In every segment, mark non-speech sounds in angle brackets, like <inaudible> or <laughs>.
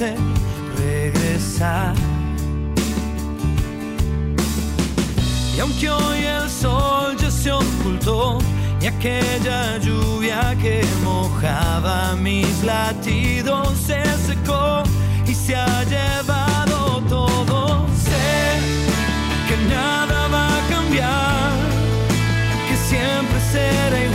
Quise regresar. Y aunque hoy el sol ya se ocultó, y aquella lluvia que mojaba mis latidos se secó y se ha llevado todo. Sé que nada va a cambiar, que siempre será igual.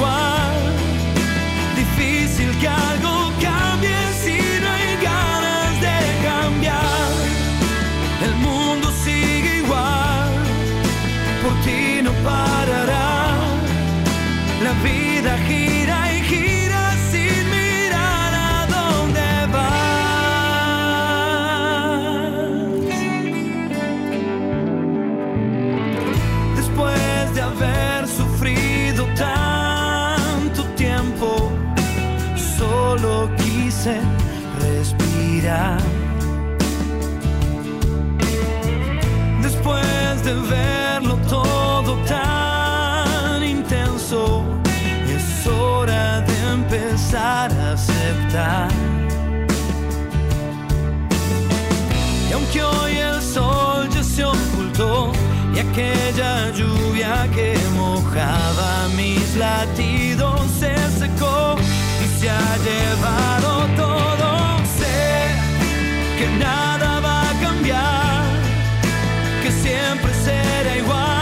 Quise respirar. Después de verlo todo tan intenso, es hora de empezar a aceptar. Y aunque hoy el sol ya se ocultó y aquella lluvia que mojaba mis latidos se secó se ha llevado todo, sé que nada va a cambiar, que siempre será igual.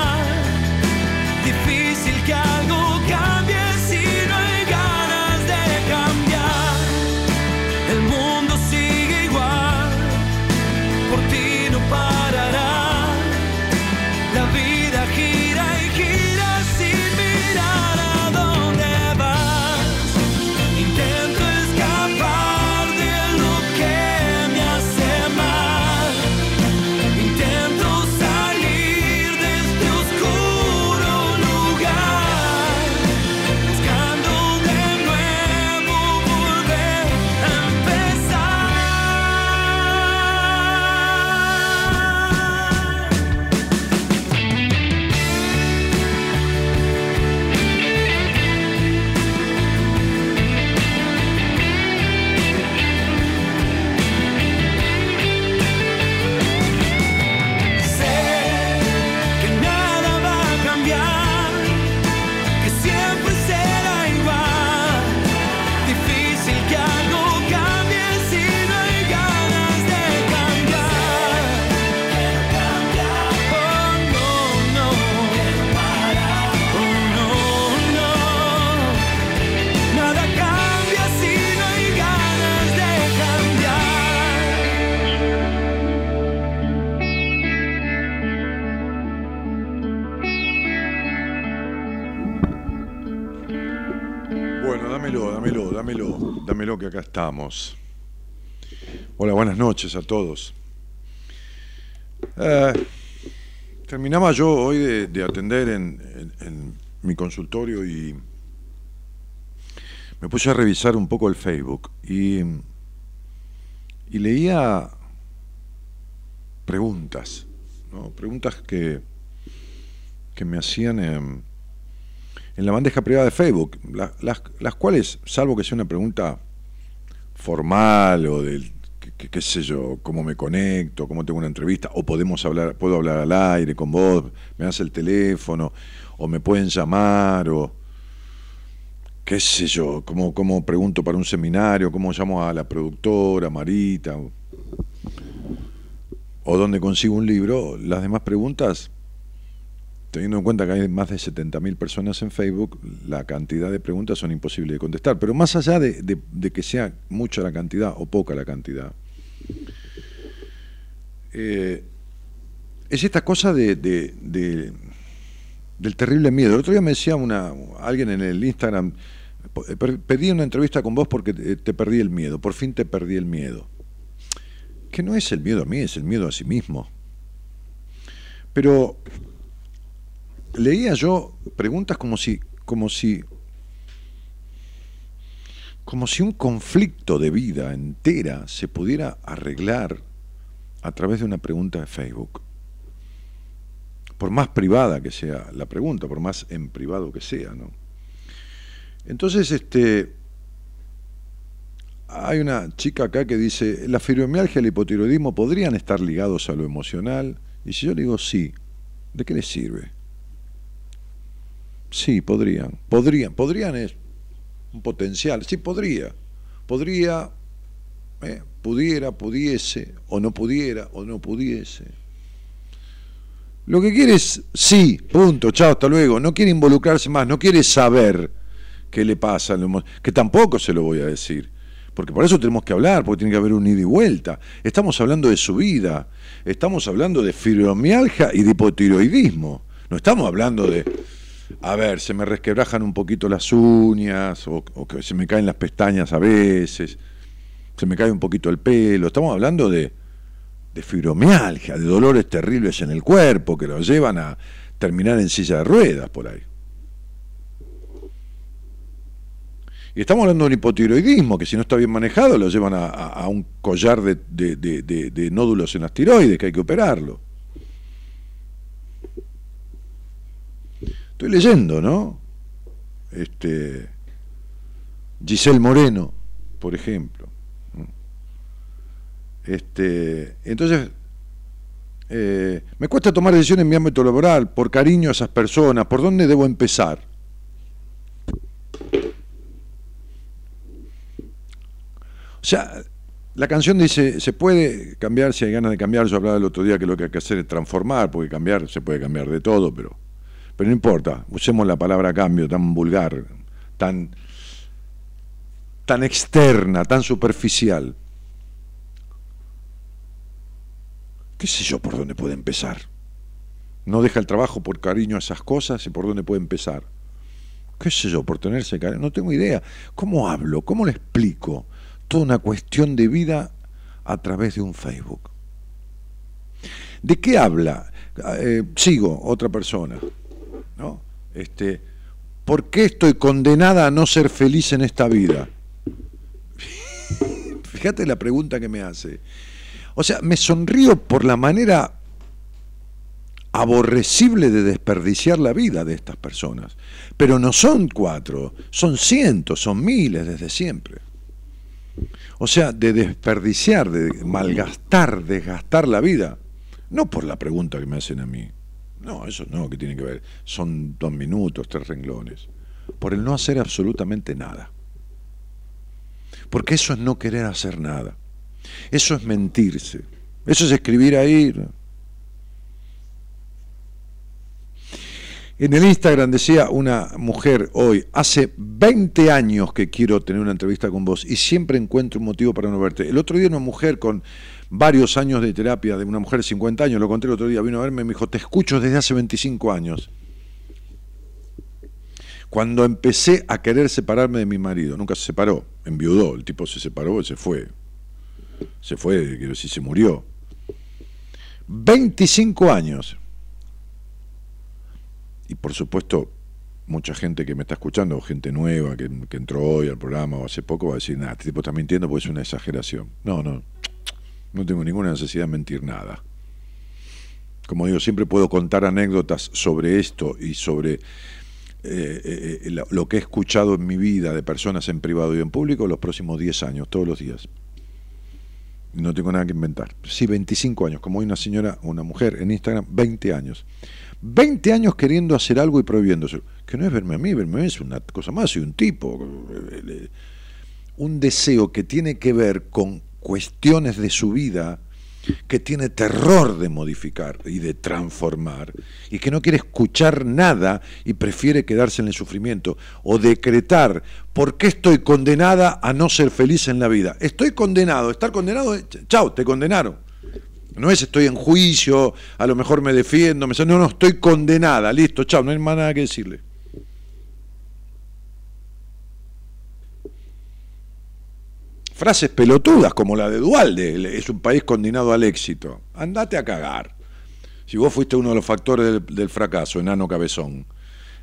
Dámelo, dámelo, que acá estamos. Hola, buenas noches a todos. Eh, terminaba yo hoy de, de atender en, mi consultorio y me puse a revisar un poco el Facebook y, y leía preguntas, ¿no? preguntas que, que me hacían en, en la bandeja privada de Facebook, la- las, cuales, salvo que sea una pregunta formal o del qué, qué sé yo, cómo me conecto, cómo tengo una entrevista, o podemos hablar, puedo hablar al aire con vos, me das el teléfono, o me pueden llamar, o qué sé yo, cómo, cómo pregunto para un seminario, cómo llamo a la productora, Marita, o, o dónde consigo un libro, las demás preguntas, teniendo en cuenta que hay más de 70.000 personas en Facebook, la cantidad de preguntas son imposibles de contestar. Pero más allá de, que sea mucha la cantidad o poca la cantidad, eh, es esta cosa de, de- de- del terrible miedo. El otro día me decía alguien en el Instagram, "Po- eh, per- pedí una entrevista con vos porque te perdí el miedo, por fin te perdí el miedo. Que no es el miedo a mí, es el miedo a sí mismo. Pero leía yo preguntas como si, como si, como si un conflicto de vida entera se pudiera arreglar a través de una pregunta de Facebook. Por más privada que sea la pregunta, por más en privado que sea, ¿no? Entonces, este, hay una chica acá que dice, la fibromialgia y el hipotiroidismo podrían estar ligados a lo emocional. Y si yo le digo sí, ¿de qué les sirve? Sí, podrían. Podrían. Podrían es un potencial. Sí, podría. Podría, eh, pudiera, pudiese, o no pudiera, o no pudiese. Lo que quiere es sí, punto, chao, hasta luego. No quiere involucrarse más, no quiere saber qué le pasa, que tampoco se lo voy a decir. Porque por eso tenemos que hablar, porque tiene que haber un ida y vuelta. Estamos hablando de su vida, estamos hablando de fibromialgia y de hipotiroidismo. No estamos hablando de, a ver, se me resquebrajan un poquito las uñas, o, que se me caen las pestañas a veces, se me cae un poquito el pelo. Estamos hablando de, de fibromialgia, de dolores terribles en el cuerpo que los llevan a terminar en silla de ruedas por ahí. Y estamos hablando de un hipotiroidismo que si no está bien manejado lo llevan a, a- un collar de- de- de- de nódulos en las tiroides que hay que operarlo. Estoy leyendo, ¿no? Este, Giselle Moreno, por ejemplo. Este, entonces, eh, me cuesta tomar decisiones en mi ámbito laboral, por cariño a esas personas, ¿por dónde debo empezar? O sea, la canción dice, se puede cambiar si hay ganas de cambiar. Yo hablaba el otro día que lo que hay que hacer es transformar, porque cambiar se puede cambiar de todo, pero, pero no importa. Usemos la palabra cambio tan vulgar, tan, tan externa, tan superficial. ¿Qué sé yo por dónde puede empezar? No deja el trabajo por cariño a esas cosas y por dónde puede empezar. ¿Qué sé yo? Por tenerse cariño. No tengo idea. ¿Cómo hablo? ¿Cómo le explico? Toda una cuestión de vida a través de un Facebook. ¿De qué habla? Eh, sigo, otra persona. ¿No? Este, ¿Por qué estoy condenada a no ser feliz en esta vida? <laughs> Fíjate la pregunta que me hace. O sea, me sonrío por la manera aborrecible de desperdiciar la vida de estas personas. Pero no son cuatro, son cientos, son miles desde siempre. O sea, de desperdiciar, de malgastar, desgastar la vida. No por la pregunta que me hacen a mí. No, eso no, que tiene que ver. Son dos minutos, tres renglones. Por el no hacer absolutamente nada. Porque eso es no querer hacer nada. Eso es mentirse. Eso es escribir ahí. En el Instagram decía una mujer hoy, hace 20 años que quiero tener una entrevista con vos y siempre encuentro un motivo para no verte. El otro día una mujer con varios años de terapia, de una mujer de 50 años, lo conté el otro día, vino a verme y me dijo, te escucho desde hace 25 años. Cuando empecé a querer separarme de mi marido, nunca se separó, enviudó, el tipo se separó y se fue. Se fue, quiero decir, se murió. 25 años. Y por supuesto, mucha gente que me está escuchando, gente nueva que, entró hoy al programa o hace poco, va a decir, este tipo está mintiendo porque es una exageración. No, no, no tengo ninguna necesidad de mentir nada. Como digo, siempre puedo contar anécdotas sobre esto y sobre eh, eh, lo, lo que he escuchado en mi vida de personas en privado y en público los próximos 10 años, todos los días. No tengo nada que inventar. Sí, 25 años, como hay una señora, una mujer en Instagram, 20 años. 20 años queriendo hacer algo y prohibiéndose. Que no es verme a mí, verme a mí es una cosa más, soy un tipo. Un deseo que tiene que ver con cuestiones de su vida que tiene terror de modificar y de transformar, y que no quiere escuchar nada y prefiere quedarse en el sufrimiento, o decretar, ¿por qué estoy condenada a no ser feliz en la vida? Estoy condenado, estar condenado, chao, te condenaron. No es estoy en juicio, a lo mejor me defiendo, me no, no, estoy condenada, listo, chao, no hay más nada que decirle. Frases pelotudas como la de Dualde, es un país condenado al éxito. Andate a cagar. Si vos fuiste uno de los factores del, fracaso, enano cabezón.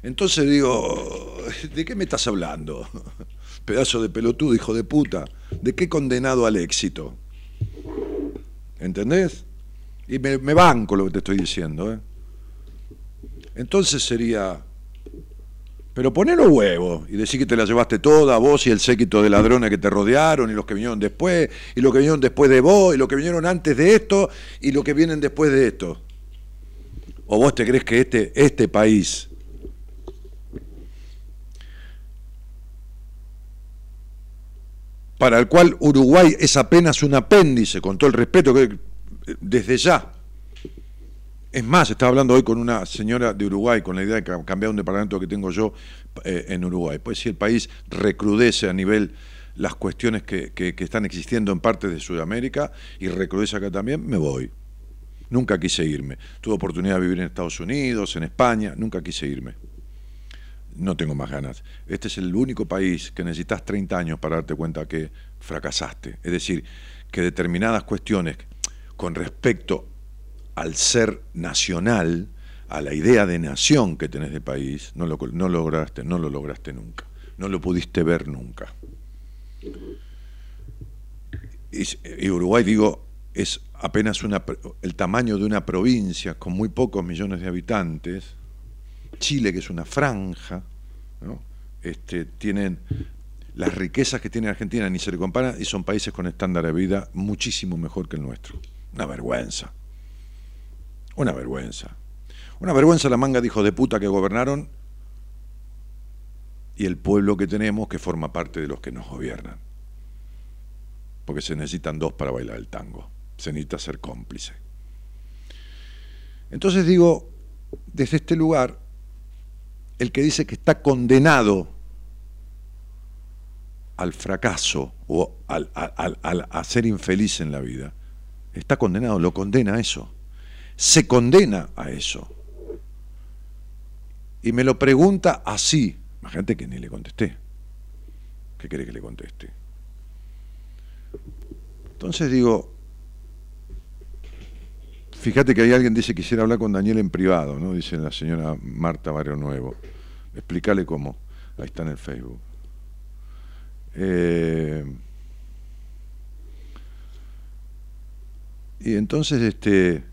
Entonces digo, ¿de qué me estás hablando? <laughs> Pedazo de pelotudo, hijo de puta. ¿De qué condenado al éxito? ¿Entendés? Y me, banco lo que te estoy diciendo. ¿eh? Entonces sería, pero ponelo huevos y decir que te la llevaste toda, vos y el séquito de ladrones que te rodearon, y los que vinieron después, y los que vinieron después de vos, y los que vinieron antes de esto, y los que vienen después de esto. ¿O vos te crees que este, este país para el cual Uruguay es apenas un apéndice, con todo el respeto que desde ya, es más, estaba hablando hoy con una señora de Uruguay con la idea de cambiar un departamento que tengo yo eh, en Uruguay. Pues si el país recrudece a nivel las cuestiones que, están existiendo en partes de Sudamérica y recrudece acá también, me voy. Nunca quise irme. Tuve oportunidad de vivir en Estados Unidos, en España, nunca quise irme. No tengo más ganas. Este es el único país que necesitas 30 años para darte cuenta que fracasaste. Es decir, que determinadas cuestiones con respecto al ser nacional, a la idea de nación que tenés de país, no lo, lograste, no lo lograste nunca, no lo pudiste ver nunca. Y, Uruguay, digo, es apenas una, el tamaño de una provincia con muy pocos millones de habitantes. Chile, que es una franja, este, tienen las riquezas que tiene Argentina, ni se le compara, y son países con estándar de vida muchísimo mejor que el nuestro. Una vergüenza. Una vergüenza. Una vergüenza la manga de hijos de puta que gobernaron y el pueblo que tenemos que forma parte de los que nos gobiernan. Porque se necesitan dos para bailar el tango. Se necesita ser cómplice. Entonces digo, desde este lugar, el que dice que está condenado al fracaso o al, a ser infeliz en la vida, está condenado, lo condena a eso se condena a eso. Y me lo pregunta así. Imagínate que ni le contesté. ¿Qué quiere que le conteste? Entonces digo, fíjate que hay alguien dice quisiera hablar con Daniel en privado, ¿no? Dice la señora Marta Barrio Nuevo. Explícale cómo. Ahí está en el Facebook. Eh, y entonces, este,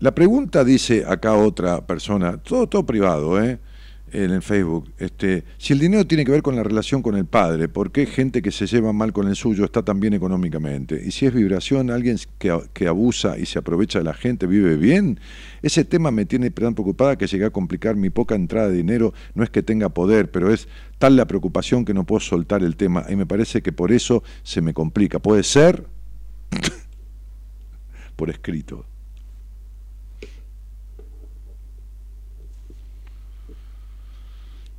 La pregunta dice acá otra persona, todo, todo privado, ¿eh? en el Facebook, este, si el dinero tiene que ver con la relación con el padre, ¿por qué gente que se lleva mal con el suyo está tan bien económicamente? Y si es vibración, alguien que, que abusa y se aprovecha de la gente vive bien, ese tema me tiene tan preocupada que llegué a complicar mi poca entrada de dinero, no es que tenga poder, pero es tal la preocupación que no puedo soltar el tema y me parece que por eso se me complica. ¿Puede ser? <laughs> por escrito.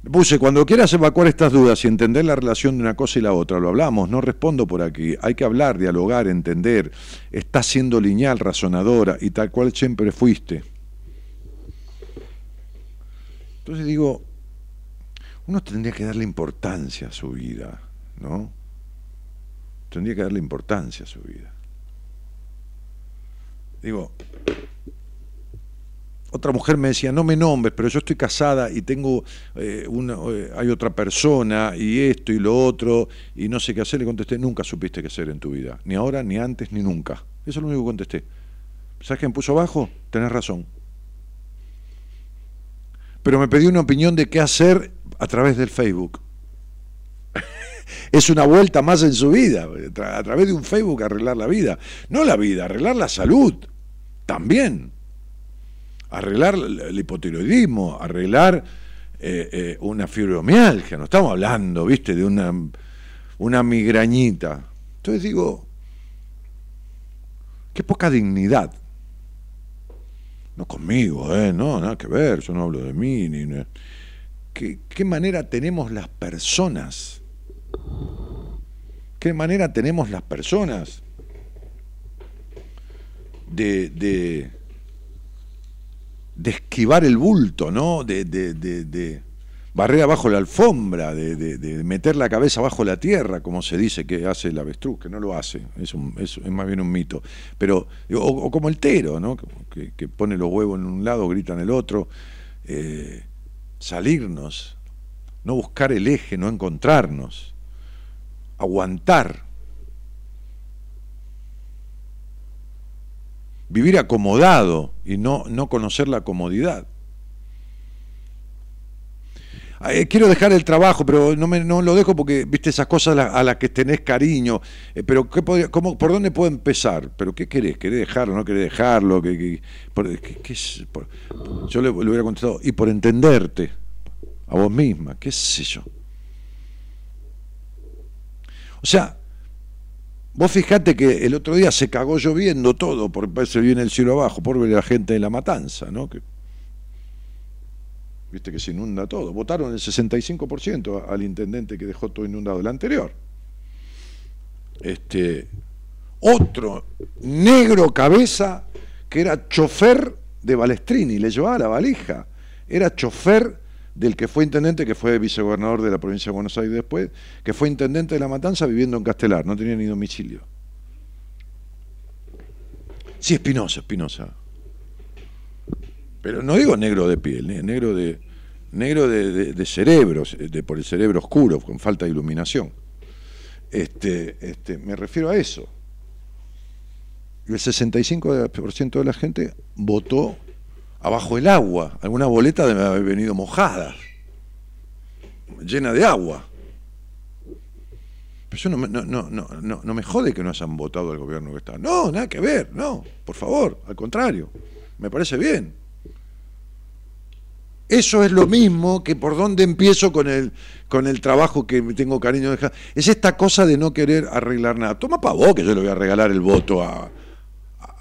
Puse, cuando quieras evacuar estas dudas y entender la relación de una cosa y la otra, lo hablamos, no respondo por aquí. Hay que hablar, dialogar, entender. Estás siendo lineal, razonadora y tal cual siempre fuiste. Entonces digo, uno tendría que darle importancia a su vida, ¿no? Tendría que darle importancia a su vida. Digo, otra mujer me decía, no me nombres, pero yo estoy casada y tengo eh, una, eh, hay otra persona y esto y lo otro y no sé qué hacer. Le contesté, nunca supiste qué hacer en tu vida, ni ahora, ni antes, ni nunca. Eso es lo único que contesté. ¿Sabes quién puso abajo? Tenés razón. Pero me pedí una opinión de qué hacer a través del Facebook. <laughs> es una vuelta más en su vida, a través de un Facebook arreglar la vida. No la vida, arreglar la salud, también. Arreglar el hipotiroidismo, arreglar eh, eh, una fibromialgia, no estamos hablando, viste, de una, una migrañita. Entonces digo, qué poca dignidad. No conmigo, ¿eh? No, nada que ver, yo no hablo de mí. Ni, ¿Qué, ¿Qué manera tenemos las personas? ¿Qué manera tenemos las personas de, de, de esquivar el bulto, ¿no? De, barrer abajo la alfombra, de, meter la cabeza bajo la tierra, como se dice que hace el avestruz, que no lo hace, es, es, más bien un mito. Pero, o, como el tero, ¿no? Que, pone los huevos en un lado, grita en el otro. Eh, salirnos, no buscar el eje, no encontrarnos, aguantar. Vivir acomodado y no, no conocer la comodidad. Eh, quiero dejar el trabajo, pero no, me, no lo dejo porque, viste, esas cosas a, las que tenés cariño. Eh, pero ¿qué cómo, ¿por dónde puedo empezar? ¿Pero qué querés? ¿Querés dejarlo? ¿No querés dejarlo? ¿Qué, yo le, hubiera contestado, y por entenderte a vos misma, qué sé yo. O sea, vos fijate que el otro día se cagó lloviendo todo, porque se viene el cielo abajo, por ver la gente de la matanza, ¿no? Que, viste que se inunda todo. Votaron el 65% al intendente que dejó todo inundado, el anterior. Este, otro negro cabeza que era chofer de Balestrini, le llevaba la valija. Era chofer del que fue intendente, que fue vicegobernador de la provincia de Buenos Aires después, que fue intendente de La Matanza viviendo en Castelar, no tenía ni domicilio. Sí, Espinosa, Espinosa. Pero no digo negro de piel, negro de negro de, de, cerebros, de, por el cerebro oscuro, con falta de iluminación. Este, este, me refiero a eso. El 65% de la gente votó abajo el agua. Alguna boleta debe haber venido mojada, llena de agua. Pero no, no, no, no, no me jode que no hayan votado al gobierno que está. No, nada que ver, no, por favor, al contrario, me parece bien. Eso es lo mismo que por dónde empiezo con el, con el trabajo que tengo cariño de dejar. Es esta cosa de no querer arreglar nada. Toma para vos que yo le voy a regalar el voto a,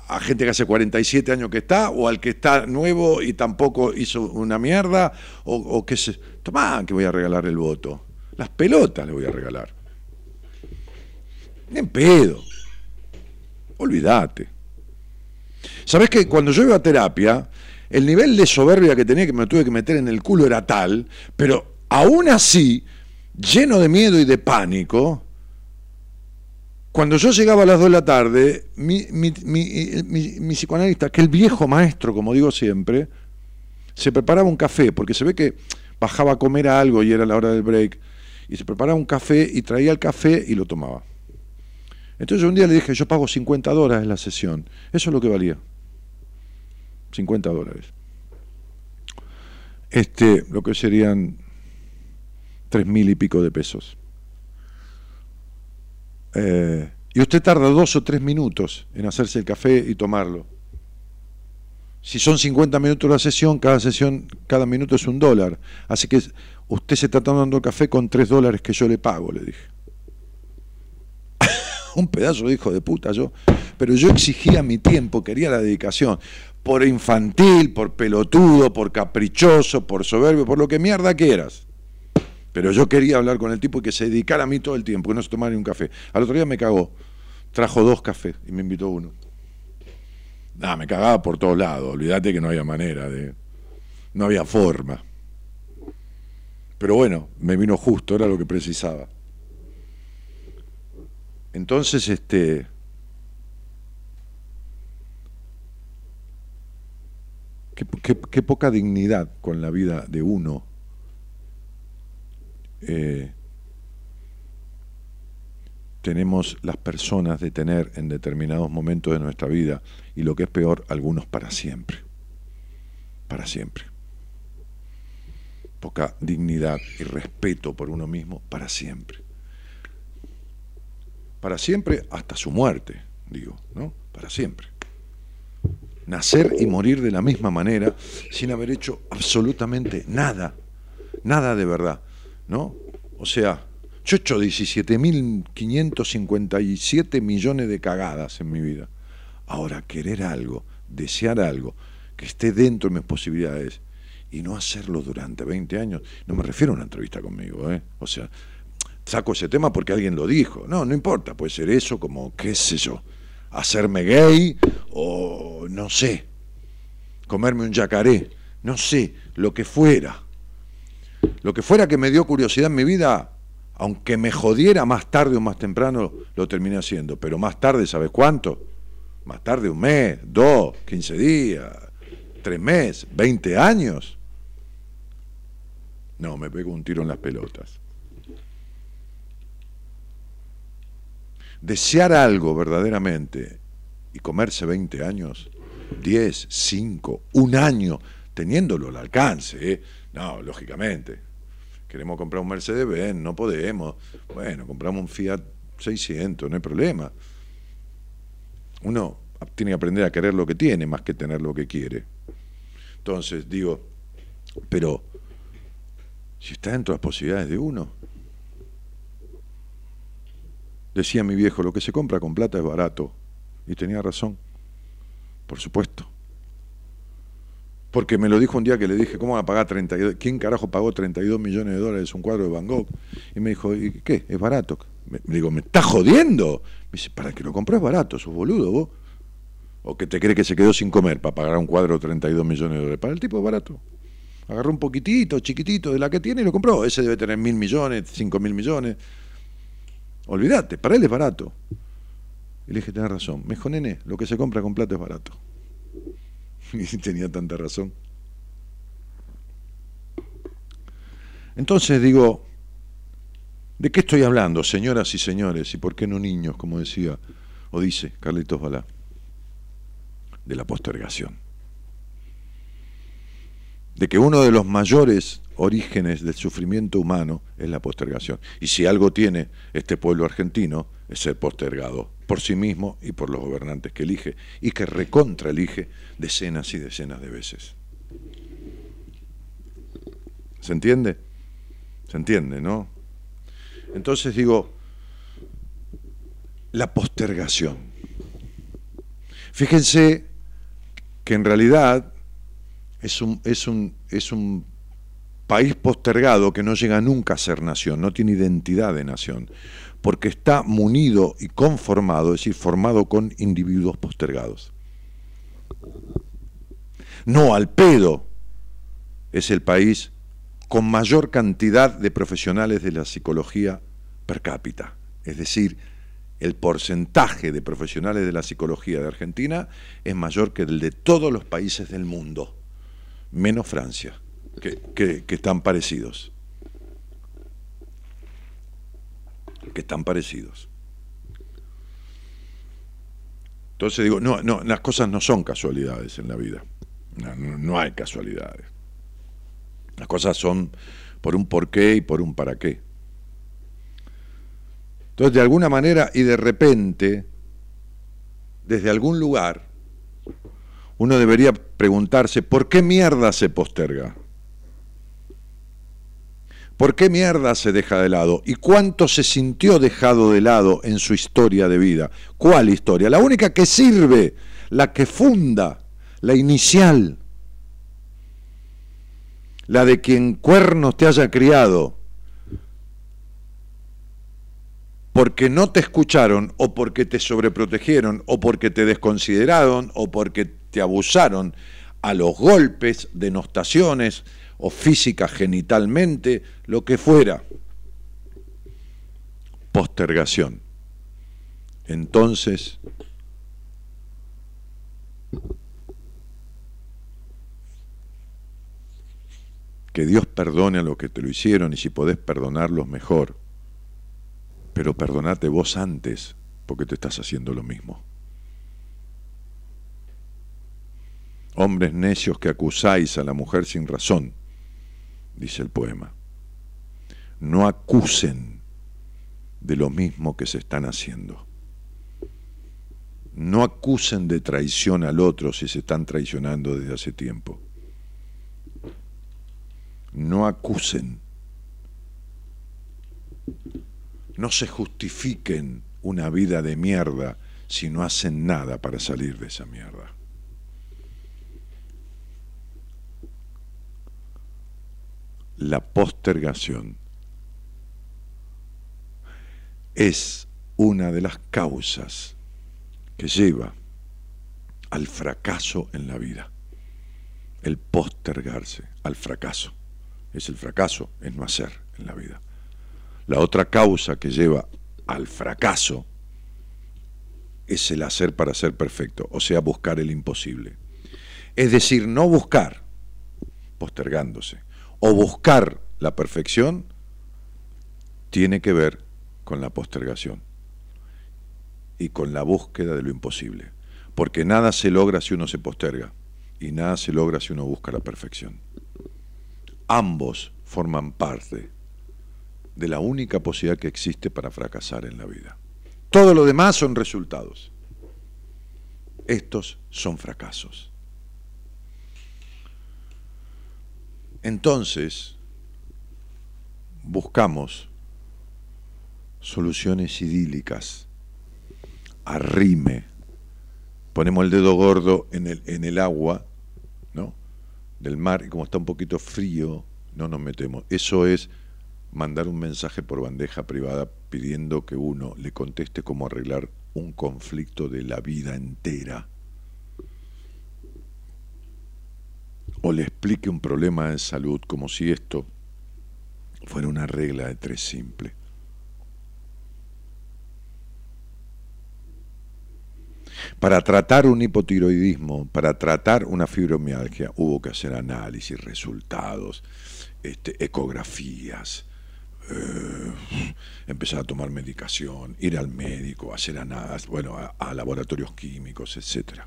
a gente que hace 47 años que está, o al que está nuevo y tampoco hizo una mierda, o, que se. Tomá que voy a regalar el voto. Las pelotas le voy a regalar. En pedo. Olvídate. ¿Sabés que cuando yo iba a terapia, el nivel de soberbia que tenía que me tuve que meter en el culo era tal, pero aún así, lleno de miedo y de pánico, cuando yo llegaba a las 2 de la tarde, mi, mi, psicoanalista, que el viejo maestro, como digo siempre, se preparaba un café, porque se ve que bajaba a comer algo y era la hora del break, y se preparaba un café y traía el café y lo tomaba. Entonces un día le dije, yo pago 50 dólares la sesión, eso es lo que valía. 50 dólares. Este, lo que serían tres mil y pico de pesos. Eh, y usted tarda dos o tres minutos en hacerse el café y tomarlo. Si son 50 minutos la sesión, cada sesión, cada minuto es un dólar. Así que usted se está tomando café con tres dólares que yo le pago, le dije. <laughs> un pedazo de hijo de puta yo. Pero yo exigía mi tiempo, quería la dedicación por infantil, por pelotudo, por caprichoso, por soberbio, por lo que mierda quieras. Pero yo quería hablar con el tipo y que se dedicara a mí todo el tiempo, que no se tomara ni un café. Al otro día me cagó. Trajo dos cafés y me invitó uno. Nada, me cagaba por todos lados. Olvídate que no había manera de. No había forma. Pero bueno, me vino justo, era lo que precisaba. Entonces, este Qué, poca dignidad con la vida de uno. Eh, tenemos las personas de tener en determinados momentos de nuestra vida y lo que es peor, algunos para siempre. Para siempre. poca dignidad y respeto por uno mismo para siempre. Para siempre hasta su muerte, digo, ¿no? Para siempre. Nacer y morir de la misma manera sin haber hecho absolutamente nada, nada de verdad, ¿no? O sea, yo he hecho 17.557 millones de cagadas en mi vida. Ahora, querer algo, desear algo, que esté dentro de mis posibilidades y no hacerlo durante 20 años, no me refiero a una entrevista conmigo, ¿eh? O sea, saco ese tema porque alguien lo dijo. No, no importa, puede ser eso como, qué sé yo, hacerme gay o no sé, comerme un yacaré, no sé, lo que fuera. Lo que fuera que me dio curiosidad en mi vida, aunque me jodiera más tarde o más temprano, lo terminé haciendo. Pero más tarde, ¿sabes cuánto? Más tarde, un mes, dos, quince días, tres meses, veinte años. No, me pego un tiro en las pelotas. Desear algo verdaderamente y comerse 20 años, 10, 5, un año, teniéndolo al alcance, ¿eh? no, lógicamente. Queremos comprar un Mercedes-Benz, no podemos. Bueno, compramos un Fiat 600, no hay problema. Uno tiene que aprender a querer lo que tiene más que tener lo que quiere. Entonces, digo, pero si está dentro de las posibilidades de uno, decía mi viejo, lo que se compra con plata es barato. Y tenía razón, por supuesto. Porque me lo dijo un día que le dije, ¿cómo va a pagar 32? ¿Quién carajo pagó 32 millones de dólares un cuadro de Van Gogh? Y me dijo, ¿y qué? ¿Es barato? Me, digo, ¿me estás jodiendo? Me dice, para que lo compres barato, sos boludo vos. O que te cree que se quedó sin comer para pagar un cuadro de 32 millones de dólares. Para el tipo es barato. Agarró un poquitito, chiquitito de la que tiene y lo compró. Ese debe tener mil millones, cinco mil millones. Olvídate, para él es barato. Y le dije, tenés razón. Me dijo, nene, lo que se compra con plata es barato. <laughs> Y tenía tanta razón. Entonces digo, ¿de qué estoy hablando, señoras y señores? ¿Y por qué no niños, como decía o dice Carlitos Balá? De la postergación. De que uno de los mayores orígenes del sufrimiento humano es la postergación. Y si algo tiene este pueblo argentino, es ser postergado por sí mismo y por los gobernantes que elige, y que recontra elige decenas y decenas de veces. ¿Se entiende? ¿Se entiende, no? Entonces digo, la postergación. Fíjense que en realidad es un, es un, es un país postergado que no llega nunca a ser nación, no tiene identidad de nación, porque está munido y conformado, es decir, formado con individuos postergados. No al pedo es el país con mayor cantidad de profesionales de la psicología per cápita, es decir, el porcentaje de profesionales de la psicología de Argentina es mayor que el de todos los países del mundo, menos Francia que, están parecidos. Que están parecidos. Entonces digo, no, no, las cosas no son casualidades en la vida. No, no, hay casualidades. Las cosas son por un porqué y por un para qué. Entonces, de alguna manera y de repente, desde algún lugar, uno debería preguntarse, ¿por qué mierda se posterga? ¿Por qué mierda se deja de lado? ¿Y cuánto se sintió dejado de lado en su historia de vida? ¿Cuál historia? La única que sirve, la que funda, la inicial, la de quien cuernos te haya criado, porque no te escucharon o porque te sobreprotegieron o porque te desconsideraron o porque te abusaron a los golpes, denostaciones, o física genitalmente, lo que fuera. Postergación. Entonces, que Dios perdone a los que te lo hicieron y si podés perdonarlos mejor, pero perdonate vos antes porque te estás haciendo lo mismo. Hombres necios que acusáis a la mujer sin razón, dice el poema. No acusen de lo mismo que se están haciendo. No acusen de traición al otro si se están traicionando desde hace tiempo. No acusen. No se justifiquen una vida de mierda si no hacen nada para salir de esa mierda. La postergación es una de las causas que lleva al fracaso en la vida. El postergarse al fracaso. Es el fracaso, es no hacer en la vida. La otra causa que lleva al fracaso es el hacer para ser perfecto, o sea, buscar el imposible. Es decir, no buscar, postergándose, o buscar la perfección, tiene que ver con la postergación y con la búsqueda de lo imposible. Porque nada se logra si uno se posterga y nada se logra si uno busca la perfección. Ambos forman parte de la única posibilidad que existe para fracasar en la vida. Todo lo demás son resultados. Estos son fracasos. Entonces, buscamos soluciones idílicas arrime. Ponemos el dedo gordo en el, en el agua, ¿no? Del mar, y como está un poquito frío, no nos metemos. Eso es mandar un mensaje por bandeja privada pidiendo que uno le conteste cómo arreglar un conflicto de la vida entera. O le explique un problema de salud como si esto fuera una regla de tres simple. Para tratar un hipotiroidismo, para tratar una fibromialgia, hubo que hacer análisis, resultados, este, ecografías, eh, empezar a tomar medicación, ir al médico, hacer análisis, bueno, a, laboratorios químicos, etc.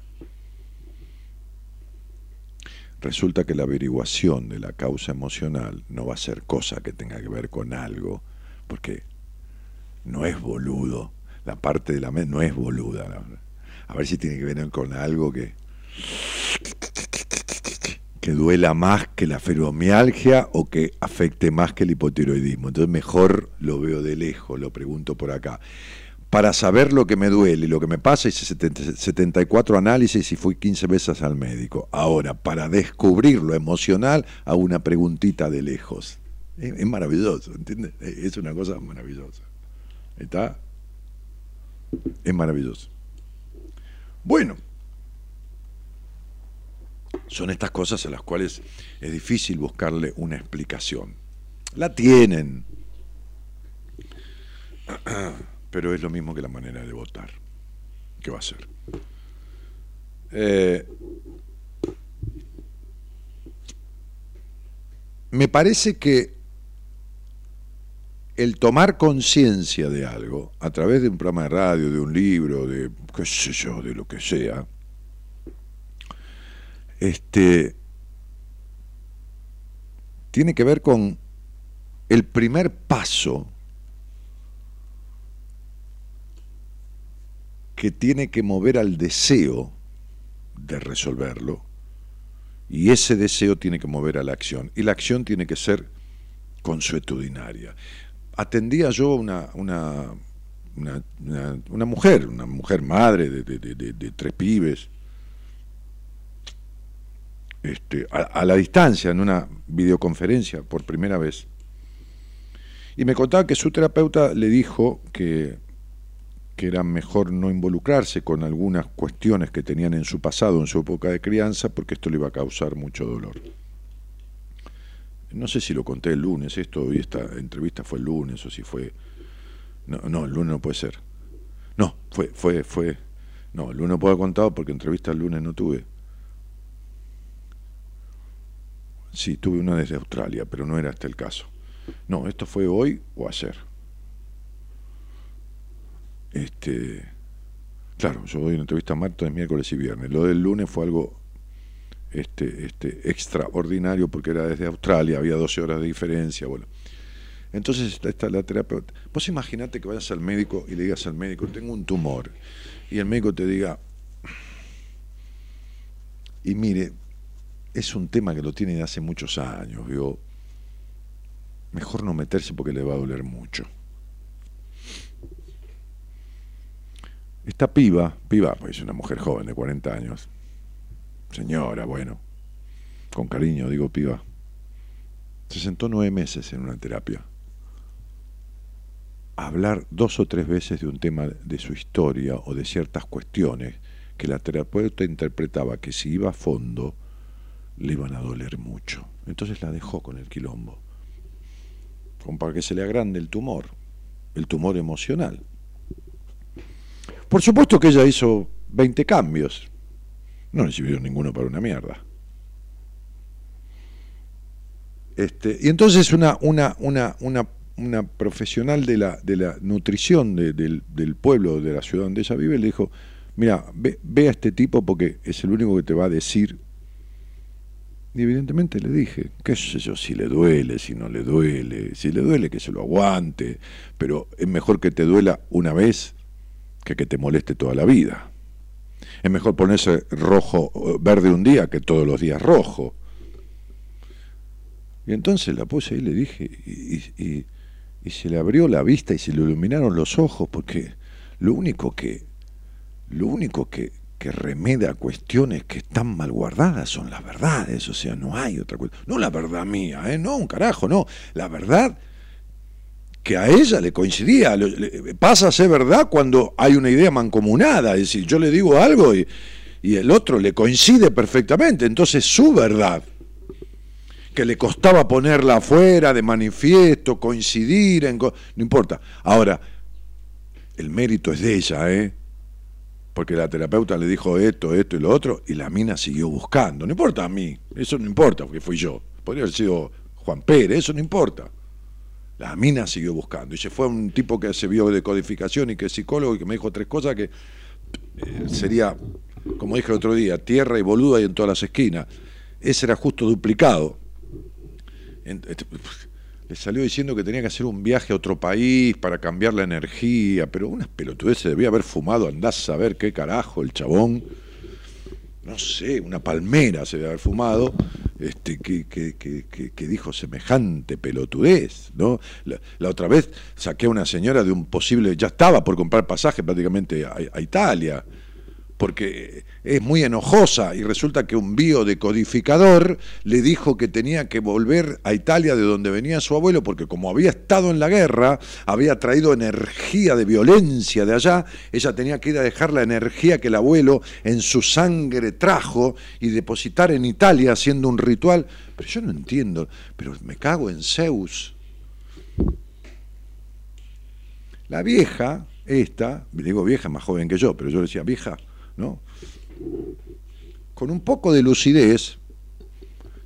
Resulta que la averiguación de la causa emocional no va a ser cosa que tenga que ver con algo, porque no es boludo, la parte de la mente no es boluda. A ver si tiene que ver con algo que que duela más que la fibromialgia o que afecte más que el hipotiroidismo. Entonces mejor lo veo de lejos, lo pregunto por acá. Para saber lo que me duele y lo que me pasa, hice 74 análisis y fui 15 veces al médico. Ahora, para descubrir lo emocional, hago una preguntita de lejos. Es, maravilloso, ¿entiendes? Es una cosa maravillosa. ¿Está? Es maravilloso. Bueno, son estas cosas a las cuales es difícil buscarle una explicación. La tienen, <clears throat> pero es lo mismo que la manera de votar. ¿Qué va a ser? Eh, me parece que el tomar conciencia de algo a través de un programa de radio, de un libro, de qué sé yo, de lo que sea, este, tiene que ver con el primer paso que tiene que mover al deseo de resolverlo y ese deseo tiene que mover a la acción y la acción tiene que ser consuetudinaria. Atendía yo una, una, una, mujer, una mujer madre de tres pibes, este, a, la distancia, en una videoconferencia por primera vez. Y me contaba que su terapeuta le dijo que, que era mejor no involucrarse con algunas cuestiones que tenían en su pasado, en su época de crianza, porque esto le iba a causar mucho dolor. No sé si lo conté el lunes, esto hoy esta entrevista fue el lunes o si fue. No, no, el lunes no puede ser. No, fue, fue, fue. No, el lunes no puedo haber contado porque entrevista el lunes no tuve. Sí, tuve una desde Australia, pero no era este el caso. No, esto fue hoy o ayer. Este, claro, yo doy una entrevista martes, miércoles y viernes. Lo del lunes fue algo este, este, extraordinario porque era desde Australia, había 12 horas de diferencia, bueno. Entonces está, está la terapeuta. Vos imaginate que vayas al médico y le digas al médico, tengo un tumor, y el médico te diga, y mire, es un tema que lo tiene de hace muchos años, ¿vio? mejor no meterse porque le va a doler mucho. Esta piba, piba, pues es una mujer joven de 40 años, señora, bueno, con cariño digo piba, se sentó nueve meses en una terapia. A hablar dos o tres veces de un tema de su historia o de ciertas cuestiones que la terapeuta interpretaba que si iba a fondo le iban a doler mucho. Entonces la dejó con el quilombo, como para que se le agrande el tumor, el tumor emocional. Por supuesto que ella hizo 20 cambios, no le sirvió ninguno para una mierda. Este, y entonces una, una, una, una, una profesional de la, de la nutrición del, del, pueblo, de la ciudad donde ella vive, le dijo, mira, ve, ve, a este tipo porque es el único que te va a decir. Y evidentemente le dije, qué sé yo, si le duele, si no le duele, si le duele que se lo aguante, pero es mejor que te duela una vez que que te moleste toda la vida. Es mejor ponerse rojo, verde un día que todos los días rojo. Y entonces la puse y le dije, y, y, se le abrió la vista y se le iluminaron los ojos, porque lo único que, lo único que, que remeda cuestiones que están mal guardadas son las verdades, o sea, no hay otra cosa. No la verdad mía, ¿eh? no, un carajo, no. La verdad que a ella le coincidía. Pasa a ser verdad cuando hay una idea mancomunada, es decir, yo le digo algo y, el otro le coincide perfectamente, entonces su verdad, que le costaba ponerla afuera de manifiesto, coincidir, en no importa. Ahora, el mérito es de ella, ¿eh? Porque la terapeuta le dijo esto, esto y lo otro, y la mina siguió buscando. No importa a mí, eso no importa, porque fui yo. Podría haber sido Juan Pérez, eso no importa. La mina siguió buscando. Y se fue un tipo que se vio de codificación y que es psicólogo y que me dijo tres cosas que eh, sería, como dije el otro día, tierra y boluda y en todas las esquinas. Ese era justo duplicado. Este, le salió diciendo que tenía que hacer un viaje a otro país para cambiar la energía, pero unas pelotudeces debía haber fumado, andás a saber qué carajo el chabón no sé, una palmera se debe haber fumado, este, que, que, que, que dijo semejante pelotudez, ¿no? La, otra vez saqué a una señora de un posible, ya estaba por comprar pasaje prácticamente a Italia, porque es muy enojosa y resulta que un biodecodificador le dijo que tenía que volver a Italia de donde venía su abuelo porque como había estado en la guerra, había traído energía de violencia de allá, ella tenía que ir a dejar la energía que el abuelo en su sangre trajo y depositar en Italia haciendo un ritual. Pero yo no entiendo, pero me cago en Zeus. La vieja, esta, digo vieja más joven que yo, pero yo decía vieja, Con un poco de lucidez,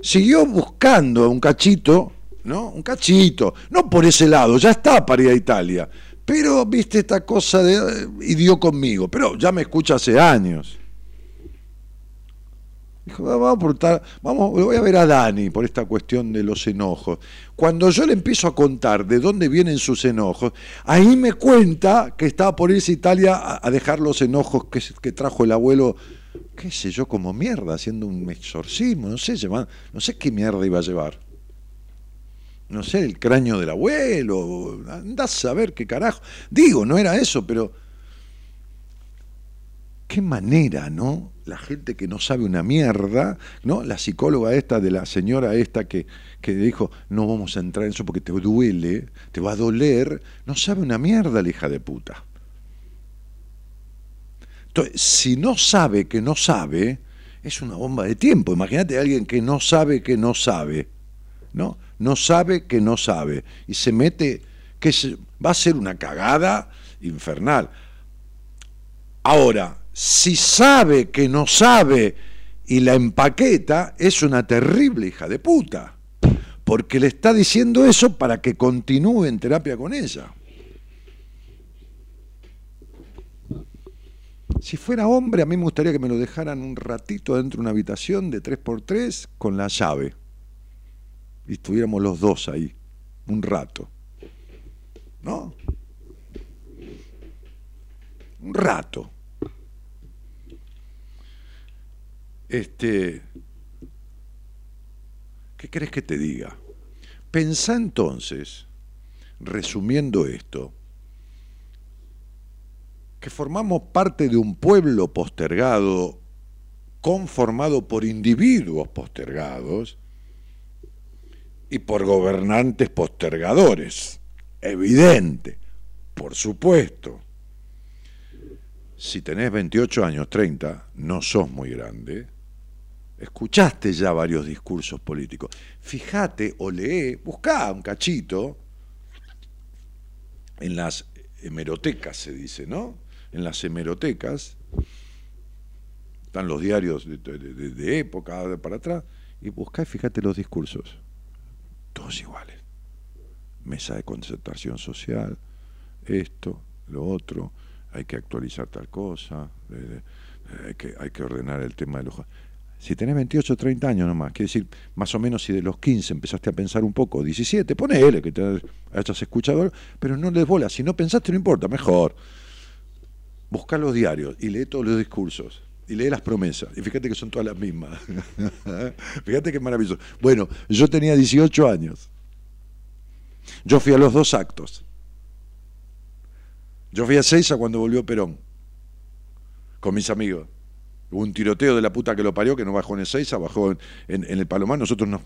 siguió buscando un cachito, ¿no? Un cachito, no por ese lado, ya está para Italia, pero viste esta cosa de y dio conmigo, pero ya me escucha hace años. Dijo, vamos a vamos, voy a ver a Dani por esta cuestión de los enojos. Cuando yo le empiezo a contar de dónde vienen sus enojos, ahí me cuenta que estaba por irse a Italia a, dejar los enojos que, trajo el abuelo, qué sé yo, como mierda, haciendo un exorcismo, no sé, no sé qué mierda iba a llevar. No sé, el cráneo del abuelo, andás a saber qué carajo. Digo, no era eso, pero qué manera, ¿no? La gente que no sabe una mierda, ¿no? La psicóloga esta de la señora esta que, que dijo, no vamos a entrar en eso porque te duele, te va a doler, no sabe una mierda la hija de puta. Entonces, si no sabe que no sabe, es una bomba de tiempo. Imagínate a alguien que no sabe que no sabe, ¿no? No sabe que no sabe. Y se mete, que se, va a ser una cagada infernal. Ahora, si sabe que no sabe y la empaqueta, es una terrible hija de puta, porque le está diciendo eso para que continúe en terapia con ella. Si fuera hombre, a mí me gustaría que me lo dejaran un ratito dentro de una habitación de 3x3 con la llave. Y estuviéramos los dos ahí, un rato. ¿No? Un rato. Este. ¿Qué crees que te diga? Pensá entonces, resumiendo esto, que formamos parte de un pueblo postergado, conformado por individuos postergados y por gobernantes postergadores. Evidente, por supuesto. Si tenés 28 años, 30, no sos muy grande. Escuchaste ya varios discursos políticos. Fíjate o lee, buscá un cachito en las hemerotecas, se dice, ¿no? en las hemerotecas, están los diarios de, época de para atrás, y buscá y fíjate los discursos, todos iguales. Mesa de concertación social, esto, lo otro, hay que actualizar tal cosa, eh, eh, hay, que, hay que ordenar el tema de los... Si tenés 28 o 30 años nomás, quiere decir, más o menos si de los 15 empezaste a pensar un poco, 17, ponele que te hayas escuchado, pero no les bola, si no pensaste no importa, mejor busca los diarios y lee todos los discursos y lee las promesas y fíjate que son todas las mismas. <laughs> fíjate que maravilloso. Bueno, yo tenía 18 años. Yo fui a los dos actos. Yo fui a Seiza cuando volvió Perón con mis amigos. Hubo un tiroteo de la puta que lo parió, que no bajó en Ezeiza, bajó en, en- en el Palomar, nosotros nos,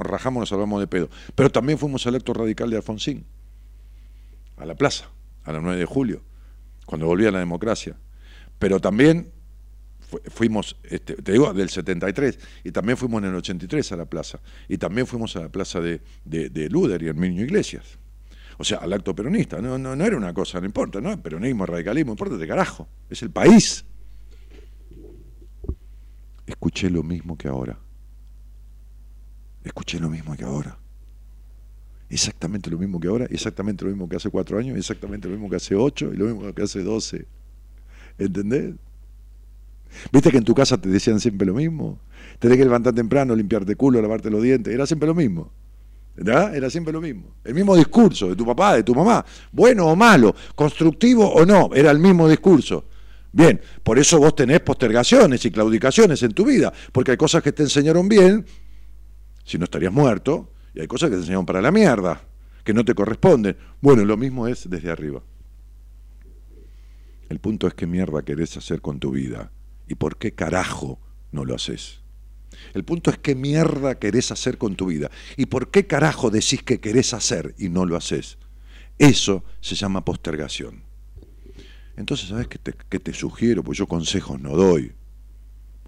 rajamos, nos salvamos de pedo. Pero también fuimos al acto radical de Alfonsín, a la plaza, a las 9 de julio cuando volvía la democracia. Pero también fu- fuimos, este, te digo, del 73, y también fuimos en el 83 a la plaza, y también fuimos a la plaza de, de, de Luder y Herminio Iglesias. O sea, al acto peronista. No, no, no era una cosa, no importa, ¿no? Peronismo, radicalismo, importa de carajo. Es el país. Escuché lo mismo que ahora. Escuché lo mismo que ahora exactamente lo mismo que ahora, exactamente lo mismo que hace cuatro años, exactamente lo mismo que hace ocho y lo mismo que hace doce. ¿Entendés? ¿Viste que en tu casa te decían siempre lo mismo? Tenés que levantar temprano, limpiarte culo, lavarte los dientes. Era siempre lo mismo. ¿Verdad? Era siempre lo mismo. El mismo discurso de tu papá, de tu mamá. Bueno o malo, constructivo o no, era el mismo discurso. Bien, por eso vos tenés postergaciones y claudicaciones en tu vida, porque hay cosas que te enseñaron bien, si no estarías muerto, y hay cosas que te enseñaron para la mierda, que no te corresponden. Bueno, lo mismo es desde arriba. El punto es qué mierda querés hacer con tu vida y por qué carajo no lo haces. El punto es qué mierda querés hacer con tu vida y por qué carajo decís que querés hacer y no lo haces. Eso se llama postergación. Entonces, ¿sabes qué te, sugiero? Pues yo consejos no doy.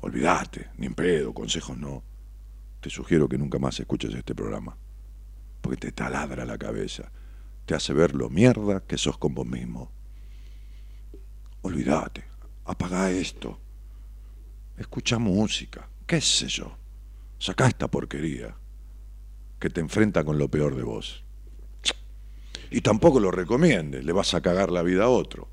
Olvídate, ni en pedo, consejos no te sugiero que nunca más escuches este programa, porque te taladra la cabeza, te hace ver lo mierda que sos con vos mismo. Olvídate, apaga esto, escucha música, qué sé yo, saca esta porquería que te enfrenta con lo peor de vos. Y tampoco lo recomiendes, le vas a cagar la vida a otro.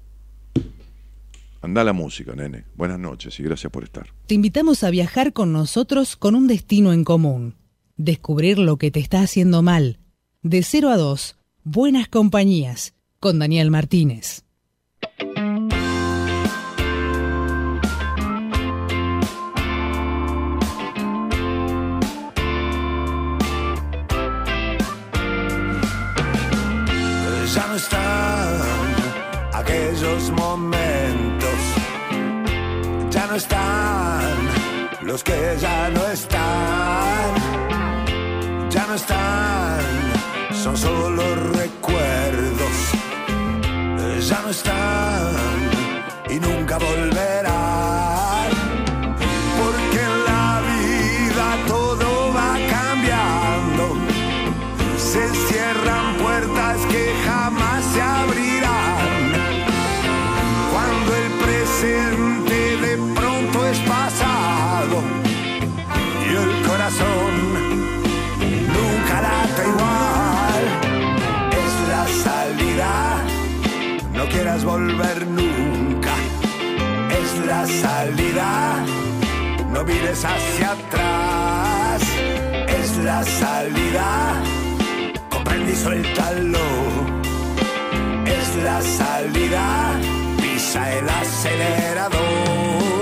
Anda la música, nene. Buenas noches y gracias por estar. Te invitamos a viajar con nosotros con un destino en común. Descubrir lo que te está haciendo mal. De 0 a 2, Buenas Compañías, con Daniel Martínez. Ya no están aquellos momentos, no están los que ya no están, ya no están, son solo recuerdos, ya no están y nunca volverán. Volver nunca. Es salida. No mires hacia atrás, es la salida. Comprende y suéltalo. Es la salida, pisa el acelerador.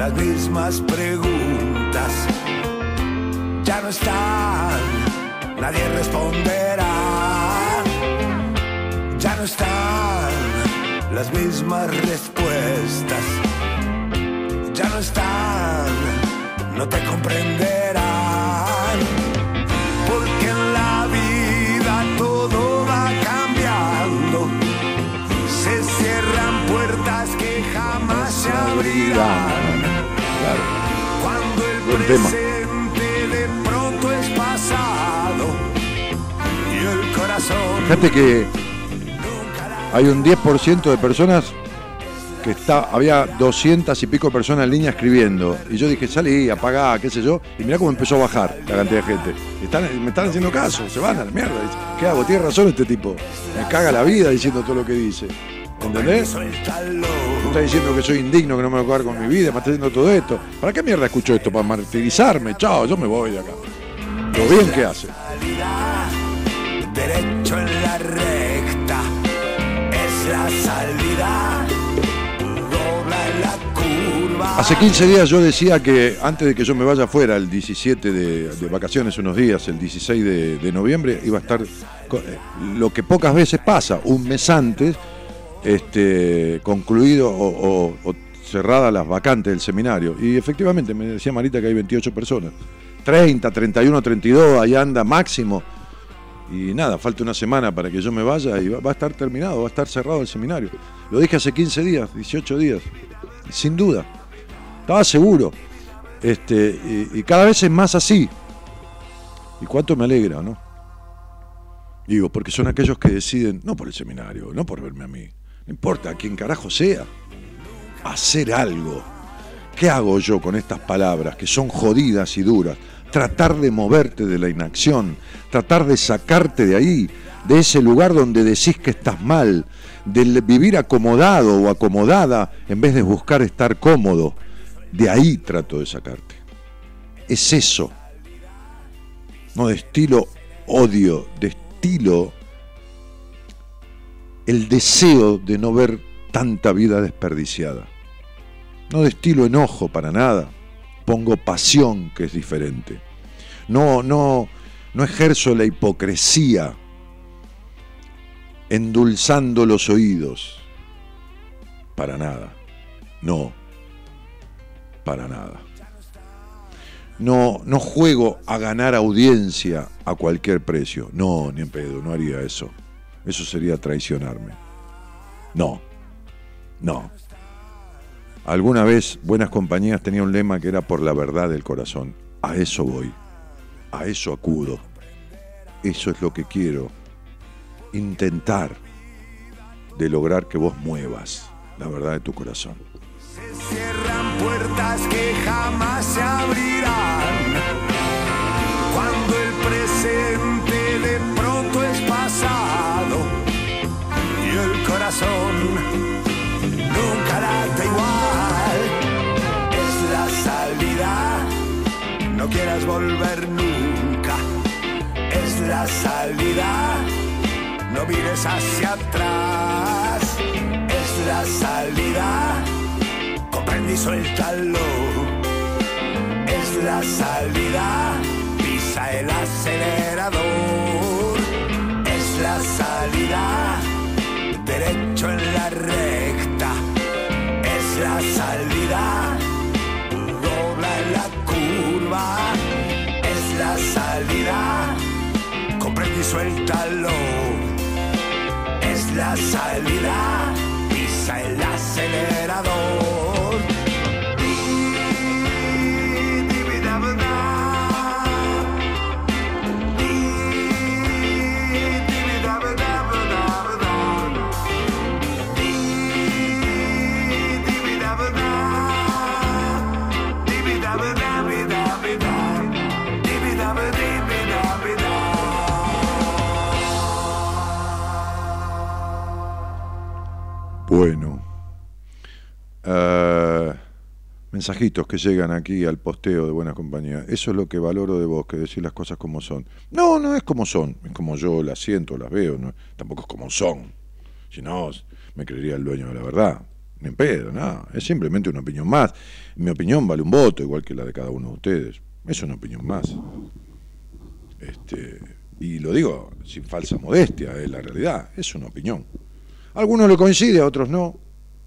Las mismas preguntas. Ya no están, nadie responderá. Ya no están las mismas respuestas. Ya no están, no te comprenderán. Porque en la vida todo va cambiando. Se cierran puertas que jamás se abrirán. Corazón Fíjate que hay un 10% de personas que está, había 200 y pico personas en línea escribiendo. Y yo dije, salí, apagá, qué sé yo. Y mirá cómo empezó a bajar la cantidad de gente. Me están haciendo caso, se van a la mierda. ¿Qué hago? Tiene razón este tipo. Me caga la vida diciendo todo lo que dice. ¿Entendés? Me está diciendo que soy indigno, que no me voy a acabar con mi vida, me está diciendo todo esto. ¿Para qué mierda escucho esto? ¿Para martirizarme? Chao, yo me voy de acá. Lo bien que hace. Salida, derecho en la recta, es la salida, dobla en la curva. Hace 15 días yo decía que antes de que yo me vaya afuera, el 17 de, de vacaciones, unos días, el 16 de, de noviembre, iba a estar eh, lo que pocas veces pasa, un mes antes, este, concluido o, o- o cerrada las vacantes del seminario. Y efectivamente, me decía Marita que hay 28 personas. 30, 31, 32, ahí anda máximo. Y nada, falta una semana para que yo me vaya y va, a estar terminado, va a estar cerrado el seminario. Lo dije hace 15 días, 18 días, sin duda. Estaba seguro. Este, y cada vez es más así. Y cuánto me alegra, ¿no? Digo, porque son aquellos que deciden, no por el seminario, no por verme a mí, no importa quién carajo sea, hacer algo. ¿Qué hago yo con estas palabras que son jodidas y duras? Tratar de moverte de la inacción, tratar de sacarte de ahí, de ese lugar donde decís que estás mal, de vivir acomodado o acomodada en vez de buscar estar cómodo. De ahí trato de sacarte. Es eso. No de estilo odio, de estilo el deseo de no ver tanta vida desperdiciada. No de estilo enojo para nada. Pongo pasión, que es diferente. No, no, no ejerzo la hipocresía endulzando los oídos. Para nada. No. Para nada. No, no juego a ganar audiencia a cualquier precio. No, ni en pedo, no haría eso. Eso sería traicionarme. No. No. Alguna vez Buenas Compañías tenía un lema que era por la verdad del corazón. A eso voy. A eso acudo. Eso es lo que quiero. Intentar de lograr que vos muevas la verdad de tu corazón. Se cierran puertas que jamás se abrirán. Cuando el presente de pronto es pasado corazón nunca late igual. Es la salida, no quieras volver nunca. Es la salida, no mires hacia atrás. Es la salida comprende y suéltalo. Es la salida, pisa el acelerador. Es la salida, en la recta. Es la salida, dobla en la curva. Es la salida, comprende y suéltalo. Es la salida, Bueno. Uh, mensajitos que llegan aquí al posteo de Buena Compañía. Eso es lo que valoro de vos, que decir las cosas como son. No, no es como son, es como yo las siento, las veo, no, tampoco es como son. Si no, me creería el dueño de la verdad. Ni en pedo, nada. No. Es simplemente una opinión más. Mi opinión vale un voto, igual que la de cada uno de ustedes. Es una opinión más. Este, y lo digo sin falsa modestia, es la realidad. Es una opinión. Algunos le coincide, a otros no,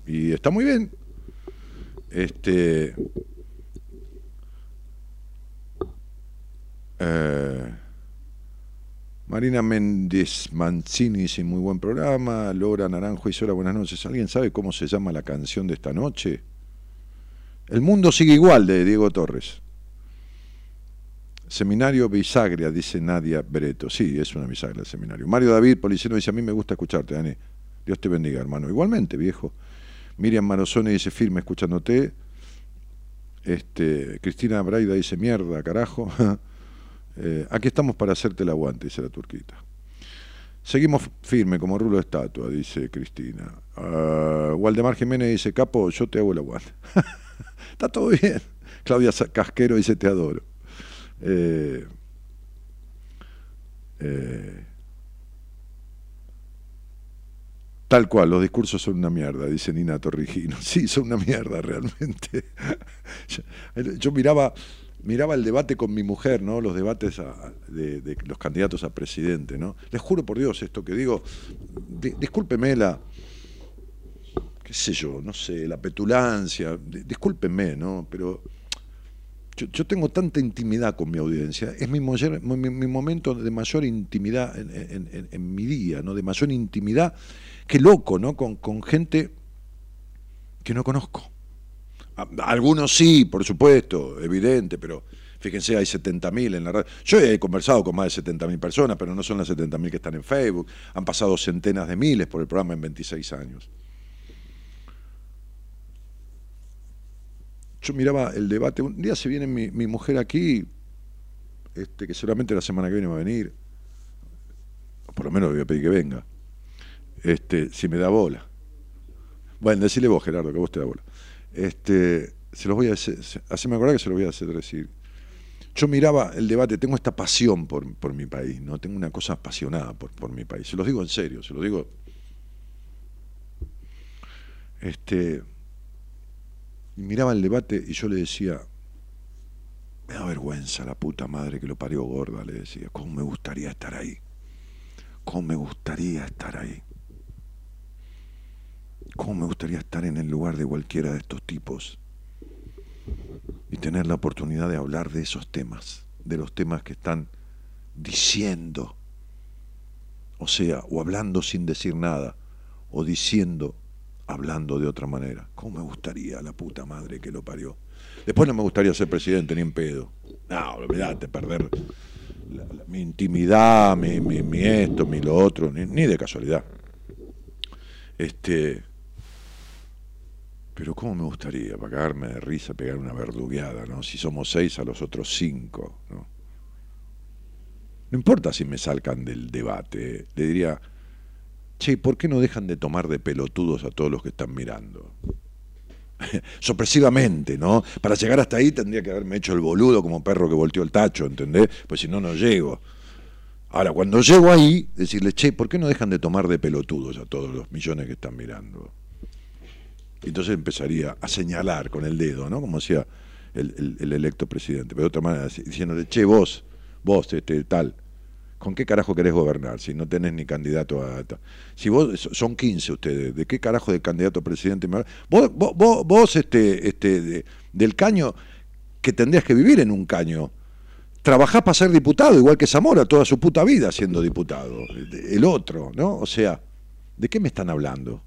y está muy bien. Este, eh, Marina Méndez Mancini dice muy buen programa. Laura Naranjo y Sola, buenas noches. ¿Alguien sabe cómo se llama la canción de esta noche? El mundo sigue igual de Diego Torres. Seminario Bisagria, dice Nadia Breto. Sí, es una bisagria el seminario. Mario David Policino dice, a mí me gusta escucharte, Dani. Dios te bendiga, hermano. Igualmente, viejo. Miriam Marozone dice, firme escuchándote. Este, Cristina Braida dice, mierda, carajo. <laughs> Eh, aquí estamos para hacerte el aguante, dice la turquita. Seguimos firme como rulo de estatua, dice Cristina. Uh, Waldemar Jiménez dice, Capo, yo te hago el aguante. <laughs> Está todo bien. Claudia Casquero dice, te adoro. Eh, eh, tal cual, los discursos son una mierda, dice Nina Torrigino. <laughs> Sí, son una mierda realmente. <laughs> yo, miraba miraba el debate con mi mujer, ¿no? Los debates de, los candidatos a presidente, ¿no? Les juro por Dios esto que digo, discúlpeme la, qué sé yo, no sé, la petulancia, discúlpeme, ¿no? Pero yo, tengo tanta intimidad con mi audiencia, es mi, mi, momento de mayor intimidad en, mi día, ¿no? De mayor intimidad, que loco, ¿no? Con, con gente que no conozco algunos sí, por supuesto, evidente, pero fíjense, hay 70.000 en la radio. Yo he conversado con más de 70.000 personas, pero no son las 70.000 que están en Facebook. Han pasado centenas de miles por el programa en 26 años. Yo miraba el debate, un día se viene mi, mi mujer aquí, este, que seguramente la semana que viene va a venir, por lo menos le voy a pedir que venga, este, si me da bola. Bueno, decirle vos, Gerardo, que vos te da bola. Este, se los voy a hacer, así me acuerdo que se los voy a hacer decir. Yo miraba el debate, tengo esta pasión por, mi país, ¿no? Tengo una cosa apasionada por, por mi país. Se los digo en serio, se los digo. Este, miraba el debate y yo le decía, me da vergüenza la puta madre que lo parió gorda, le decía, ¿cómo me gustaría estar ahí? ¿Cómo me gustaría estar ahí? ¿Cómo me gustaría estar en el lugar de cualquiera de estos tipos y tener la oportunidad de hablar de esos temas, de los temas que están diciendo, o sea, o hablando sin decir nada, o diciendo, hablando de otra manera. ¿Cómo me gustaría la puta madre que lo parió? Después no me gustaría ser presidente ni en pedo. No, olvídate, perder mi intimidad, mi, esto, mi lo otro, ni de casualidad. Este, pero cómo me gustaría pagarme de risa, pegar una verdugueada, ¿no? Si somos seis a los otros cinco, ¿no? No importa si me salgan del debate, le diría, che, ¿por qué no dejan de tomar de pelotudos a todos los que están mirando? <laughs> Sorpresivamente, ¿no? Para llegar hasta ahí tendría que haberme hecho el boludo como perro que volteó el tacho, ¿entendés? Pues si no, no llego. Ahora, cuando llego ahí, decirle, che, ¿por qué no dejan de tomar de pelotudos a todos los millones que están mirando? Entonces empezaría a señalar con el dedo, ¿no? Como decía el, electo presidente, pero de otra manera, diciéndole, che, vos, vos, este, tal, ¿con qué carajo querés gobernar si no tenés ni candidato a... Si vos, son 15 ustedes, ¿de qué carajo de candidato a presidente me Vos, vos, vos este, este, del caño, que tendrías que vivir en un caño, trabajás para ser diputado, igual que Zamora, toda su puta vida siendo diputado, el otro, ¿no? O sea, ¿de qué me están hablando?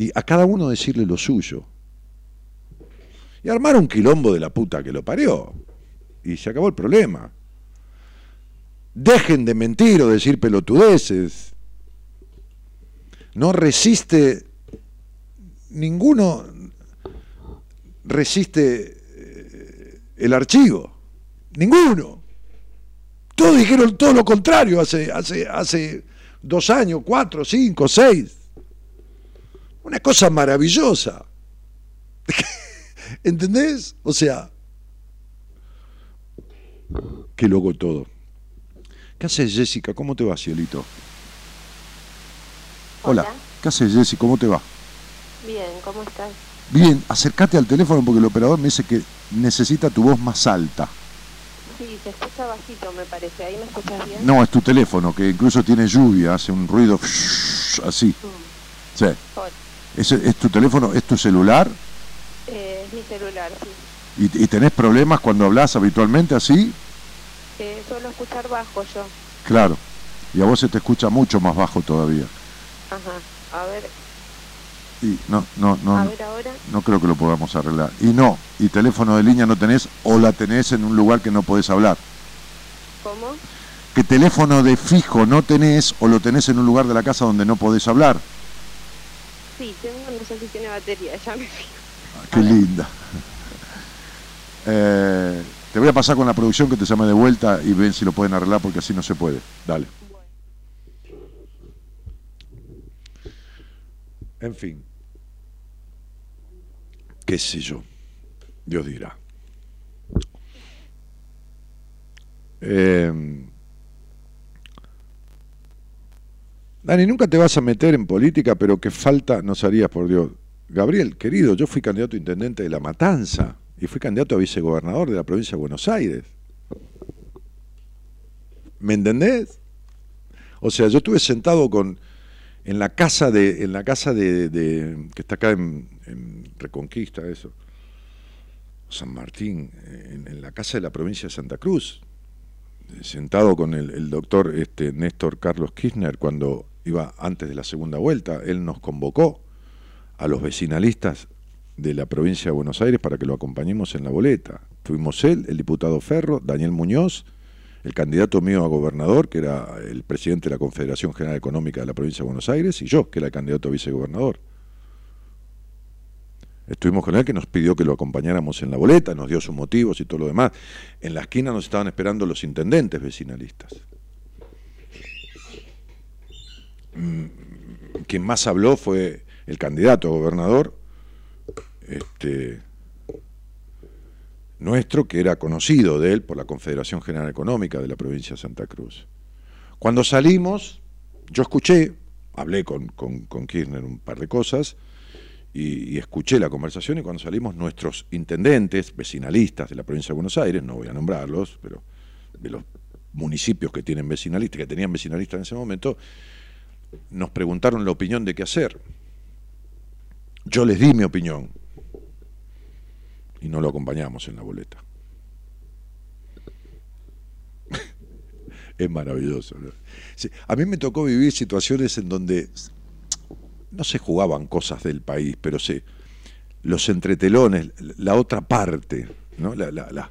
Y a cada uno decirle lo suyo. Y armar un quilombo de la puta que lo parió. Y se acabó el problema. Dejen de mentir o decir pelotudeces. No resiste, ninguno resiste eh, el archivo. Ninguno. Todos dijeron todo lo contrario hace, hace, hace dos años, cuatro, cinco, seis. Una cosa maravillosa. <laughs> ¿Entendés? O sea, qué loco todo. ¿Qué haces, Jessica? ¿Cómo te va, cielito? Hola. Hola. ¿Qué haces, Jessy? ¿Cómo te va? Bien, ¿cómo estás? Bien, acércate al teléfono porque el operador me dice que necesita tu voz más alta. Sí, se escucha bajito, me parece. ¿Ahí me escuchas bien? No, es tu teléfono, que incluso tiene lluvia, hace un ruido <laughs> así. Mm. Sí. ¿Es, es tu teléfono? ¿Es tu celular? Eh, es mi celular, sí. ¿Y, y tenés problemas cuando hablas habitualmente así? Eh, suelo escuchar bajo yo. Claro. Y a vos se te escucha mucho más bajo todavía. Ajá. A ver, Y no, no, no, a ver ahora. no creo que lo podamos arreglar. Y no, y teléfono de línea no tenés o la tenés en un lugar que no podés hablar. ¿Cómo? Que teléfono de fijo no tenés o lo tenés en un lugar de la casa donde no podés hablar. Sí, tengo, no sé si tiene batería, ya me fijo. Ah, Qué linda. Eh, te voy a pasar con la producción que te llame de vuelta y ven si lo pueden arreglar porque así no se puede. Dale. En fin. Qué sé yo. Dios dirá. Eh, Dani, nunca te vas a meter en política, pero qué falta nos harías, por Dios. Gabriel, querido, yo fui candidato a intendente de La Matanza y fui candidato a vicegobernador de la provincia de Buenos Aires. ¿Me entendés? O sea, yo estuve sentado con en la casa de en la casa de, que está acá en, Reconquista, eso, San Martín, en, la casa de la provincia de Santa Cruz, sentado con el, el doctor este, Néstor Carlos Kirchner cuando iba antes de la segunda vuelta, él nos convocó a los vecinalistas de la provincia de Buenos Aires para que lo acompañemos en la boleta. Fuimos él, el diputado Ferro, Daniel Muñoz, el candidato mío a gobernador, que era el presidente de la Confederación General Económica de la provincia de Buenos Aires, y yo, que era el candidato a vicegobernador. Estuvimos con él que nos pidió que lo acompañáramos en la boleta, nos dio sus motivos y todo lo demás. En la esquina nos estaban esperando los intendentes vecinalistas. Mm, Quien más habló fue el candidato a gobernador, este, nuestro, que era conocido de él por la Confederación General Económica de la provincia de Santa Cruz. Cuando salimos, yo escuché, hablé con, con, Kirchner un par de cosas, y, y escuché la conversación y cuando salimos nuestros intendentes, vecinalistas de la provincia de Buenos Aires, no voy a nombrarlos, pero de los municipios que tienen vecinalistas, que tenían vecinalistas en ese momento, nos preguntaron la opinión de qué hacer. Yo les di mi opinión y no lo acompañamos en la boleta. <laughs> es maravilloso. ¿no? Sí, a mí me tocó vivir situaciones en donde no se jugaban cosas del país, pero se los entretelones, la otra parte, ¿no? La-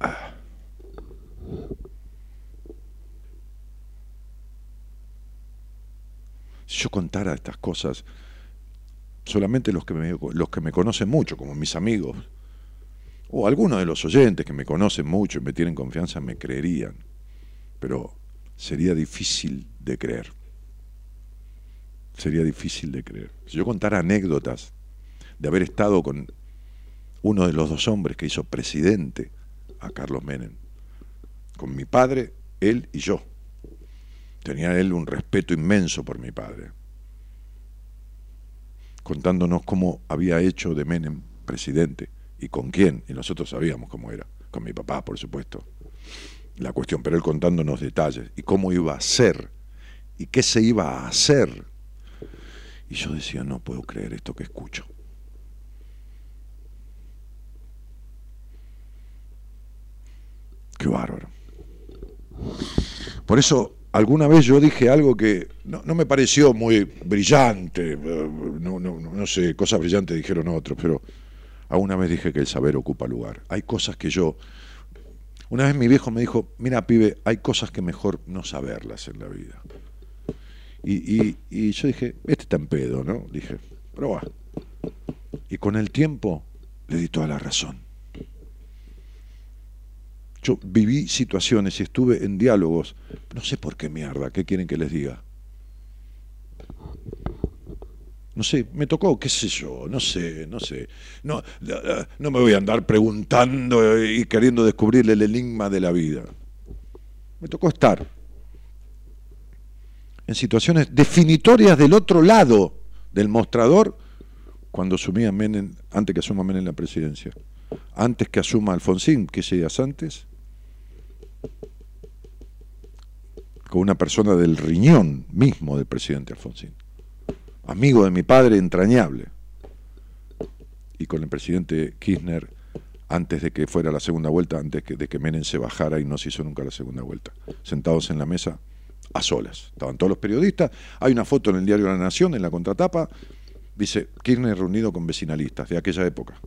ah. Si yo contara estas cosas, solamente los que me, los que me conocen mucho, como mis amigos, o algunos de los oyentes que me conocen mucho y me tienen confianza, me creerían. Pero sería difícil de creer sería difícil de creer. Si yo contara anécdotas de haber estado con uno de los dos hombres que hizo presidente a Carlos Menem, con mi padre, él y yo. Tenía él un respeto inmenso por mi padre, contándonos cómo había hecho de Menem presidente y con quién, y nosotros sabíamos cómo era, con mi papá, por supuesto, la cuestión, pero él contándonos detalles y cómo iba a ser y qué se iba a hacer y yo decía, no puedo creer esto que escucho. Qué bárbaro. Por eso, alguna vez yo dije algo que no, no me pareció muy brillante, eh, no, no, no sé, cosas brillantes dijeron otros, pero alguna vez dije que el saber ocupa lugar. Hay cosas que yo... Una vez mi viejo me dijo, mira pibe, hay cosas que mejor no saberlas en la vida. Y, y- y yo dije, este está en pedo, ¿no? Dije, probá. Y con el tiempo le di toda la razón. Yo viví situaciones y estuve en diálogos, no sé por qué mierda, ¿qué quieren que les diga? No sé, me tocó, qué sé yo, no sé, no sé. No, me voy a andar preguntando y queriendo descubrir el enigma de la vida. Me tocó estar en situaciones definitorias del otro lado del mostrador cuando asumía Menem, antes que asuma Menem la presidencia. Antes que asuma Alfonsín, que días antes, con una persona del riñón mismo del presidente Alfonsín. Amigo de mi padre entrañable, y con el presidente Kirchner antes de que fuera la segunda vuelta, antes de que Menem se bajara y no se hizo nunca la segunda vuelta, sentados en la mesa a solas. Estaban todos los periodistas, hay una foto en el diario La Nación, en la contratapa, dice Kirchner reunido con vecinalistas de aquella época.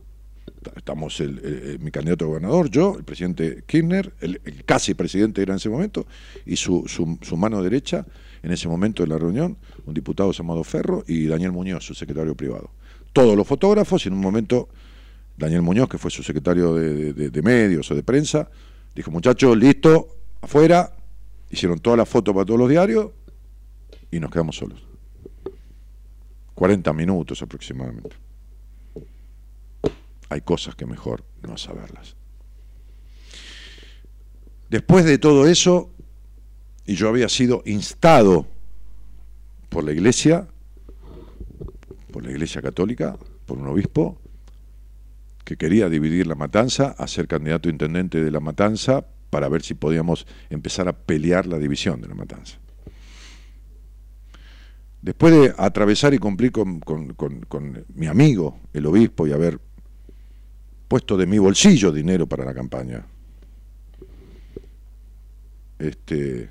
Estamos el, mi candidato a gobernador, yo, el presidente Kirchner, el, casi presidente era en ese momento, y su, su, mano derecha, en ese momento de la reunión, un diputado llamado Ferro y Daniel Muñoz, su secretario privado. Todos los fotógrafos y en un momento Daniel Muñoz, que fue su secretario de, medios o de prensa, dijo, muchachos, listo, afuera, hicieron todas las fotos para todos los diarios y nos quedamos solos. 40 minutos aproximadamente. Hay cosas que mejor no saberlas. Después de todo eso, y yo había sido instado por la iglesia, por la iglesia católica, por un obispo, que quería dividir la matanza, a ser candidato intendente de la matanza, para ver si podíamos empezar a pelear la división de la matanza. Después de atravesar y cumplir con, con mi amigo, el obispo, y haber puesto de mi bolsillo dinero para la campaña, este,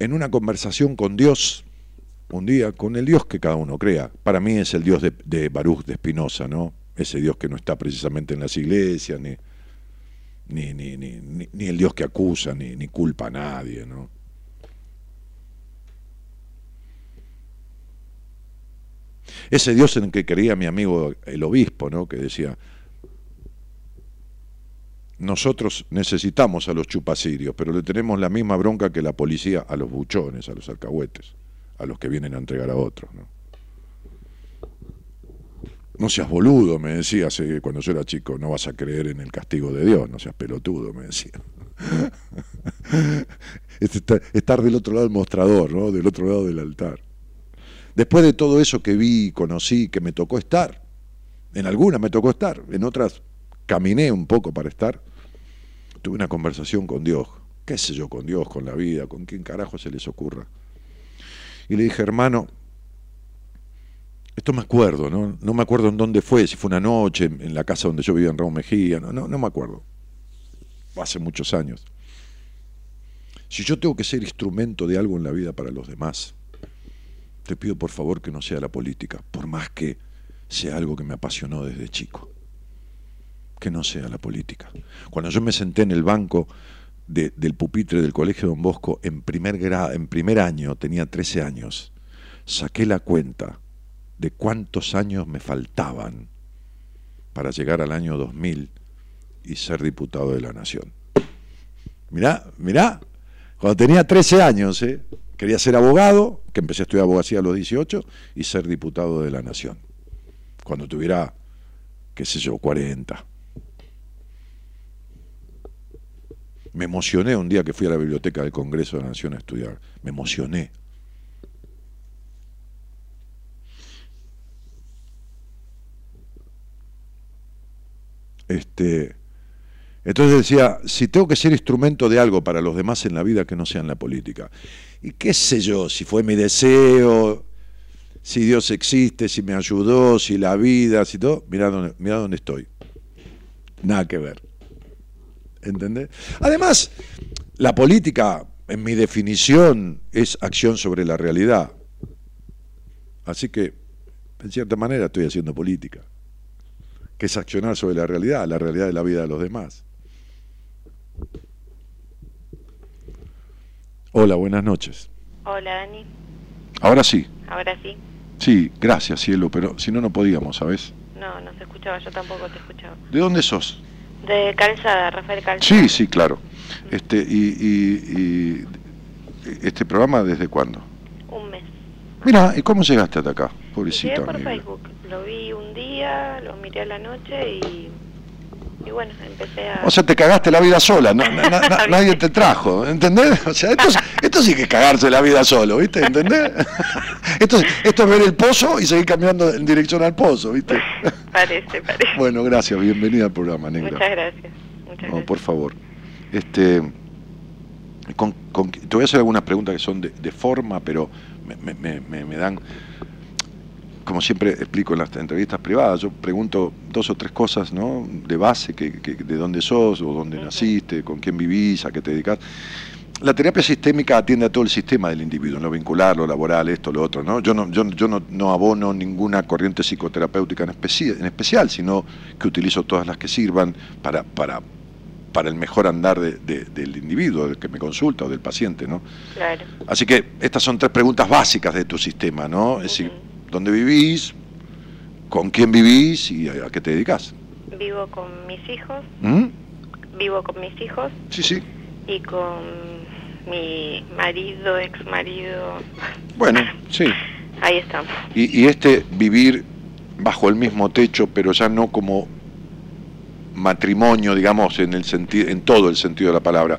en una conversación con Dios, un día, con el Dios que cada uno crea. Para mí es el Dios de, Baruch de Spinoza, ¿no? Ese Dios que no está precisamente en las iglesias, ni, ni, ni, ni, ni el Dios que acusa, ni, ni culpa a nadie, ¿no? Ese Dios en el que creía mi amigo el obispo, ¿no? que decía, nosotros necesitamos a los chupacirios, pero le tenemos la misma bronca que la policía a los buchones, a los alcahuetes, a los que vienen a entregar a otros. ¿no? no seas boludo, me decía cuando yo era chico, no vas a creer en el castigo de Dios, no seas pelotudo, me decía. <laughs> Estar del otro lado del mostrador, ¿no? del otro lado del altar. Después de todo eso que vi, conocí, que me tocó estar, en algunas me tocó estar, en otras caminé un poco para estar, tuve una conversación con Dios, qué sé yo, con Dios, con la vida, con quién carajo se les ocurra. Y le dije, hermano, esto me acuerdo, ¿no? No me acuerdo en dónde fue, si fue una noche, en la casa donde yo vivía en Raúl Mejía, no, no, no me acuerdo. Hace muchos años. Si yo tengo que ser instrumento de algo en la vida para los demás, te pido por favor que no sea la política, por más que sea algo que me apasionó desde chico que no sea la política. Cuando yo me senté en el banco del pupitre del Colegio Don Bosco en primer, grado, en primer año, tenía 13 años, saqué la cuenta de cuántos años me faltaban para llegar al año 2000 y ser diputado de la Nación. Mirá, mirá, cuando tenía 13 años, ¿eh? quería ser abogado, que empecé a estudiar abogacía a los 18, y ser diputado de la Nación. Cuando tuviera, qué sé yo, 40. Me emocioné un día que fui a la biblioteca del Congreso de la Nación a estudiar. Me emocioné. Este, entonces decía, si tengo que ser instrumento de algo para los demás en la vida que no sea en la política. Y qué sé yo, si fue mi deseo, si Dios existe, si me ayudó, si la vida, si todo, mira dónde, mira dónde estoy. Nada que ver. ¿Entendés? Además, la política, en mi definición, es acción sobre la realidad. Así que, en cierta manera, estoy haciendo política, que es accionar sobre la realidad, la realidad de la vida de los demás. Hola, buenas noches. Hola, Dani. Ahora sí. Ahora sí. Sí, gracias, cielo, pero si no, no podíamos, ¿sabes? No, no se escuchaba, yo tampoco te escuchaba. ¿De dónde sos? De Calzada, Rafael Calzada. Sí, sí, claro. Este, y, y- y este programa desde cuándo? Un mes. Mira, ¿y cómo llegaste hasta acá? Llegué Pobrecita por amiga. Facebook. Lo vi un día, lo miré a la noche y, y bueno, empecé a... O sea, te cagaste la vida sola, no- na- na- na- nadie te trajo, ¿entendés? O sea, esto, es- <laughs> esto sí que es cagarse la vida solo, ¿viste? ¿Entendés? <laughs> Esto, es- esto es ver el pozo y seguir caminando en dirección al pozo, ¿viste? <laughs> Parece, parece. Bueno, gracias, bienvenida al programa, negra. Muchas gracias. Muchas No, por favor. Este, con- con- te voy a hacer algunas preguntas que son de, de forma, pero me- me- me dan, como siempre explico en las entrevistas privadas, yo pregunto dos o tres cosas ¿no? de base, que, que- de dónde sos, o dónde naciste, con quién vivís, a qué te dedicas. La terapia sistémica atiende a todo el sistema del individuo, lo vincular, lo laboral, esto, lo otro. ¿no? Yo, no, yo, yo no, no abono ninguna corriente psicoterapéutica en, en especial, sino que utilizo todas las que sirvan para, para, para el mejor andar de- de- del individuo, del que me consulta o del paciente. ¿no? Claro. Así que estas son tres preguntas básicas de tu sistema, ¿no? Es decir, Ujú. ¿Dónde vivís? ¿Con quién vivís? ¿Y a, a qué te dedicas? Vivo con mis hijos, ¿Mm? vivo con mis hijos Sí, sí. y con mi marido, ex marido. Bueno, sí. <laughs> Ahí estamos. Y, y este vivir bajo el mismo techo, pero ya no como matrimonio, digamos, en el sentido, en todo el sentido de la palabra.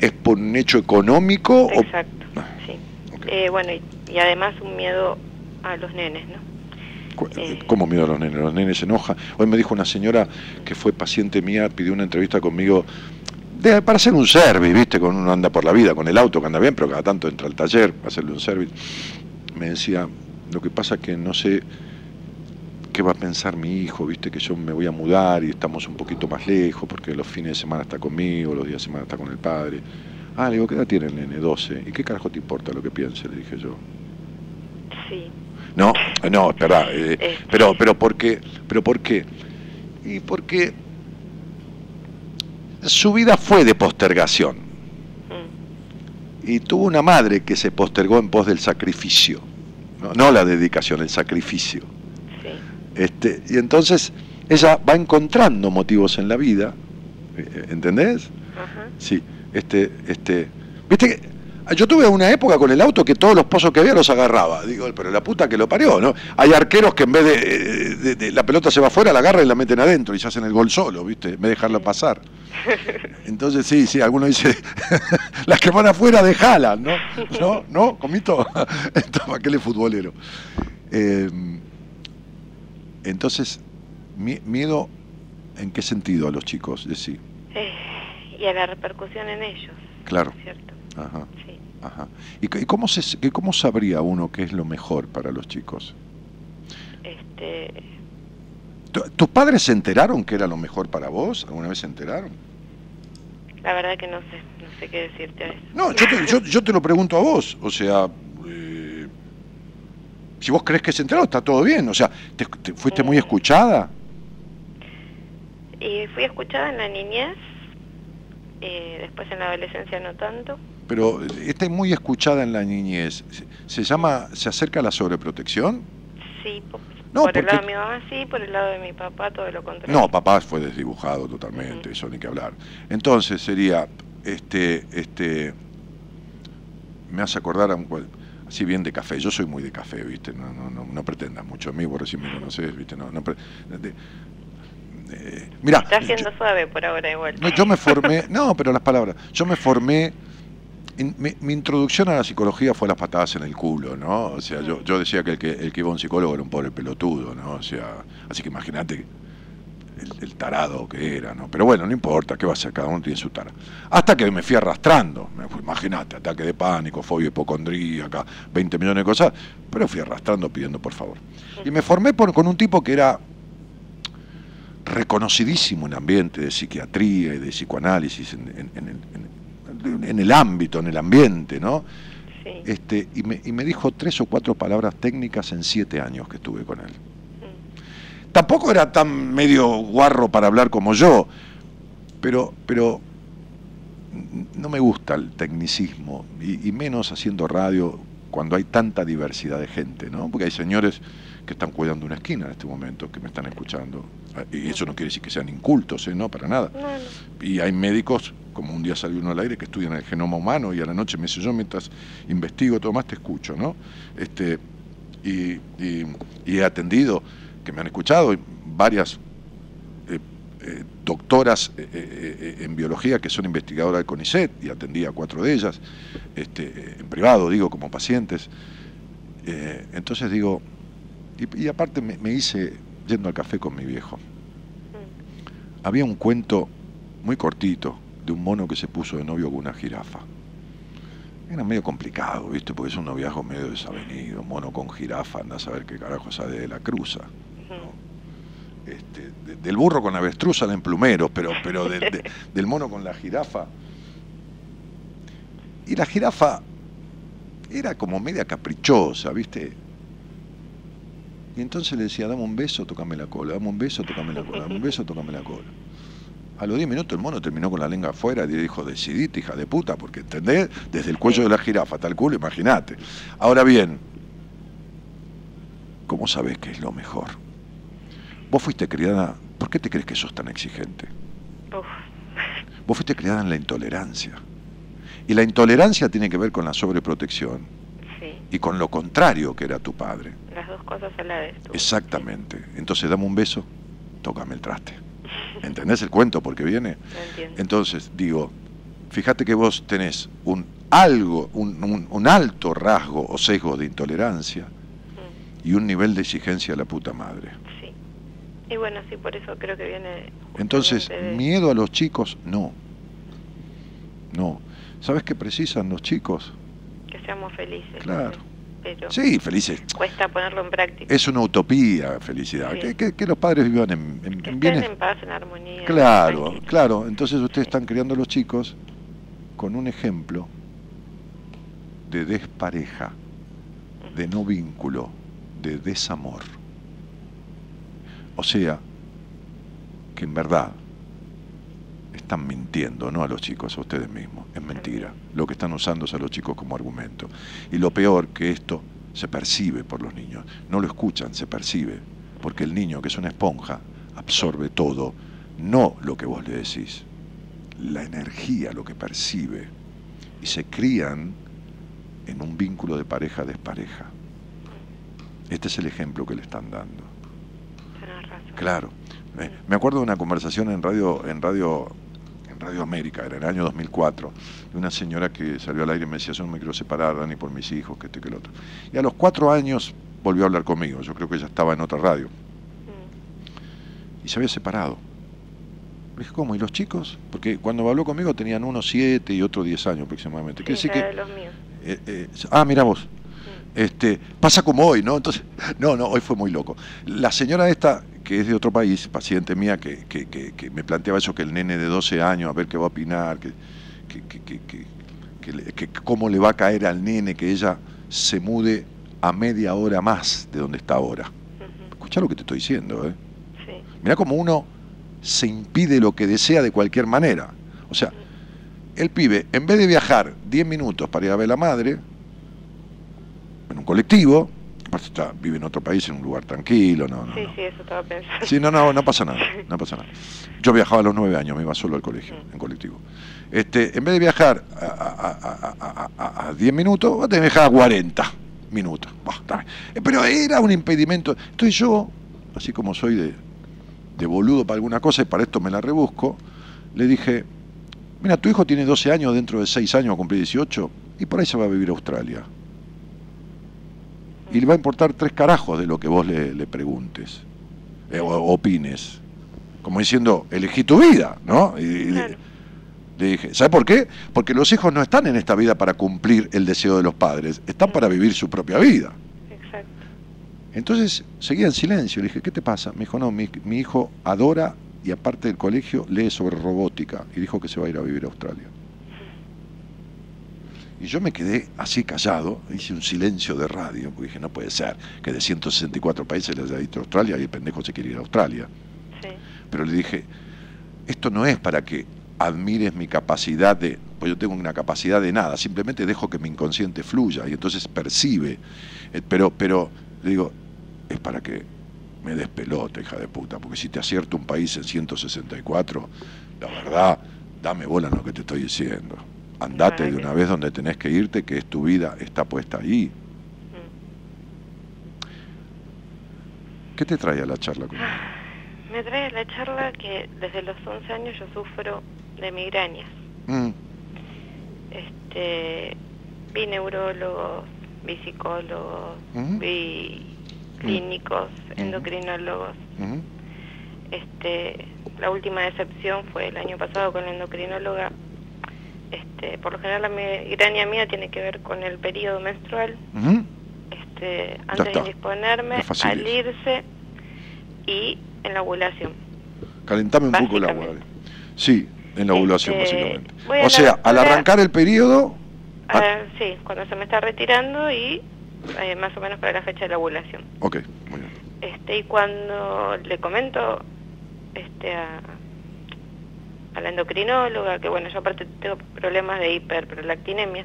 ¿es por un hecho económico o Exacto, sí. Ok. Eh, bueno, y, y además un miedo a los nenes, ¿no? Eh. cómo miedo a los nenes? Los nenes se enojan. Hoy me dijo una señora que fue paciente mía, pidió una entrevista conmigo de- para hacer un service, ¿viste? Con uno anda por la vida, con el auto que anda bien, pero cada tanto entra al taller para hacerle un service. Me decía, lo que pasa es que no sé qué va a pensar mi hijo, ¿viste? Que yo me voy a mudar y estamos un poquito más lejos porque los fines de semana está conmigo, los días de semana está con el padre. Ah, le digo, ¿qué edad tiene el nene? 12. ¿Y qué carajo te importa lo que piense? Le dije yo. Sí. No, no, espera, eh, Este. pero, pero ¿por qué? ¿Pero por qué? Y porque su vida fue de postergación Mm. y tuvo una madre que se postergó en pos del sacrificio, no, no la dedicación, el sacrificio. Sí. Este, y entonces ella va encontrando motivos en la vida, eh, ¿entendés? Sí, este, este, viste que yo tuve una época con el auto que todos los pozos que había los agarraba. Digo, pero la puta que lo parió, ¿no? Hay arqueros que en vez de, de- de- la pelota se va afuera, la agarran y la meten adentro y se hacen el gol solo, ¿viste? En vez de dejarla pasar. <laughs> Entonces, sí, sí, algunos dicen, <laughs> las que van afuera, dejalas, ¿no? ¿No? ¿No? ¿Comito? <laughs> Entonces, aquel es futbolero. Eh, entonces, mi- miedo, ¿en qué sentido a los chicos? Decir, Eh, y a la repercusión en ellos, claro. ¿cierto? Ajá. Sí. Ajá. ¿Y, cómo, se, cómo sabría uno qué es lo mejor para los chicos? Este, ¿Tu- ¿Tus padres se enteraron que era lo mejor para vos? ¿Alguna vez se enteraron? la verdad que no sé, no sé qué decirte a eso. No, yo te, yo, yo te lo pregunto a vos. O sea, eh, si vos crees que se enteraron, está todo bien. O sea, ¿te, te fuiste muy escuchada? Y fui escuchada en la niñez, eh, después en la adolescencia no tanto. Pero eh, está muy escuchada en la niñez. ¿Se, llama, se acerca a la sobreprotección? Sí, No, por el lado de mi mamá sí, por el lado de mi papá todo lo contrario. No, papá fue desdibujado totalmente, eso ni que hablar. Entonces sería, este, este, me hace acordar a un cual- así bien de café. Yo soy muy de café, viste, no, no, no, no pretendas mucho a mí, vos recién me conocés, viste, no, no pre- de- eh, mirá, Está yo- siendo suave por ahora igual. no, yo me formé, no, pero las palabras, yo me formé, mi, introducción a la psicología fue las patadas en el culo, ¿no? O sea, yo, decía que el, que iba a un psicólogo era un pobre pelotudo, ¿no? O sea, así que imagínate el, tarado que era, ¿no? Pero bueno, no importa, ¿qué va a ser? Cada uno tiene su tara. Hasta que me fui arrastrando, imagínate, ataque de pánico, fobia hipocondríaca, 20 millones de cosas, pero fui arrastrando pidiendo por favor. Y me formé con un tipo que era reconocidísimo en ambiente de psiquiatría y de psicoanálisis en, en- en en- el ámbito, en el ambiente, ¿no? Sí. Este, y, me, y me dijo tres o cuatro palabras técnicas en siete años que estuve con él. Mm. Tampoco era tan medio guarro para hablar como yo, pero, pero no me gusta el tecnicismo, y, y menos haciendo radio cuando hay tanta diversidad de gente, ¿no? Porque hay señores que están cuidando una esquina en este momento, que me están escuchando. Y eso no quiere decir que sean incultos, ¿eh? No, para nada. No, no. Y hay médicos, como un día salió uno al aire, que estudian el genoma humano y a la noche me dice, yo mientras investigo todo más te escucho, ¿no? Este, y, y- y he atendido, que me han escuchado, varias eh, eh, doctoras en biología que son investigadoras del CONICET, y atendí a cuatro de ellas, este, en privado, digo, como pacientes. Entonces digo, y, y aparte me, me hice yendo al café con mi viejo. Había un cuento muy cortito de un mono que se puso de novio con una jirafa. Era medio complicado, ¿viste? Porque es un noviazgo medio desavenido. Mono con jirafa, anda a saber qué carajo sale de la cruza. ¿no? Este, de- del burro con avestruz salen plumeros, pero, pero del- de- <laughs> del mono con la jirafa. Y la jirafa era como media caprichosa, ¿viste? Y entonces le decía, dame un beso, tócame la cola, dame un beso, tócame la cola, dame un beso, tócame la cola. A los 10 minutos el mono terminó con la lengua afuera y le dijo, decidite, hija de puta, porque entendés, desde el cuello de la jirafa hasta el culo, imagínate. Ahora bien, ¿cómo sabés qué es lo mejor? Vos fuiste criada, ¿por qué te crees que sos tan exigente? Uf, Vos fuiste criada en la intolerancia. Y la intolerancia tiene que ver con la sobreprotección sí. y con lo contrario que era tu padre. Las dos cosas a la vez. tú. Exactamente. Entonces dame un beso, tócame el traste. ¿Entendés el cuento porque viene? <laughs> Entiendo. Entonces, digo, fíjate que vos tenés un algo, un, un- un alto rasgo o sesgo de intolerancia Mm, y un nivel de exigencia a la puta madre. sí. Y bueno, sí, por eso creo que viene. Entonces, de- miedo a los chicos, no. No. ¿Sabes qué precisan los chicos? Que seamos felices. Claro. Pero Sí, felices. cuesta ponerlo en práctica. Es una utopía, felicidad. Sí. Que, que- que los padres vivan en, en- que estén bienes- en paz, en armonía. Claro, claro. Entonces ustedes están criando a los chicos con un ejemplo de despareja, de no vínculo, de desamor. O sea, que en verdad están mintiendo, no a los chicos, a ustedes mismos. Es mentira. Lo que están usando es a los chicos como argumento. Y lo peor que esto se percibe por los niños. No lo escuchan, se percibe. Porque el niño, que es una esponja, absorbe todo, no lo que vos le decís, la energía, lo que percibe. Y se crían en un vínculo de pareja-despareja. Este es el ejemplo que le están dando. Claro. Eh, me acuerdo de una conversación en radio, en radio, en Radio América, era en el año 2004, de una señora que salió al aire y me decía, yo no me quiero separar, Dani, por mis hijos, que este que el otro. Y a los cuatro años volvió a hablar conmigo, yo creo que ella estaba en otra radio, Mm, y se había separado. Le dije, ¿cómo? ¿Y los chicos? Porque cuando habló conmigo tenían uno siete y otro diez años aproximadamente. Quiere sí, decir ya que... de los míos. eh, eh, ah, mira vos. Este, pasa como hoy, ¿no? Entonces, no, no, hoy fue muy loco. La señora esta, que es de otro país, paciente mía, que, que, que- que me planteaba eso, que el nene de 12 años, a ver qué va a opinar, que, que, cómo le va a caer al nene que ella se mude a media hora más de donde está ahora. Escucha lo que te estoy diciendo, ¿eh? Sí. Mirá cómo uno se impide lo que desea de cualquier manera. O sea, el pibe, en vez de viajar 10 minutos para ir a ver a la madre, en un colectivo, aparte está, vive en otro país, en un lugar tranquilo, no, no, sí, no. sí, eso estaba pensando. Sí, no, no, no pasa nada, <laughs> no pasa nada. Yo viajaba a los nueve años, me iba solo al colegio, en colectivo. Este, en vez de viajar a, a- a- a- a- a 10 minutos, vas a tener que viajar a 40 minutos. Bah. Eh, Pero era un impedimento. Entonces yo, así como soy de, de boludo para alguna cosa y para esto me la rebusco, le dije, mira, tu hijo tiene 12 años, dentro de 6 años va a cumplir 18, y por ahí se va a vivir a Australia. Y le va a importar tres carajos de lo que vos le, le preguntes eh, o opines. Como diciendo, elegí tu vida, ¿no? Y, le dije, ¿sabe por qué? Porque los hijos no están en esta vida para cumplir el deseo de los padres, están para vivir su propia vida. Exacto. Entonces seguía en silencio. Le dije, ¿qué te pasa? Me dijo, no, mi, mi hijo adora y aparte del colegio lee sobre robótica y dijo que se va a ir a vivir a Australia. Y yo me quedé así callado, hice un silencio de radio, porque dije, no puede ser que de 164 países le haya dicho Australia y el pendejo se quiere ir a Australia. Sí. Pero le dije, esto no es para que admires mi capacidad de pues yo tengo una capacidad de nada, simplemente dejo que mi inconsciente fluya y entonces percibe. Eh, Pero, pero, le digo, es para que me des pelota, hija de puta, porque si te acierto un país en 164, la verdad, dame bola en lo que te estoy diciendo. Andate de una vez donde tenés que irte, que es tu vida, está puesta ahí. ¿Qué te trae a la charla conmigo? <sighs> Me trae la charla que desde los 11 años yo sufro de migrañas. Mm, Este, vi neurólogos, vi psicólogos, vi clínicos, endocrinólogos. Este, la última decepción fue el año pasado con la endocrinóloga. Este, por lo general la migraña mía tiene que ver con el periodo menstrual. Este, antes de fácil al irse y en la ovulación. Calentame un poco el agua. Dale. Sí, en la ovulación, Este, básicamente. O la sea, al arrancar el periodo, ah, Ah, sí, cuando se me está retirando y eh, más o menos para la fecha de la ovulación. ok, muy bien. Este, y cuando le comento este, a, a la endocrinóloga, que bueno, yo aparte tengo problemas de hiperprolactinemia,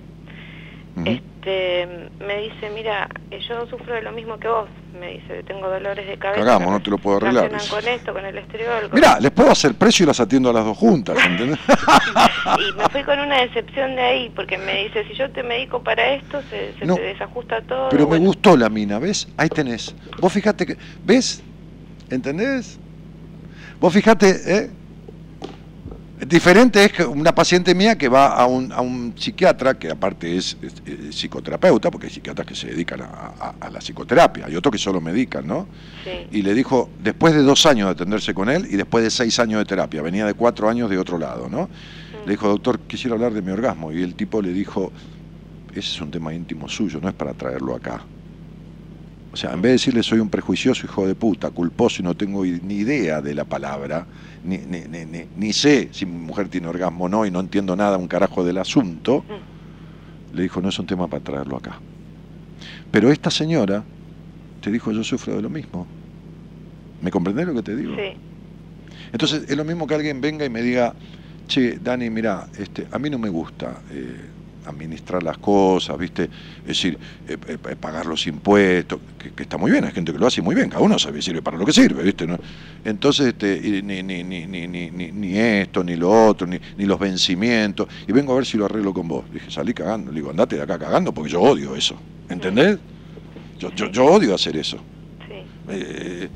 Ujú. este, me dice, mira, eh, yo sufro de lo mismo que vos, me dice, tengo dolores de cabeza. Cagamos, no te lo puedo arreglar, con esto, con el estriol. con- Mirá, les puedo hacer precio y las atiendo a las dos juntas, ¿entendés? <laughs> Y me fui con una decepción de ahí, porque me dice, si yo te medico para esto, se, se No, te desajusta todo. Pero me gustó la mina, ¿ves? Ahí tenés. Vos fijate que. ¿Ves? ¿Entendés? Vos fijate, ¿eh? Diferente es que una paciente mía que va a un, a un psiquiatra, que aparte es, es- es psicoterapeuta, porque hay psiquiatras que se dedican a, a- a la psicoterapia, y otros que solo medican, ¿no? Sí. Y le dijo, después de dos años de atenderse con él y después de seis años de terapia, venía de cuatro años de otro lado, ¿no? Le dijo, doctor, quisiera hablar de mi orgasmo. Y el tipo le dijo, ese es un tema íntimo suyo, no es para traerlo acá. O sea, en vez de decirle soy un prejuicioso hijo de puta, culposo y no tengo ni idea de la palabra, ni, ni, ni, ni- ni sé si mi mujer tiene orgasmo o no y no entiendo nada, un carajo del asunto, le dijo, no es un tema para traerlo acá. Pero esta señora te dijo, yo sufro de lo mismo. ¿Me comprendés lo que te digo? Sí. Entonces es lo mismo que alguien venga y me diga, che, Dani, mira, este, a mí no me gusta eh, administrar las cosas, ¿viste? Es decir, eh, eh, eh, pagar los impuestos, que, que está muy bien, hay gente que lo hace muy bien, cada uno sabe, sirve para lo que sirve, ¿viste? ¿No? Entonces, este, ni, ni, ni, ni, ni, ni- ni esto, ni lo otro, ni, ni los vencimientos, y vengo a ver si lo arreglo con vos. Dije, salí cagando, le digo, andate de acá cagando porque yo odio eso, ¿entendés? Yo, yo, yo odio hacer eso. Sí. Eh,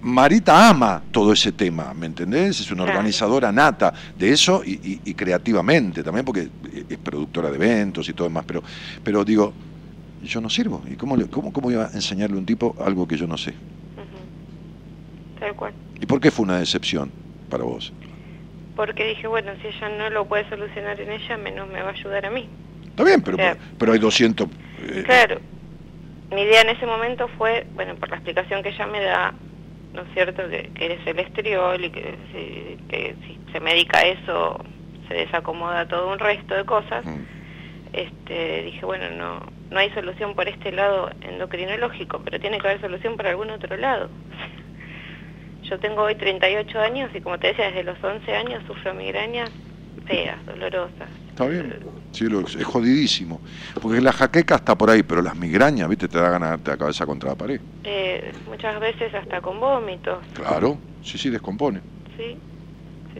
Marita ama todo ese tema, ¿me entendés? Es una organizadora nata de eso y, y- y creativamente también, porque es productora de eventos y todo demás, pero, pero digo, yo no sirvo. ¿Y cómo, le- cómo, cómo iba a enseñarle a un tipo algo que yo no sé? Ujú. Tal cual. ¿Y por qué fue una decepción para vos? Porque dije, bueno, si ella no lo puede solucionar en ella, menos me va a ayudar a mí. Está bien, pero, Claro. pero hay 200... eh, Claro. Mi idea en ese momento fue, bueno, por la explicación que ella me da, ¿no es cierto?, que, que eres el estriol y que si, que si se medica eso, se desacomoda todo un resto de cosas. mm, Este, dije, bueno, no, no hay solución por este lado endocrinológico, pero tiene que haber solución por algún otro lado. <laughs> Yo tengo hoy 38 años y como te decía, desde los 11 años sufro migrañas feas, dolorosas. Está bien, sí, lo- es jodidísimo. Porque la jaqueca está por ahí, pero las migrañas, ¿viste? Te da ganas de darte la cabeza contra la pared. Eh, muchas veces hasta con vómitos, Claro, sí, sí, descompone. ¿sí?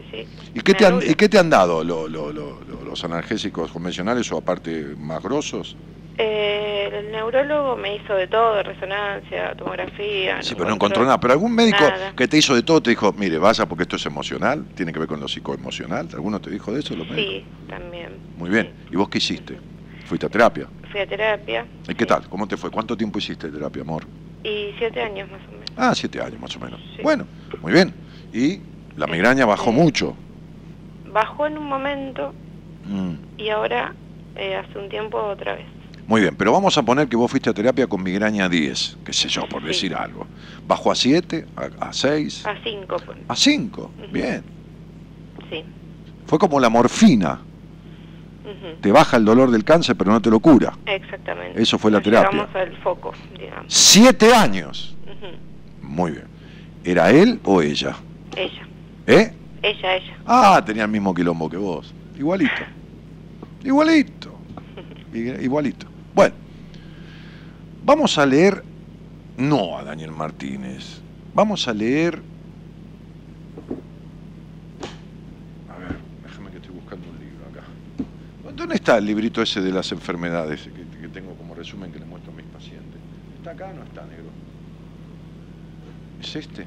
Sí. ¿Y qué te han. ¿y qué te han dado lo- lo- lo- lo- los analgésicos convencionales o aparte más grosos? Eh, el neurólogo me hizo de todo, resonancia, tomografía. Sí, pero no encontró nada. Pero algún médico nada. que te hizo de todo te dijo, mire, vaya porque esto es emocional, tiene que ver con lo psicoemocional. ¿Alguno te dijo de eso? Los médicos? Sí, también. Muy bien. ¿Y vos qué hiciste? ¿Fuiste a terapia? Fui a terapia. ¿Y qué tal? ¿Cómo te fue? ¿Cuánto tiempo hiciste terapia, amor? Y siete años más o menos. Ah, siete años más o menos. Sí. Bueno, muy bien. ¿Y la migraña bajó Este- mucho? Bajó en un momento Mm. y ahora, eh, hace un tiempo, otra vez. Muy bien, pero vamos a poner que vos fuiste a terapia con migraña 10, qué sé yo, por Sí. decir algo. ¿Bajó a 7, a 6, A cinco, pues. a 5? Ujú. Bien. sí. Fue como la morfina, Ujú. te baja el dolor del cáncer pero no te lo cura. Exactamente. Eso fue la Nos terapia. Al foco, digamos. Siete años. Ujú. Muy bien. ¿Era él o ella? Ella, ¿Eh? ella, ella. Ah, tenía el mismo quilombo que vos. Igualito. Igualito. <laughs> Igualito. Bueno, vamos a leer, no a Daniel Martínez, vamos a leer... A ver, déjame que estoy buscando un libro acá. ¿Dónde está el librito ese de las enfermedades que, que tengo como resumen que le muestro a mis pacientes? ¿Está acá o no está, negro? ¿Es este?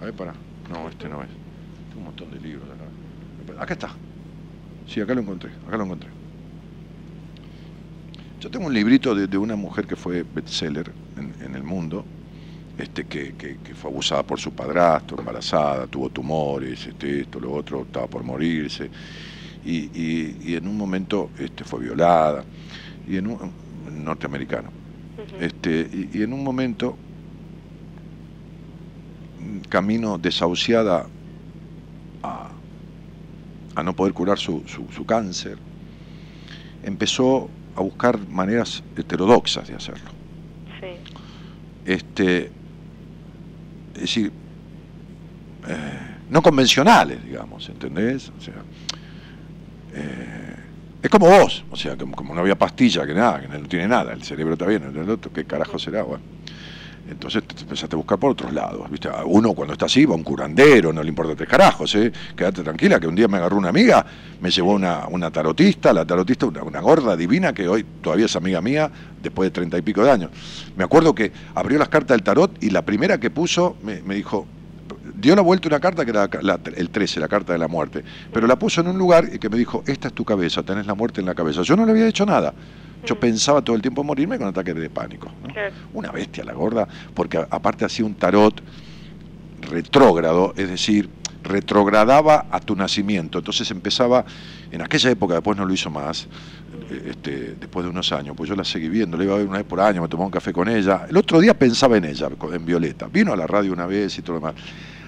A ver, para. No, este no es. Tengo un montón de libros acá. Acá está. Sí, acá lo encontré. Acá lo encontré. Yo tengo un librito de, de una mujer que fue bestseller en, en el mundo, este, que, que- que fue abusada por su padrastro, embarazada, tuvo tumores, este, esto, lo otro, estaba por morirse, y, y- y en un momento este, fue violada, y en un norteamericano, este, y, y en un momento, camino desahuciada a, a no poder curar su, su- su cáncer, empezó a buscar maneras heterodoxas de hacerlo. Sí. Este, es decir, eh, no convencionales, digamos, ¿entendés? O sea, eh, es como vos, o sea, como, como no había pastilla, que nada, que no tiene nada, el cerebro está bien, el otro, ¿qué carajo será? Bueno, entonces te te empezaste a buscar por otros lados, ¿viste? Uno cuando está así va un curandero, no le importa tres carajos, ¿eh? Quédate tranquila, que un día me agarró una amiga, me llevó una, una tarotista, la tarotista, una, una gorda divina que hoy todavía es amiga mía, después de treinta y pico de años. Me acuerdo que abrió las cartas del tarot y la primera que puso me, me dijo, dio la vuelta una carta que era la- el 13, la carta de la muerte, pero la puso en un lugar y que me dijo, esta es tu cabeza, tenés la muerte en la cabeza. Yo no le había hecho nada. Yo pensaba todo el tiempo morirme con ataques de pánico. ¿no? Claro. Una bestia la gorda, porque aparte hacía un tarot retrógrado, es decir, retrogradaba a tu nacimiento. Entonces empezaba, en aquella época, después no lo hizo más, eh, este, después de unos años, pues yo la seguí viendo, la iba a ver una vez por año, me tomaba un café con ella. El otro día pensaba en ella, en Violeta. Vino a la radio una vez y todo lo demás.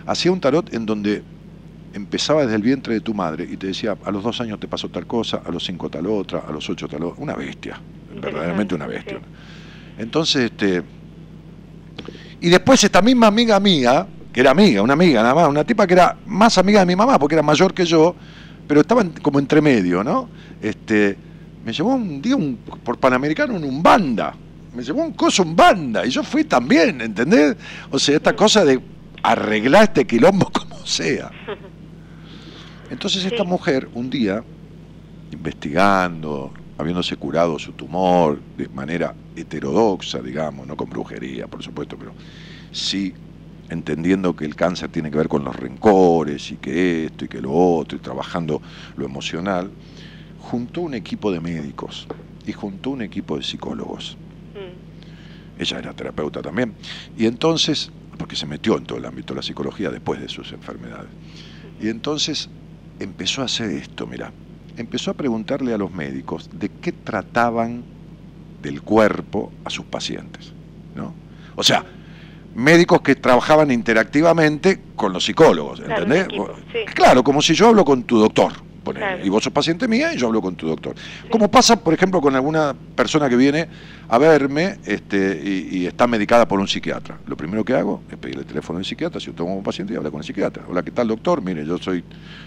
Hacía un tarot en donde empezaba desde el vientre de tu madre y te decía, a los dos años te pasó tal cosa, a los cinco tal otra, a los ocho tal otra. Una bestia, verdaderamente una bestia. Entonces, este. Y después esta misma amiga mía, que era amiga, una amiga nada más, una tipa que era más amiga de mi mamá, porque era mayor que yo, pero estaba como entre medio, ¿no? Este, me llevó un día un, por Panamericano en un banda. Me llevó un coso un banda. Y yo fui también, ¿entendés? O sea, esta cosa de arreglar este quilombo <laughs> como sea. <laughs> Entonces esta Sí. mujer, un día, investigando, habiéndose curado su tumor de manera heterodoxa, digamos, no con brujería, por supuesto, pero sí entendiendo que el cáncer tiene que ver con los rencores y que esto y que lo otro, y trabajando lo emocional, juntó un equipo de médicos y juntó un equipo de psicólogos. Mm. Ella era terapeuta también. Y entonces, porque se metió en todo el ámbito de la psicología después de sus enfermedades. Y entonces empezó a hacer esto, mira. Empezó a preguntarle a los médicos de qué trataban del cuerpo a sus pacientes. ¿no? O sea, médicos que trabajaban interactivamente con los psicólogos, Claro, ¿entendés? equipo, sí. Claro, como si yo hablo con tu doctor. Claro. Y vos sos paciente mía y yo hablo con tu doctor. Como pasa, por ejemplo, con alguna persona que viene a verme este, y, y está medicada por un psiquiatra. Lo primero que hago es pedirle el teléfono del psiquiatra, si yo tengo un paciente y habla con el psiquiatra. Hola, ¿qué tal, doctor? Mire, yo soy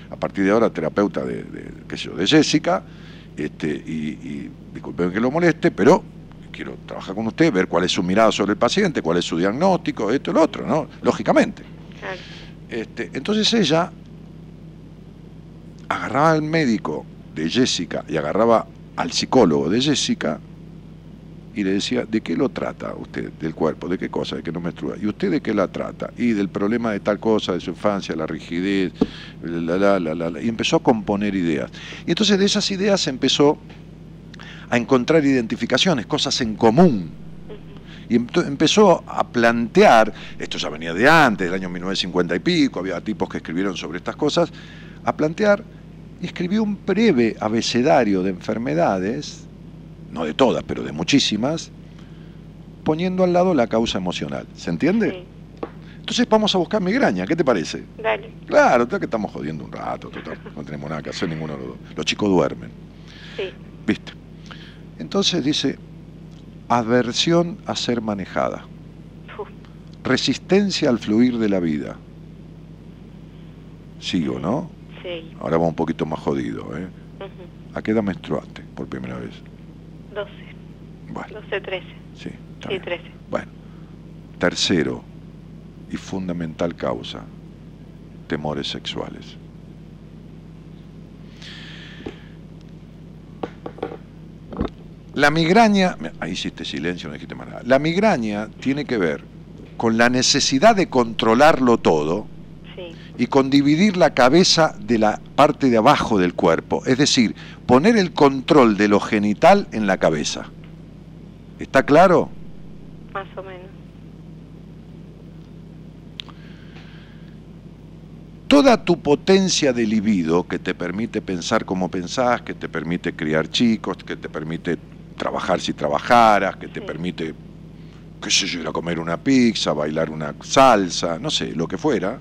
a partir de ahora terapeuta de, de, qué sé yo, de Jessica, este, y, y disculpen que lo moleste, pero quiero trabajar con usted, ver cuál es su mirada sobre el paciente, cuál es su diagnóstico, esto y lo otro, ¿no? Lógicamente. Claro. Este, entonces ella agarraba al médico de Jessica y agarraba al psicólogo de Jessica y le decía, ¿de qué lo trata usted del cuerpo? ¿De qué cosa? ¿De qué no menstrua? ¿Y usted de qué la trata? Y del problema de tal cosa, de su infancia, la rigidez, la, la, la, la, y empezó a componer ideas. Y entonces de esas ideas empezó a encontrar identificaciones, cosas en común. Y empezó a plantear, esto ya venía de antes, del año 1950 y pico, había tipos que escribieron sobre estas cosas, a plantear y escribió un breve abecedario de enfermedades, no de todas, pero de muchísimas, poniendo al lado la causa emocional. ¿Se entiende? Sí. Entonces vamos a buscar migraña, ¿qué te parece? Dale. Claro, que estamos jodiendo un rato, total, no tenemos nada que hacer ninguno de los dos. Los chicos duermen. Sí. ¿Viste? Entonces dice, aversión a ser manejada, Uf. resistencia al fluir de la vida. Sigo, ¿no? Ahora va un poquito más jodido, ¿eh? ¿A qué edad menstruaste por primera vez? 12, Bueno, 12, 13. sí. está Sí, bien. 13. Bueno, tercero y fundamental causa, temores sexuales. La migraña, ahí hiciste silencio, no dijiste más nada. La migraña tiene que ver con la necesidad de controlarlo todo y con dividir la cabeza de la parte de abajo del cuerpo, es decir, poner el control de lo genital en la cabeza. ¿Está claro? más o menos. toda tu potencia de libido que te permite pensar como pensás, que te permite criar chicos, que te permite trabajar si trabajaras, que te Sí. permite, qué sé yo, ir a comer una pizza, bailar una salsa, no sé, lo que fuera.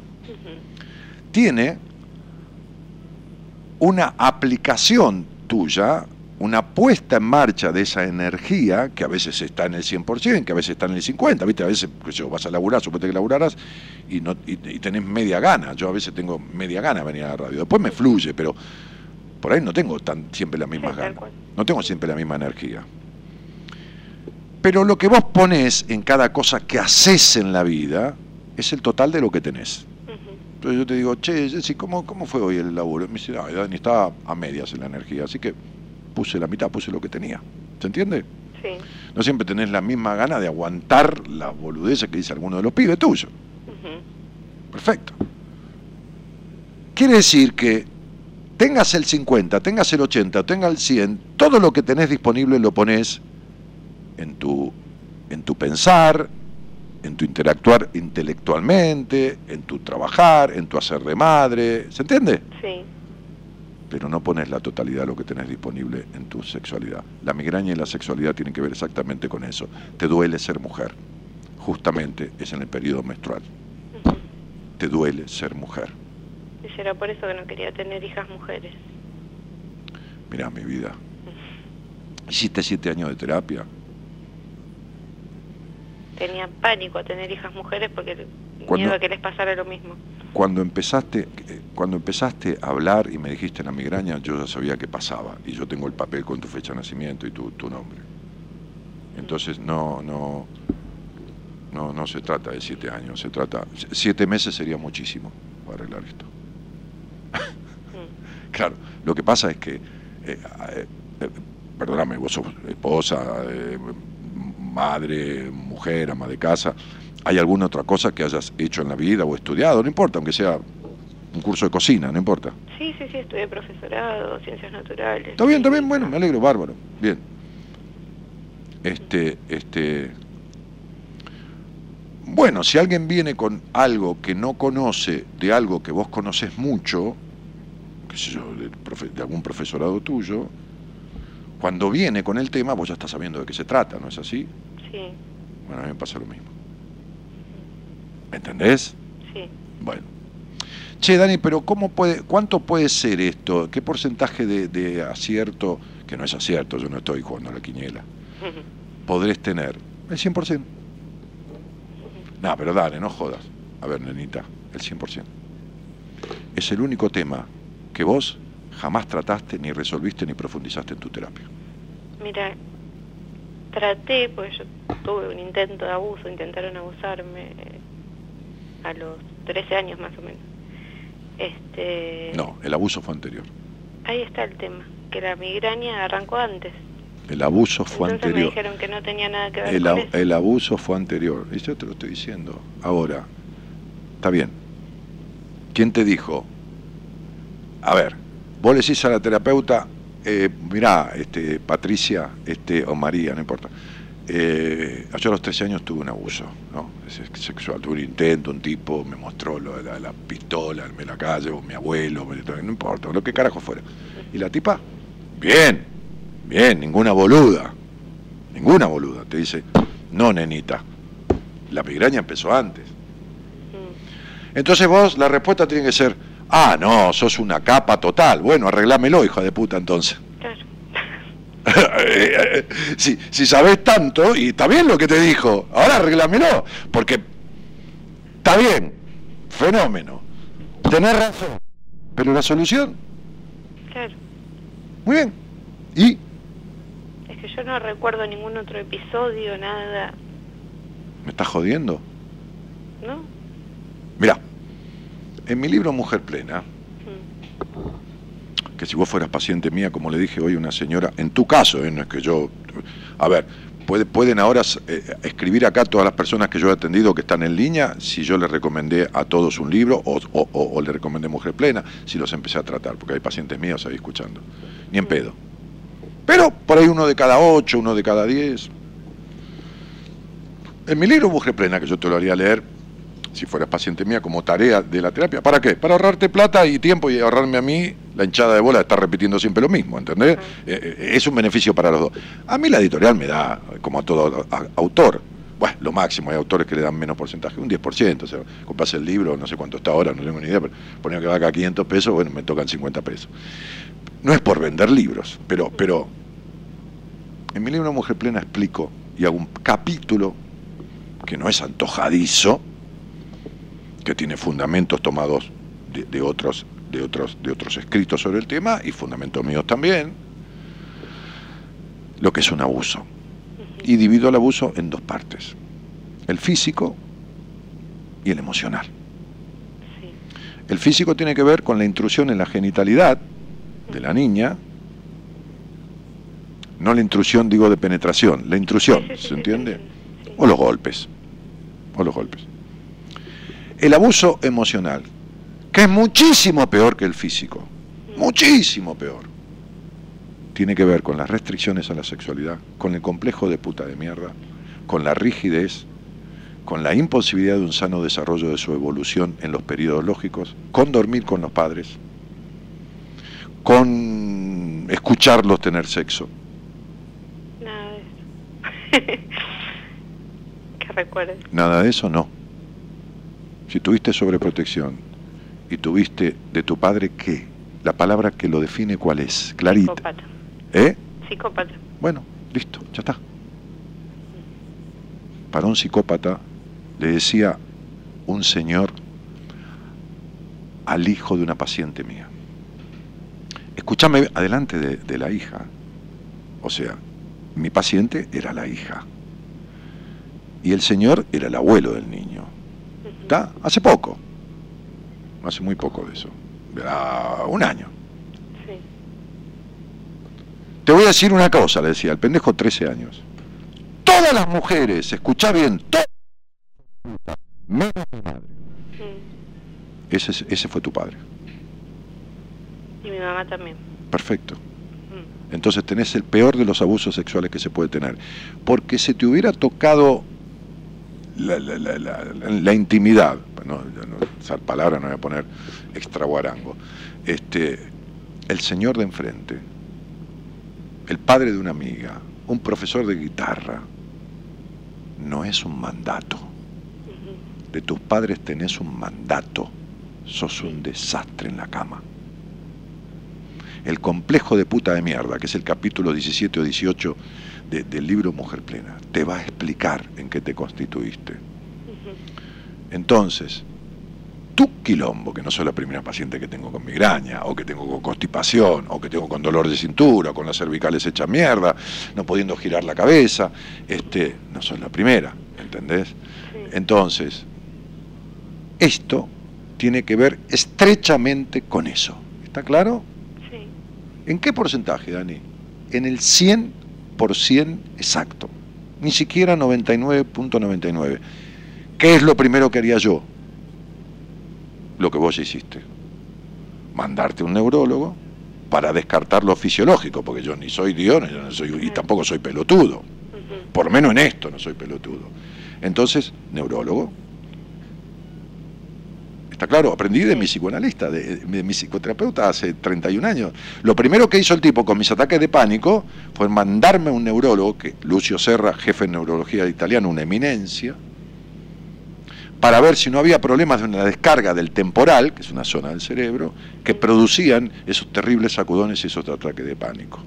Tiene una aplicación tuya, una puesta en marcha de esa energía, que a veces está en el 100%, que a veces está en el 50%, ¿viste? A veces yo, vas a laburar, suponete que laburarás, y, no, y, y tenés media gana. Yo a veces tengo media gana de venir a la radio. Después me fluye, pero por ahí no tengo tan, siempre las mismas Sí, ganas. No tengo siempre la misma energía. Pero lo que vos ponés en cada cosa que haces en la vida es el total de lo que tenés. Entonces yo te digo, che, Jessy, ¿cómo, ¿cómo fue hoy el laburo? Y me dice, no, Dani, estaba a medias en la energía, así que puse la mitad, puse lo que tenía. ¿Se entiende? Sí. No siempre tenés la misma gana de aguantar la boludeza que dice alguno de los pibes tuyos. Perfecto. Quiere decir que tengas el 50, tengas el 80, tengas el 100, todo lo que tenés disponible lo pones en tu, en tu pensar, en tu interactuar intelectualmente, en tu trabajar, en tu hacer de madre, ¿se entiende? Sí. Pero no pones la totalidad de lo que tenés disponible en tu sexualidad. La migraña y la sexualidad tienen que ver exactamente con eso. Te duele ser mujer, justamente es en el periodo menstrual. Te duele ser mujer. Y será por eso que no quería tener hijas mujeres. Mirá mi vida. Hiciste siete años de terapia. Tenía pánico a tener hijas mujeres porque Cuando- miedo a que les pasara lo mismo. Cuando empezaste, eh, cuando empezaste a hablar y me dijiste la migraña, yo ya sabía que pasaba. Y yo tengo el papel con tu fecha de nacimiento y tu, tu nombre. Entonces no, no, no, no se trata de siete años, se trata. Siete meses sería muchísimo para arreglar esto. Mm. <laughs> Claro, lo que pasa es que, eh, eh, eh, perdóname, vos sos esposa, eh, madre, mujer, ama de casa, ¿hay alguna otra cosa que hayas hecho en la vida o estudiado? No importa, aunque sea un curso de cocina, no importa. Sí, sí, sí, estudié profesorado, ciencias naturales. Está bien, está bien, bueno, me alegro, bárbaro, bien. Este, este, bueno, si alguien viene con algo que no conoce de algo que vos conoces mucho, qué sé yo, de, profe- de algún profesorado tuyo, cuando viene con el tema vos ya estás sabiendo de qué se trata, ¿no es así? Sí, Bueno, a mí me pasa lo mismo. ¿Entendés? sí. Bueno. Che, Dani, pero ¿cómo puede, ¿cuánto puede ser esto? ¿Qué porcentaje de, de acierto, que no es acierto, yo no estoy jugando a la quiniela, <laughs> podrés tener? El 100%. No, pero dale, no jodas. A ver, nenita, el 100%. Es el único tema que vos jamás trataste, ni resolviste, ni profundizaste en tu terapia. Mira, traté, pues yo tuve un intento de abuso, intentaron abusarme eh, a los 13 años más o menos. Este, No, el abuso fue anterior. Ahí está el tema, que la migraña arrancó antes. El abuso fue Entonces me anterior. dijeron que no tenía nada que ver El, con a- eso. el abuso fue anterior. Y yo te lo estoy diciendo. Ahora, está bien. ¿Quién te dijo? A ver, vos le decís a la terapeuta, eh, mirá, este, Patricia este, o María, no importa. eh, yo a los 13 años tuve un abuso ¿no? Se- sexual. Tuve un intento, un tipo me mostró lo de la, la pistola en la calle, o mi abuelo, me- no importa, lo que carajo fuera. Y la tipa, bien, bien, ninguna boluda. Ninguna boluda. Te dice, no, nenita. La migraña empezó antes. Mm, Entonces vos, la respuesta tiene que ser, ah, no, sos una capa total. Bueno, arreglámelo, hijo de puta, entonces. claro. <laughs> si, si sabés tanto, y está bien lo que te dijo, ahora arreglámelo. Porque está bien, fenómeno. Tenés razón. Pero la solución, claro. muy bien. ¿Y? Es que yo no recuerdo ningún otro episodio, nada, ¿Me estás jodiendo? ¿no? Mirá, en mi libro Mujer Plena, Mm. que si vos fueras paciente mía, como le dije hoy a una señora, en tu caso, ¿eh? no es que yo... A ver, puede- pueden ahora eh, escribir acá todas las personas que yo he atendido que están en línea, si yo les recomendé a todos un libro o, o, o- o le recomendé Mujer Plena, si los empecé a tratar, porque hay pacientes míos ahí escuchando. Ni en pedo. Pero por ahí uno de cada ocho, uno de cada diez. En mi libro Mujer Plena, que yo te lo haría leer, si fueras paciente mía, como tarea de la terapia. ¿Para qué? Para ahorrarte plata y tiempo y ahorrarme a mí la hinchada de bola de estar repitiendo siempre lo mismo, ¿entendés? Eh, eh, es un beneficio para los dos. A mí la editorial me da, como a todo a- autor, bueno, lo máximo, hay autores que le dan menos porcentaje, un 10%, o sea, compras el libro, no sé cuánto está ahora, no tengo ni idea, pero ponía que valga 500 pesos, bueno, me tocan 50 pesos. No es por vender libros, pero, pero en mi libro Mujer Plena explico y hago un capítulo que no es antojadizo, que tiene fundamentos tomados de, de otros, de, otros, de otros escritos sobre el tema y fundamentos míos también, lo que es un abuso. Y divido el abuso en dos partes, el físico y el emocional. Sí. El físico tiene que ver con la intrusión en la genitalidad de la niña, no la intrusión, digo, de penetración, la intrusión, ¿se entiende? O los golpes, o los golpes. El abuso emocional, que es muchísimo peor que el físico, muchísimo peor, tiene que ver con las restricciones a la sexualidad, con el complejo de puta de mierda, con la rigidez, con la imposibilidad de un sano desarrollo de su evolución en los periodos lógicos, con dormir con los padres, con escucharlos tener sexo. Nada de eso. <laughs> que recuerdes. Nada de eso no. Si tuviste sobreprotección y tuviste de tu padre qué, la palabra que lo define cuál es, clarita. Psicópata. ¿Eh? Psicópata. Bueno, listo, ya está. Para un psicópata le decía un señor al hijo de una paciente mía. Escúchame adelante de, de la hija. O sea, mi paciente era la hija. Y el señor era el abuelo del niño. ¿Está? Hace poco. Hace muy poco de eso. Ah, un año. Sí. Te voy a decir una cosa, le decía, el pendejo 13 años. Todas las mujeres, escuchá bien, todas menos mi madre. Mm. Ese, es- ese fue tu padre. Y mi mamá también. Perfecto. Mm. Entonces tenés el peor de los abusos sexuales que se puede tener. Porque si te hubiera tocado la, intimidad, no, no- esa palabra no voy a poner extra guarango, este, el señor de enfrente, el padre de una amiga, un profesor de guitarra, no es un mandato. De tus padres tenés un mandato, sos un desastre en la cama. El complejo de puta de mierda, que es el capítulo 17 o 18 de- del libro Mujer Plena, te va a explicar en qué te constituiste. Entonces, tu quilombo, que no soy la primera paciente que tengo con migraña, o que tengo con constipación, o que tengo con dolor de cintura, o con las cervicales hechas mierda, no pudiendo girar la cabeza, este, no soy la primera, ¿entendés? Sí. Entonces, esto tiene que ver estrechamente con eso. ¿Está claro? Sí. ¿En qué porcentaje, Dani? En el 100% exacto. Ni siquiera 99.99. ¿Qué es lo primero que haría yo? Lo que vos hiciste. Mandarte a un neurólogo para descartar lo fisiológico, porque yo ni soy Dios ni- yo no soy, y tampoco soy pelotudo. Por lo menos en esto no soy pelotudo. Entonces, neurólogo. ¿Está claro? Aprendí de mi psicoanalista, de, de mi psicoterapeuta hace 31 años. Lo primero que hizo el tipo con mis ataques de pánico fue mandarme a un neurólogo, que Lucio Serra, jefe de neurología italiano, una eminencia, para ver si no había problemas de una descarga del temporal, que es una zona del cerebro, que producían esos terribles sacudones y esos ataques de pánico.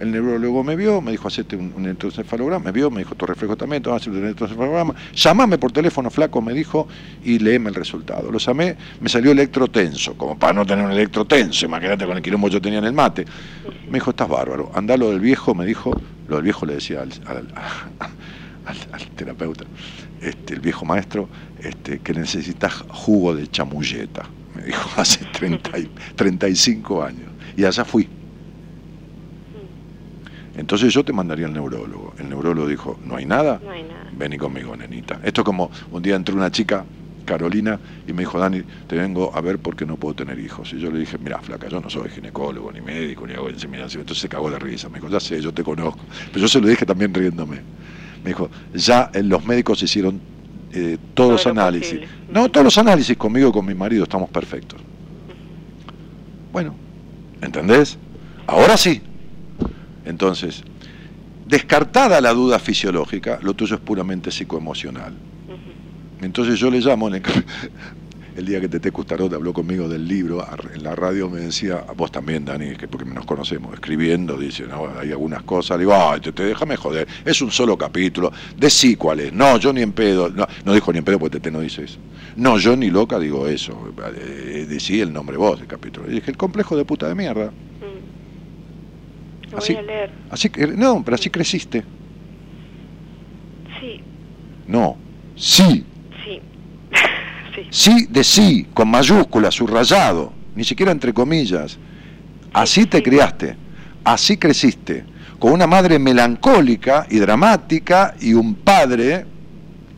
El neurólogo me vio, me dijo, hacete un, un electroencefalograma, me vio, me dijo, tu reflejo también, hacete un electroencefalograma. Llamame por teléfono, flaco, me dijo, y léeme el resultado. Lo llamé, me salió electrotenso, como para no tener un electrotenso, imagínate con el quilombo yo tenía en el mate. Me dijo, estás bárbaro, andá lo del viejo, me dijo, lo del viejo le decía al terapeuta, este, el viejo maestro, este, que necesitas jugo de chamulleta, me dijo <laughs> hace 30 y- 35 años. Y allá fui. Entonces yo te mandaría al neurólogo. El neurólogo dijo, no hay nada, No hay nada. vení conmigo, nenita. Esto es como un día entró una chica, Carolina, y me dijo, Dani, te vengo a ver porque no puedo tener hijos. Y yo le dije, mira, flaca, yo no soy ginecólogo, ni médico, ni hago inseminación. Entonces se cagó de risa. Me dijo, ya sé, yo te conozco. Pero yo se lo dije también riéndome. Me dijo, ya eh, los médicos hicieron eh, todos Todo los lo análisis. posible. No, todos los análisis conmigo y con mi marido estamos perfectos. Bueno, ¿entendés? Ahora sí. Entonces, descartada la duda fisiológica, lo tuyo es puramente psicoemocional. Entonces yo le llamo, en el, <laughs> el día que Tete Custarot habló conmigo del libro, en la radio me decía, vos también, Dani, que porque nos conocemos, escribiendo, dice, no, hay algunas cosas, le digo, ay, Tete, déjame joder, es un solo capítulo, decí cuál es, no, yo ni en pedo, no, no dijo ni en pedo porque Tete no dice eso, no, yo ni loca digo eso, eh, decí el nombre vos del capítulo, y dije, el complejo de puta de mierda. Lo Así- voy a leer. así que, no, pero así creciste, Sí, no, sí, sí. <laughs> sí. Sí de sí, con mayúscula, subrayado, ni siquiera entre comillas. Así te sí. criaste, así creciste, con una madre melancólica y dramática y un padre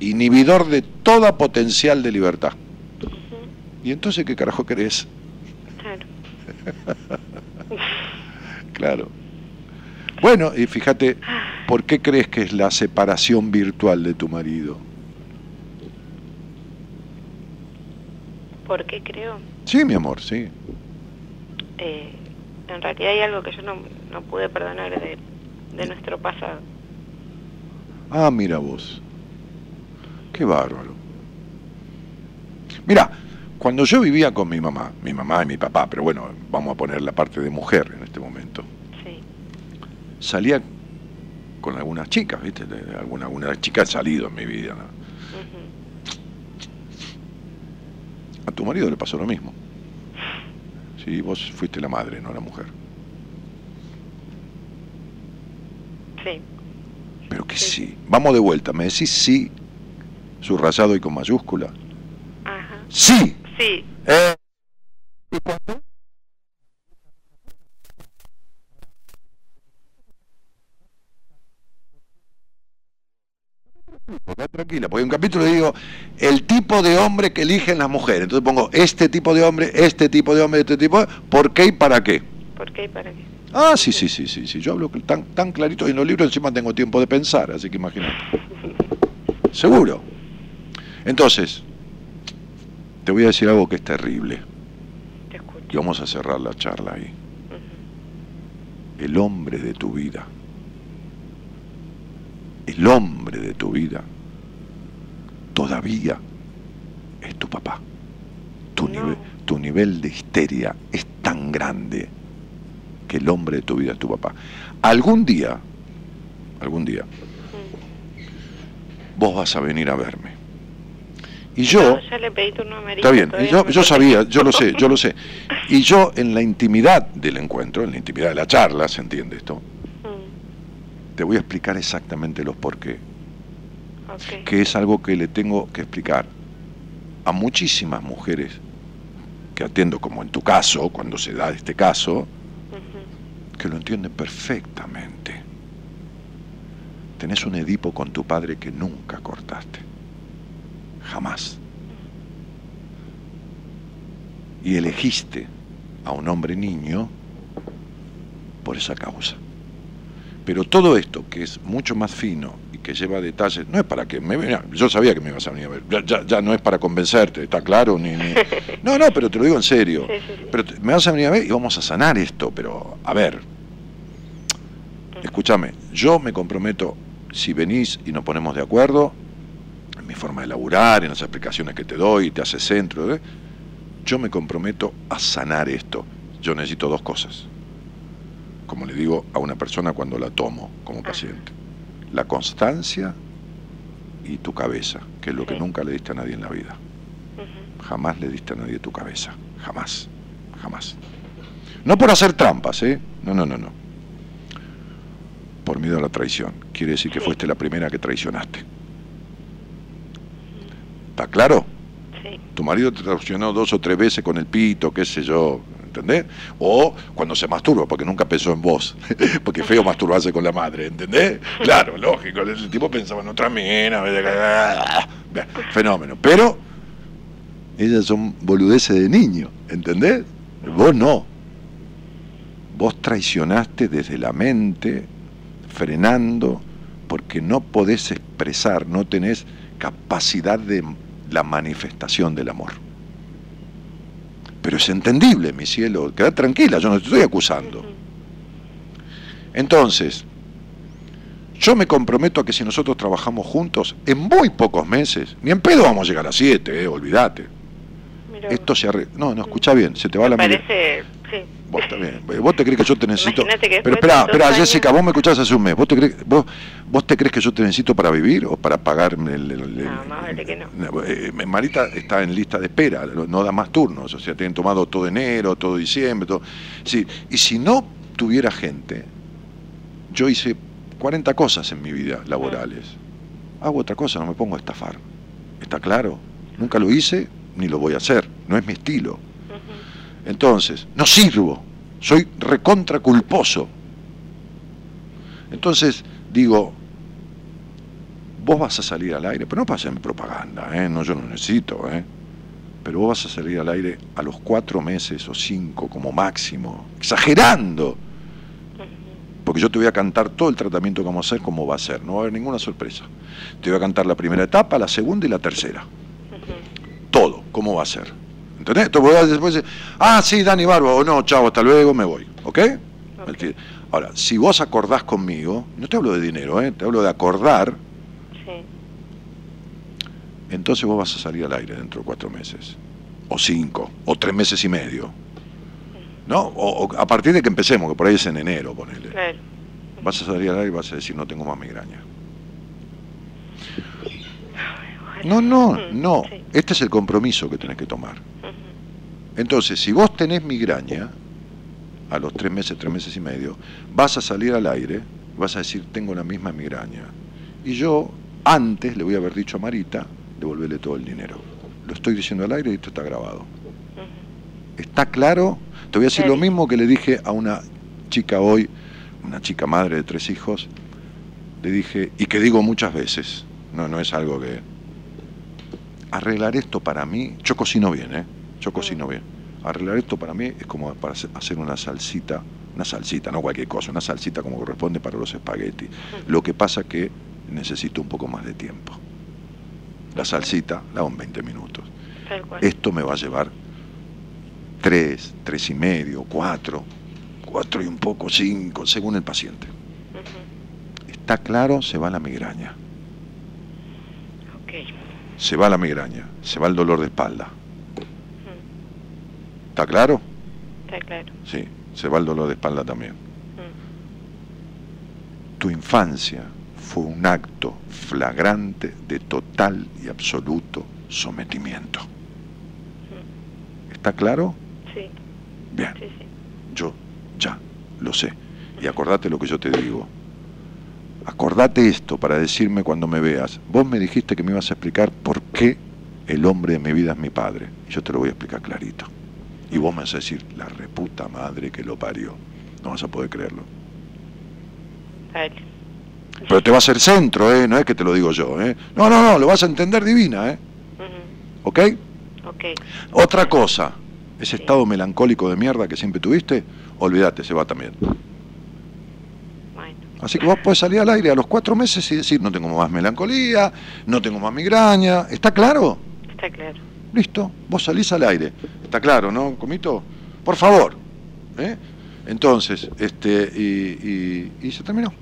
inhibidor de toda potencial de libertad. ¿Y entonces qué carajo querés? Claro. <laughs> Claro. Bueno, y fíjate, ¿por qué crees que es la separación virtual de tu marido? ¿Por qué creo? Sí, mi amor, sí. Eh, en realidad hay algo que yo no, no pude perdonar de, de nuestro pasado. Ah, mira vos. Qué bárbaro. Mira, cuando yo vivía con mi mamá, mi mamá y mi papá, pero bueno, vamos a poner la parte de mujer en este momento. Salía con algunas chicas, ¿viste? Alguna, alguna chica ha salido en mi vida. ¿no? A tu marido le pasó lo mismo. Sí, vos fuiste la madre, no la mujer. Sí. Pero que Sí. sí. Vamos de vuelta. ¿Me decís sí, subrayado y con mayúscula? Ajá. Sí. Sí. Eh, Tranquila, porque en un capítulo digo el tipo de hombre que eligen las mujeres. Entonces pongo este tipo de hombre, este tipo de hombre, este tipo, de- ¿por qué y para qué? ¿Por qué y para qué? Ah, sí, sí, sí, sí, sí. Yo hablo tan, tan clarito y en los libros encima tengo tiempo de pensar, así que imagínate. <laughs> Seguro. Entonces, te voy a decir algo que es terrible Te escucho. y vamos a cerrar la charla ahí. El hombre de tu vida, el hombre de tu vida, todavía es tu papá. Tu, No. tu nivel de histeria es tan grande que el hombre de tu vida es tu papá. Algún día, algún día, vos vas a venir a verme. Y yo... No, ya le pedí amarillo. Está bien, yo, sabía, yo lo sé, yo lo sé. <laughs> Y yo en la intimidad del encuentro, en la intimidad de la charla, ¿se entiende esto? Mm. Te voy a explicar exactamente los por qué, Que es algo que le tengo que explicar a muchísimas mujeres que atiendo, como en tu caso, cuando se da este caso, que lo entienden perfectamente. Tenés un Edipo con tu padre que nunca cortaste. Jamás. Y elegiste a un hombre niño por esa causa. Pero todo esto, que es mucho más fino que lleva detalles, no es para que me mira, yo sabía que me ibas a venir a ver, ya, ya- ya no es para convencerte, está claro, ni, ni- <laughs> no, no, pero te lo digo en serio. Sí, sí, sí. Pero te- me vas a venir a ver y vamos a sanar esto, pero a ver, escúchame, yo me comprometo, si venís y nos ponemos de acuerdo, en mi forma de laburar, en las explicaciones que te doy, te hace centro, ¿eh? yo me comprometo a sanar esto. Yo necesito dos cosas. como le digo a una persona cuando la tomo como paciente. La constancia y tu cabeza, que es lo que Sí. nunca le diste a nadie en la vida. Jamás le diste a nadie tu cabeza. Jamás. Jamás. No por hacer trampas, ¿eh? No, no, no, no. Por miedo a la traición. Quiere decir que Sí. fuiste la primera que traicionaste. ¿Está claro? Sí. Tu marido te traicionó dos o tres veces con el pito, qué sé yo, ¿entendés? O cuando se masturba, porque nunca pensó en vos. <laughs> porque feo masturbarse con la madre, ¿entendés? Claro, lógico, el tipo pensaba en otra mina, fenómeno. Pero ellas son boludeces de niño, ¿entendés? Vos no. Vos traicionaste desde la mente, frenando, porque no podés expresar, no tenés capacidad de la manifestación del amor. Pero es entendible, mi cielo, queda tranquila, yo no te estoy acusando. Entonces, yo me comprometo a que si nosotros trabajamos juntos, en muy pocos meses, ni en pedo vamos a llegar a siete, eh, olvídate. Esto se arregla. No, no, escucha bien, se te va la Me mira- parece, sí. Vos también. Vos te crees que yo te necesito. Que Pero espera, espera, años- Jessica, vos me escuchás hace un mes. ¿Vos te crees, vos, vos te crees que yo te necesito para vivir o para pagarme el. el- el- No, más vale que no. Eh, eh, Marita está en lista de espera, no da más turnos. O sea, tienen tomado todo enero, todo diciembre. Todo. Sí, y si no tuviera gente, yo hice 40 cosas en mi vida laborales. Hago otra cosa, no me pongo a estafar. ¿Está claro? Nunca lo hice ni lo voy a hacer. No es mi estilo. Entonces, no sirvo, soy recontra culposo. Entonces, digo, vos vas a salir al aire, pero no pasen propaganda, ¿eh? no, yo no necesito, ¿eh? pero vos vas a salir al aire a los cuatro meses o cinco como máximo, exagerando, porque yo te voy a cantar todo el tratamiento que vamos a hacer, cómo va a ser, no va a haber ninguna sorpresa. Te voy a cantar la primera etapa, la segunda y la tercera cómo va a ser. ¿Entendés? Entonces después decís, ah, sí, Dani Barbo, o no, chao, hasta luego, me voy. ¿Ok? Ahora, si vos acordás conmigo, no te hablo de dinero, ¿eh? te hablo de acordar, Sí. entonces vos vas a salir al aire dentro de cuatro meses, o cinco, o tres meses y medio. ¿No? O, o a partir de que empecemos, que por ahí es en enero, ponele. Claro. Vas a salir al aire y vas a decir, no tengo más migraña. No, no, no. sí. Este es el compromiso que tenés que tomar. Entonces, si vos tenés migraña, a los tres meses, tres meses y medio, vas a salir al aire vas a decir, tengo la misma migraña. Y yo, antes, le voy a haber dicho a Marita, devolverle todo el dinero. Lo estoy diciendo al aire y esto está grabado. ¿Está claro? Te voy a decir lo mismo que le dije a una chica hoy, una chica madre de tres hijos, le dije, y que digo muchas veces, no, no es algo que... Arreglar esto para mí, yo cocino bien, ¿eh? Yo cocino bien. Arreglar esto para mí es como para hacer- una salsita, una salsita, no cualquier cosa, una salsita como corresponde para los espaguetis. Lo que pasa que necesito un poco más de tiempo. La salsita la hago en 20 minutos. Esto me va a llevar tres, tres y medio, cuatro, cuatro y un poco, cinco, según el paciente. ¿Está claro? Se va la migraña. Se va la migraña, se va el dolor de espalda. ¿Está claro? Está claro. Sí, se va el dolor de espalda también. Ujú. Tu infancia fue un acto flagrante de total y absoluto sometimiento. ¿Está claro? Sí, Bien. sí, sí. Yo ya lo sé. Y acordate lo que yo te digo. Acordate esto para decirme cuando me veas. Vos me dijiste que me ibas a explicar por qué el hombre de mi vida es mi padre. Y yo te lo voy a explicar clarito. Y vos me vas a decir, la reputa madre que lo parió. No vas a poder creerlo. Pero te va a hacer centro, ¿eh? No es que te lo digo yo, ¿eh? No, no, no, lo vas a entender divina, ¿eh? ¿Ok? Ok. Otra cosa, ese Sí. estado melancólico de mierda que siempre tuviste, olvídate, se va también. Así que vos podés salir al aire a los cuatro meses y decir, no tengo más melancolía, no tengo más migraña. ¿Está claro? Está claro. Listo, vos salís al aire. ¿Está claro, no, Comito? Por favor. ¿eh? Entonces, este, y, y- y se terminó.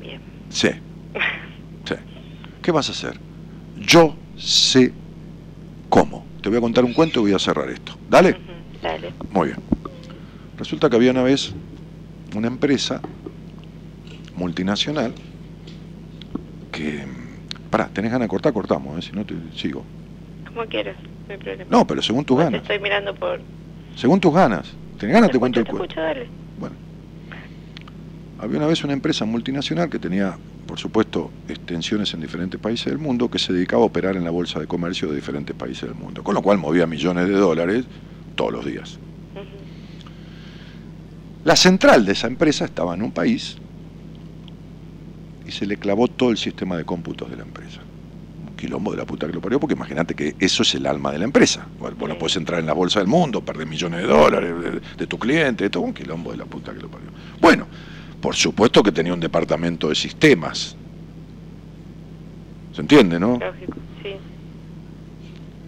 Bien. Sí, <laughs> sí. ¿Qué vas a hacer? Yo sé cómo. Te voy a contar un cuento y voy a cerrar esto. ¿Dale? Dale. Muy bien. Resulta que había una vez una empresa multinacional que... Pará, tenés ganas de cortar, cortamos, ¿eh? si no te sigo. Como quieras, no hay problema. No, pero según tus Te ganas. estoy mirando por... Según tus ganas. ¿Tenés ganas? Te cuento el te cuento. escucho, dale. Bueno, había una vez una empresa multinacional que tenía, por supuesto, extensiones en diferentes países del mundo, que se dedicaba a operar en la bolsa de comercio de diferentes países del mundo, con lo cual movía millones de dólares todos los días. La central de esa empresa estaba en un país y se le clavó todo el sistema de cómputos de la empresa. Un quilombo de la puta que lo parió, porque imagínate que eso es el alma de la empresa. Vos no puedes entrar en la bolsa del mundo, perder millones de dólares de, de tu cliente, todo un quilombo de la puta que lo parió. Bueno, por supuesto que tenía un departamento de sistemas. ¿Se entiende, no? Lógico, sí.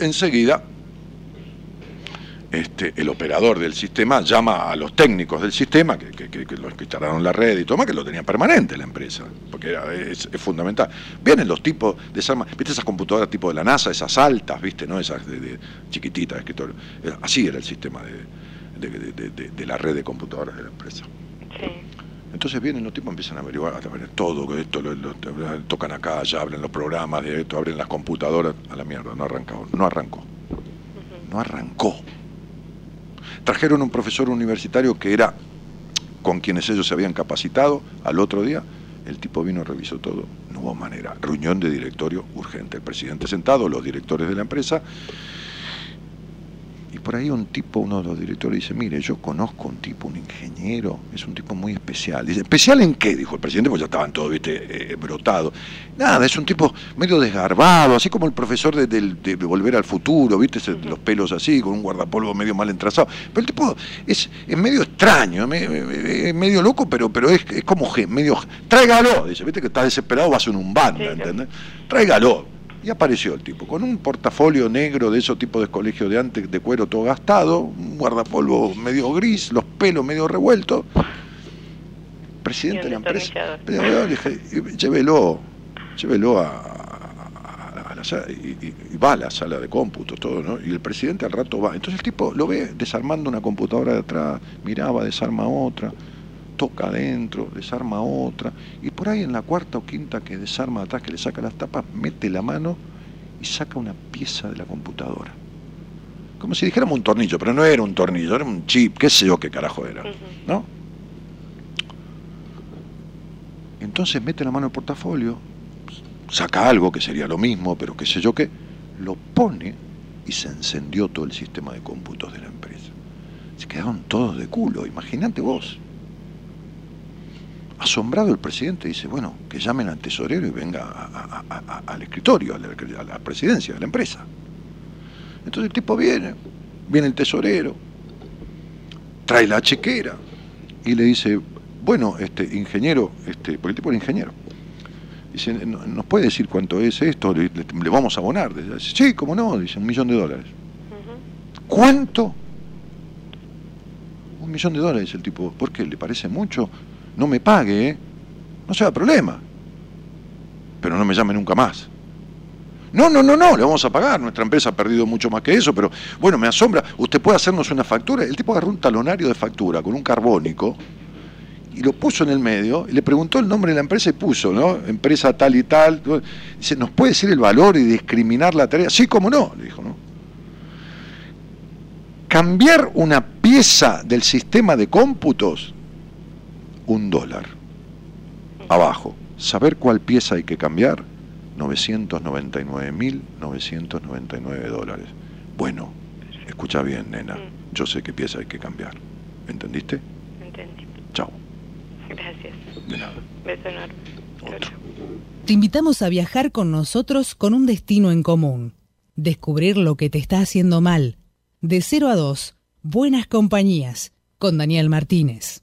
enseguida este, el operador del sistema llama a los técnicos del sistema, que, que- que- que los que instalaron la red y más, que lo tenían permanente la empresa, porque era- es, es fundamental. Vienen los tipos de esas, viste esas computadoras tipo de la NASA, esas altas, viste, ¿no? Esas de, de chiquititas de escritorio. Era- así era el sistema de, la red de computadoras de la empresa. Sí. Entonces vienen los tipos, empiezan a averiguar, a ver todo, esto lo, lo- tocan acá, ya abren los programas de esto, abren las computadoras, a la mierda, no arrancó, no arrancó, no arrancó. Trajeron un profesor universitario que era con quienes ellos se habían capacitado, al otro día. El tipo vino, revisó todo, no hubo manera, reunión de directorio urgente, el presidente sentado, los directores de la empresa, por ahí un tipo, uno de los directores dice, mire, yo conozco un tipo, un ingeniero, es un tipo muy especial. Dice, ¿especial en qué? Dijo el presidente, pues ya estaban todos, viste, eh, brotados. Nada, es un tipo medio desgarbado, así como el profesor de, Volver al Futuro, viste, los pelos así, con un guardapolvo medio mal entrazado. Pero el tipo es, es medio extraño, es me- es medio loco, pero, pero es, es como medio... Tráigalo, dice, viste que estás desesperado, vas en un banda, Sí. ¿entendés? Tráigalo. Y apareció el tipo, con un portafolio negro de esos tipos de colegio de antes, de cuero todo gastado, un guardapolvo medio gris, los pelos medio revueltos. Presidente de la empresa. le dije, "Y- llévelo, llévelo a, a- a la sala, y, y- y va a la sala de cómputo, todo, ¿no? Y el presidente al rato va. Entonces el tipo lo ve desarmando una computadora de atrás, miraba, desarma otra, toca adentro, desarma otra, y por ahí en la cuarta o quinta que desarma atrás, que le saca las tapas, mete la mano y saca una pieza de la computadora. Como si dijéramos un tornillo, pero no era un tornillo, era un chip, qué sé yo qué carajo era. ¿no? Entonces mete la mano el portafolio, saca algo que sería lo mismo, pero qué sé yo qué, lo pone y se encendió todo el sistema de cómputos de la empresa. Se quedaron todos de culo, imagínate vos. Asombrado el presidente dice, bueno, que llamen al tesorero y venga a- a- a- a- al escritorio, a la, a la presidencia de la empresa. Entonces el tipo viene, viene el tesorero, trae la chequera y le dice, bueno, este ingeniero, este, porque el tipo era ingeniero, dice, "¿No- ¿nos puede decir cuánto es esto? Le, le- le vamos a abonar. Dice, sí, cómo no, dice, un millón de dólares. ¿Cuánto? Un millón de dólares, dice el tipo. ¿Por qué? ¿Le parece mucho? No me pague, ¿eh? No sea problema. Pero no me llame nunca más. No, no, no, no, le vamos a pagar. Nuestra empresa ha perdido mucho más que eso, pero bueno, me asombra. ¿Usted puede hacernos una factura? El tipo agarró un talonario de factura con un carbónico y lo puso en el medio y le preguntó el nombre de la empresa y puso, ¿no? Empresa tal y tal. Dice, ¿nos puede decir el valor y discriminar la tarea? Sí, cómo no, le dijo, ¿no? Cambiar una pieza del sistema de cómputos, un dólar. Abajo. Saber cuál pieza hay que cambiar, 999.999 dólares. Bueno, escucha bien, nena. Yo sé qué pieza hay que cambiar. ¿Entendiste? Entendí. Chao. Gracias. De nada. Beso enorme. Otro. Te invitamos a viajar con nosotros con un destino en común. Descubrir lo que te está haciendo mal. De 0 a 2, Buenas Compañías, con Daniel Martínez.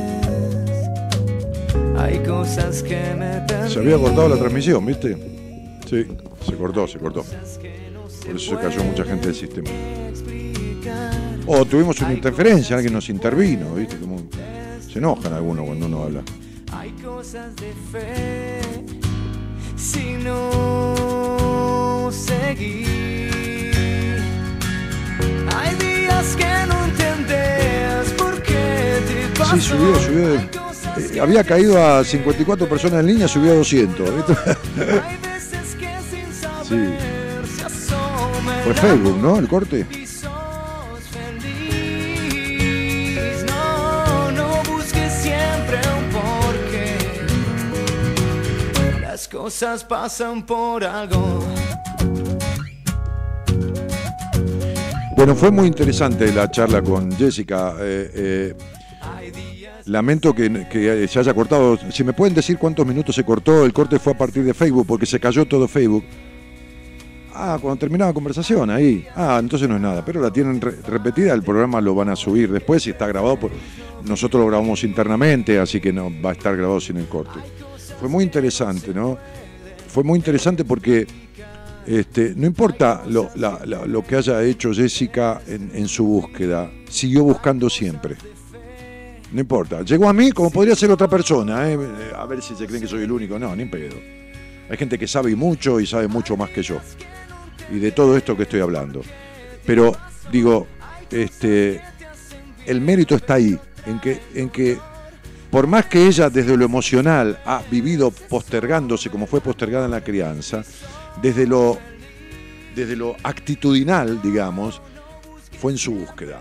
hay cosas que me Se había cortado la transmisión, ¿viste? Sí, se cortó, se cortó. Por eso se cayó mucha gente del sistema. O tuvimos una interferencia, alguien nos intervino, ¿viste? Como se enojan algunos cuando uno habla. Hay cosas de fe si no seguir. Hay días que no entendés por qué te pasó. Sí, subió, subió. de- eh, había caído a 54 personas en línea, subió a 200. ¿viste? Hay veces que sin saber se asoma Fue Facebook, ¿no? El corte. Las cosas pasan por algo. Bueno, fue muy interesante la charla con Jessica. eh, eh, lamento que, se haya cortado. Si me pueden decir cuántos minutos se cortó, el corte fue a partir de Facebook, porque se cayó todo Facebook. Ah, cuando terminaba la conversación, ahí. Ah, entonces no es nada. Pero la tienen re- repetida, el programa lo van a subir después y está grabado. Por... Nosotros lo grabamos internamente, así que no va a estar grabado sin el corte. Fue muy interesante, ¿no? Fue muy interesante porque este, no importa lo, que haya hecho Jessica en su búsqueda, siguió buscando siempre. No importa. Llegó a mí como podría ser otra persona, ¿eh? a ver si se creen que soy el único. No, ni pedo. Hay gente que sabe mucho y sabe mucho más que yo. Y de todo esto que estoy hablando. Pero digo, este, el mérito está ahí, en que, en que por más que ella desde lo emocional ha vivido postergándose como fue postergada en la crianza, desde lo, desde lo actitudinal, digamos, fue en su búsqueda.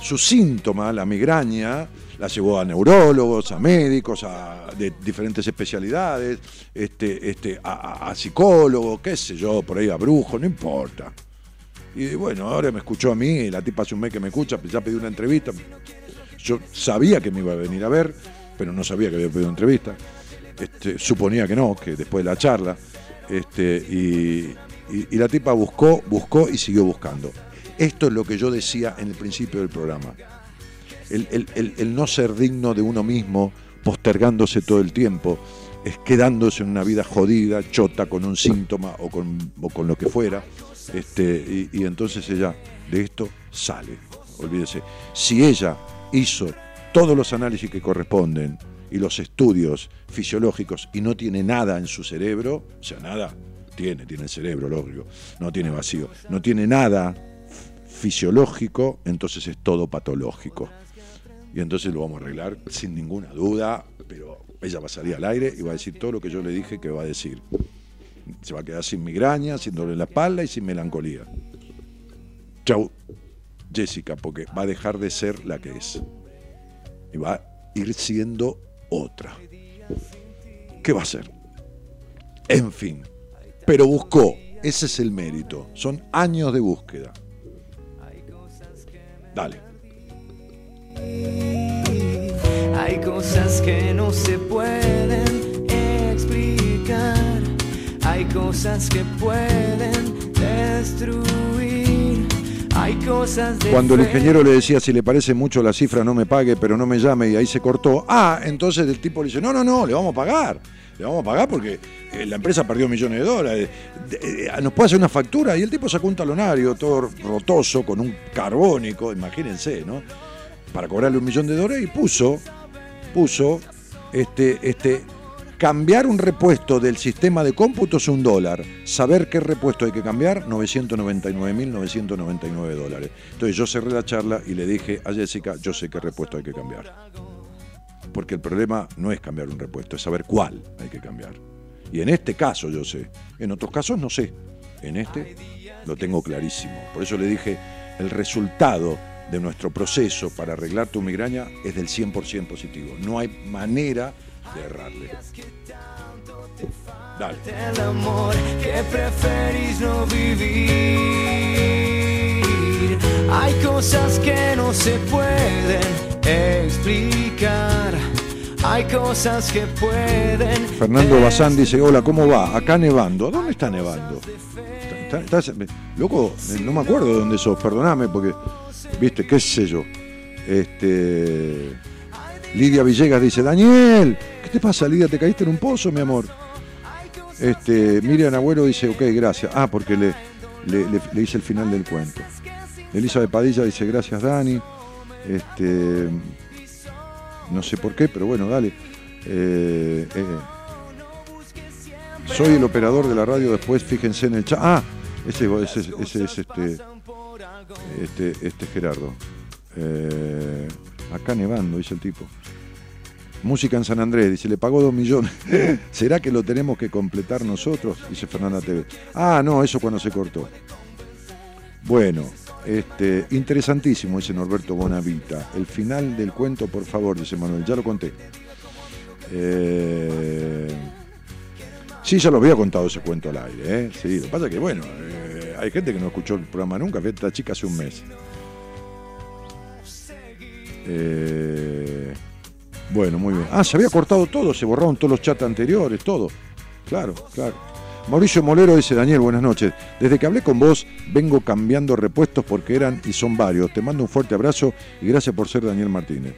Su síntoma, la migraña, la llevó a neurólogos, a médicos, a de diferentes especialidades, este, este, a, psicólogos, qué sé yo, por ahí a brujos, no importa. Y bueno, ahora me escuchó a mí, la tipa hace un mes que me escucha, ya pedí una entrevista. Yo sabía que me iba a venir a ver, pero no sabía que había pedido entrevista. Este, suponía que no, que después de la charla. Este, y- y la tipa buscó, buscó y siguió buscando. Esto es lo que yo decía en el principio del programa. El, no ser digno de uno mismo, postergándose todo el tiempo, es quedándose en una vida jodida, chota, con un síntoma o con, o con lo que fuera. Este, y, y entonces ella de esto sale. Olvídese. Si ella hizo todos los análisis que corresponden y los estudios fisiológicos y no tiene nada en su cerebro, o sea, nada, tiene, tiene el cerebro, lógico, no tiene vacío, no tiene nada fisiológico, entonces es todo patológico. Y entonces lo vamos a arreglar sin ninguna duda, pero ella va a salir al aire y va a decir todo lo que yo le dije que va a decir. Se va a quedar sin migraña, sin dolor en la espalda y sin melancolía. Chau, Jessica, porque va a dejar de ser la que es. Y va a ir siendo otra. ¿Qué va a ser? En fin. Pero buscó. Ese es el mérito. Son años de búsqueda. Dale. Hay cosas que no se pueden explicar. Hay cosas que pueden destruir. Hay cosas de Cuando el ingeniero le decía si le parece mucho la cifra no me pague, pero no me llame y ahí se cortó. Ah, entonces el tipo le dice, no, no, no, le vamos a pagar. Le vamos a pagar porque eh, la empresa perdió millones de dólares. Eh, Nos puede hacer una factura. Y el tipo sacó un talonario todo rotoso con un carbónico, imagínense, ¿no? Para cobrarle un millón de dólares y puso, puso, este, este, cambiar un repuesto del sistema de cómputo es un dólar. Saber qué repuesto hay que cambiar, 999.999 dólares. Entonces yo cerré la charla y le dije a Jessica, yo sé qué repuesto hay que cambiar. Porque el problema no es cambiar un repuesto, es saber cuál hay que cambiar. Y en este caso yo sé, en otros casos no sé. En este lo tengo clarísimo. Por eso le dije, el resultado de nuestro proceso para arreglar tu migraña es del 100% positivo. No hay manera de errarle. Dale. el amor que preferís no vivir. Hay cosas que no se pueden explicar. Hay cosas que pueden. Fernando Bazán dice, hola, ¿cómo va? Acá nevando. ¿A dónde está nevando? Estás- loco, no me acuerdo de dónde sos, perdoname, porque, viste, qué sé yo. Este. Lidia Villegas dice, Daniel, ¿qué te pasa, Lidia? ¿Te caíste en un pozo, mi amor? Este, Miriam Agüero dice, ok, gracias. Ah, porque le, le, le- hice el final del cuento. Elisa de Padilla dice, gracias, Dani. Este, no sé por qué, pero bueno, dale. Eh, eh, soy el operador de la radio, después fíjense en el chat. Ah, ese, ese, ese es este, este, este es Gerardo. Eh, acá nevando, dice el tipo. Música en San Andrés, dice, le pagó dos millones. <laughs> ¿Será que lo tenemos que completar nosotros? Dice Fernanda TV. Ah, no, eso cuando se cortó. Bueno, este, interesantísimo, dice Norberto Bonavita. El final del cuento, por favor, dice Manuel, ya lo conté. Eh, sí, ya lo había contado ese cuento al aire, ¿eh? Sí, lo que pasa es que, bueno, eh, hay gente que no escuchó el programa nunca, esta chica hace un mes. Eh, bueno, muy bien. Ah, se había cortado todo, se borraron todos los chats anteriores, todo. Claro, claro. Mauricio Molero dice, Daniel, buenas noches. Desde que hablé con vos, vengo cambiando repuestos porque eran y son varios. Te mando un fuerte abrazo y gracias por ser Daniel Martínez.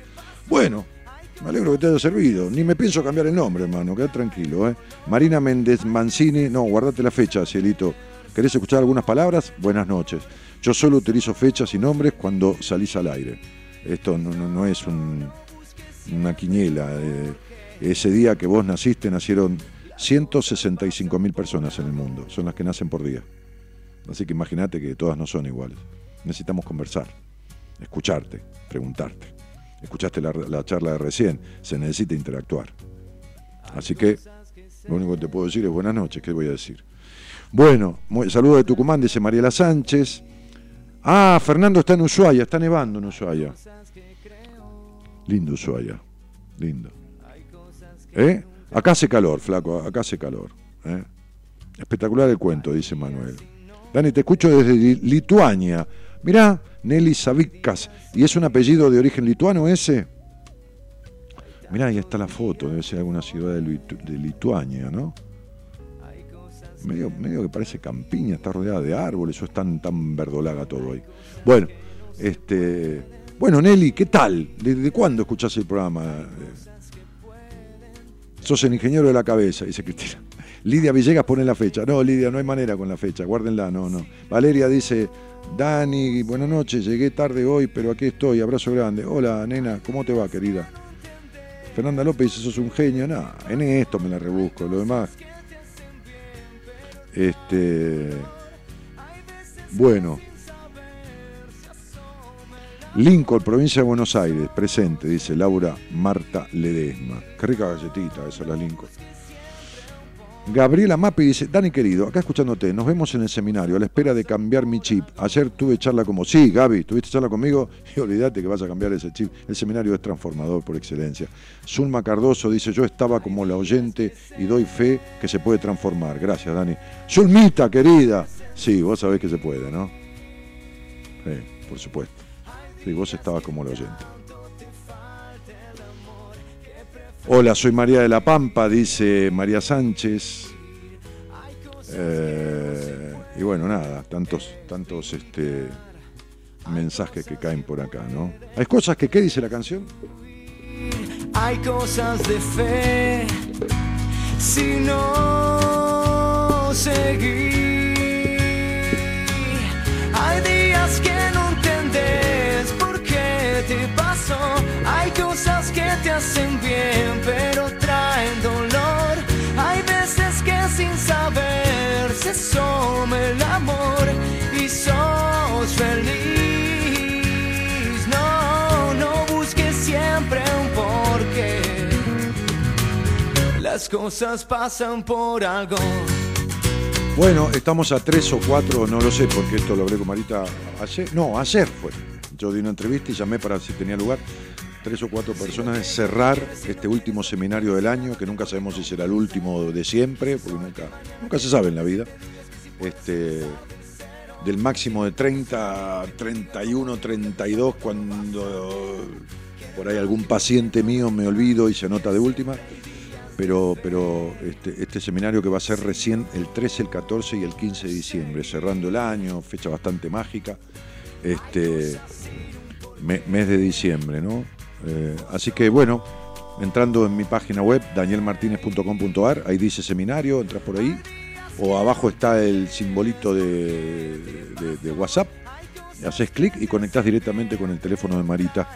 Bueno, me alegro que te haya servido. Ni me pienso cambiar el nombre, hermano, queda tranquilo. ¿eh? Marina Méndez Mancini, no, guardate la fecha, Cielito. ¿Querés escuchar algunas palabras? Buenas noches. Yo solo utilizo fechas y nombres cuando salís al aire. Esto no, es un- una quiniela. eh, ese día que vos naciste nacieron 165 mil personas en el mundo. Son las que nacen por día. Así que imagínate que todas no son iguales. Necesitamos conversar, escucharte, preguntarte. Escuchaste la charla de recién, se necesita interactuar. Así que lo único que te puedo decir es buenas noches, ¿qué voy a decir? Bueno, saludo de Tucumán, dice Mariela Sánchez. Ah, Fernando está en Ushuaia, está nevando en Ushuaia. Lindo Ushuaia, lindo. ¿Eh? Acá hace calor, flaco, acá hace calor. ¿eh? Espectacular el cuento, dice Manuel. Dani, te escucho desde Li- Lituania. Mirá, Nelly Savickas. ¿Y es un apellido de origen lituano ese? Mirá, ahí está la foto, debe ser alguna ciudad de, de Lituania, ¿no? Medio, que parece campiña, está rodeada de árboles, o es tan, tan verdolaga todo ahí. Bueno, este. Bueno, Nelly, ¿qué tal? ¿Desde cuándo escuchás el programa? Eh, Sos el ingeniero de la cabeza, dice Cristina. <laughs> Lidia Villegas pone la fecha. No, Lidia, no hay manera con la fecha, guárdenla, no, no. Valeria dice, Dani, buenas noches, llegué tarde hoy, pero aquí estoy, abrazo grande. Hola, nena, ¿cómo te va, querida? Fernanda López dice, sos un genio. No, en esto me la rebusco, lo demás. Este. Bueno. Lincoln, provincia de Buenos Aires, presente, dice Laura Marta Ledesma. Qué rica galletita esa, la Lincoln. Gabriela Mapi dice, Dani querido, acá escuchándote, nos vemos en el seminario a la espera de cambiar mi chip. Ayer tuve charla como, sí, Gaby, tuviste charla conmigo <laughs> y olvídate que vas a cambiar ese chip. El seminario es transformador por excelencia. Zulma Cardoso dice, yo estaba como la oyente y doy fe que se puede transformar. Gracias, Dani. Zulmita, querida. Sí, vos sabés que se puede, ¿no? Sí, por supuesto. Sí, vos estabas como la oyente. Hola, soy María de la Pampa, dice María Sánchez. Eh, y bueno, nada, tantos, tantos este, mensajes que caen por acá, ¿no? Hay cosas que, ¿qué dice la canción? Hay cosas de fe si no seguí. Cosas que te hacen bien, pero traen dolor. Hay veces que sin saber se asoma el amor y sos feliz. No, no busques siempre un porqué. Las cosas pasan por algo. Bueno, estamos a tres o cuatro, no lo sé, porque esto lo hablé con Marita ayer. No, ayer fue. Yo di una entrevista y llamé para si tenía lugar. Tres o cuatro personas de cerrar este último seminario del año, que nunca sabemos si será el último de siempre, porque nunca, nunca se sabe en la vida. Este, del máximo de 30, 31, 32, cuando por ahí algún paciente mío me olvido y se anota de última, pero, pero este, este seminario que va a ser recién el 13, el 14 y el 15 de diciembre, cerrando el año, fecha bastante mágica, este, me- mes de diciembre, ¿no? Eh, así que bueno, entrando en mi página web, danielmartinez.com.ar, ahí dice seminario, entras por ahí, o abajo está el simbolito de, WhatsApp, haces clic y conectás directamente con el teléfono de Marita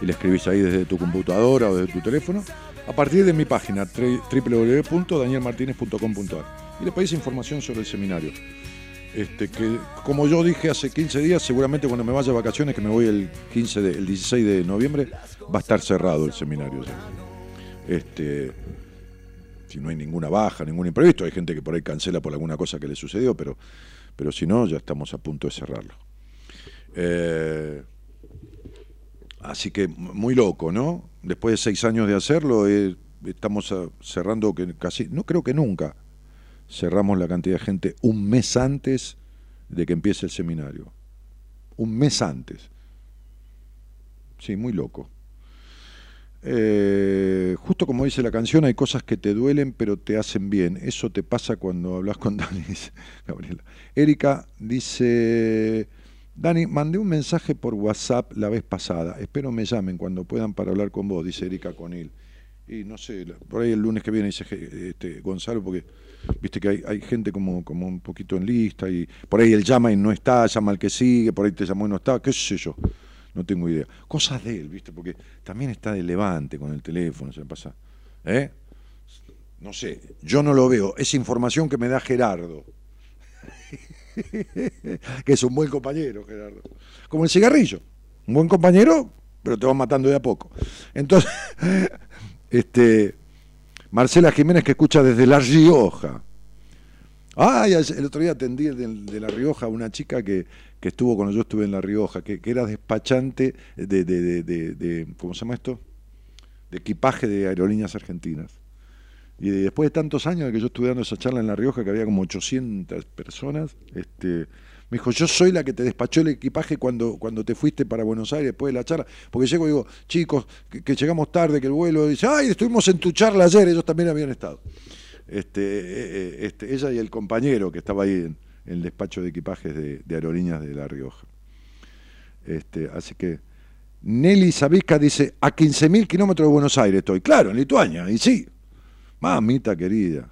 y le escribís ahí desde tu computadora o desde tu teléfono, a partir de mi página www.danielmartinez.com.ar y le pedís información sobre el seminario. Este, que como yo dije hace 15 días, seguramente cuando me vaya de vacaciones, que me voy el 15 de- el 16 de noviembre, va a estar cerrado el seminario. Este, si no hay ninguna baja, ningún imprevisto, hay gente que por ahí cancela por alguna cosa que le sucedió, pero, pero si no, ya estamos a punto de cerrarlo. Eh, así que muy loco, ¿no? Después de seis años de hacerlo, eh, estamos cerrando que casi, no creo que nunca cerramos la cantidad de gente un mes antes de que empiece el seminario. Un mes antes. Sí, muy loco. Eh, justo como dice la canción, hay cosas que te duelen pero te hacen bien. Eso te pasa cuando hablas con Dani, <laughs> dice Gabriela. Erika dice, Dani, mandé un mensaje por WhatsApp la vez pasada. Espero me llamen cuando puedan para hablar con vos, dice Erika Conil. Y no sé, por ahí el lunes que viene dice este, Gonzalo, porque viste que hay, hay gente como, como un poquito en lista y por ahí él llama y no está, llama al que sigue, por ahí te llamó y no está, qué sé yo. No tengo idea. Cosas de él, ¿viste? Porque también está de levante con el teléfono, se me pasa. ¿Eh? No sé, yo no lo veo. Es información que me da Gerardo. <laughs> que es un buen compañero, Gerardo. Como el cigarrillo. Un buen compañero, pero te va matando de a poco. Entonces, <laughs> este, Marcela Jiménez que escucha desde La Rioja. Ay, el otro día atendí de, La Rioja a una chica que, que estuvo cuando yo estuve en La Rioja, que, que era despachante de, de, de, de- de- ¿cómo se llama esto? De equipaje de aerolíneas argentinas. Y después de tantos años de que yo estuve dando esa charla en La Rioja, que había como 800 personas, este, me dijo, yo soy la que te despachó el equipaje cuando, cuando te fuiste para Buenos Aires después de la charla, porque llego y digo, chicos, que, llegamos tarde, que el vuelo, dice, ay, estuvimos en tu charla ayer, ellos también habían estado. Este, eh, eh, este, ella y el compañero que estaba ahí en, el despacho de equipajes de, de aerolíneas de La Rioja. Este, así que Nelly Sabisca dice, a 15.000 kilómetros de Buenos Aires estoy. Claro, en Lituania, y sí. Mamita querida.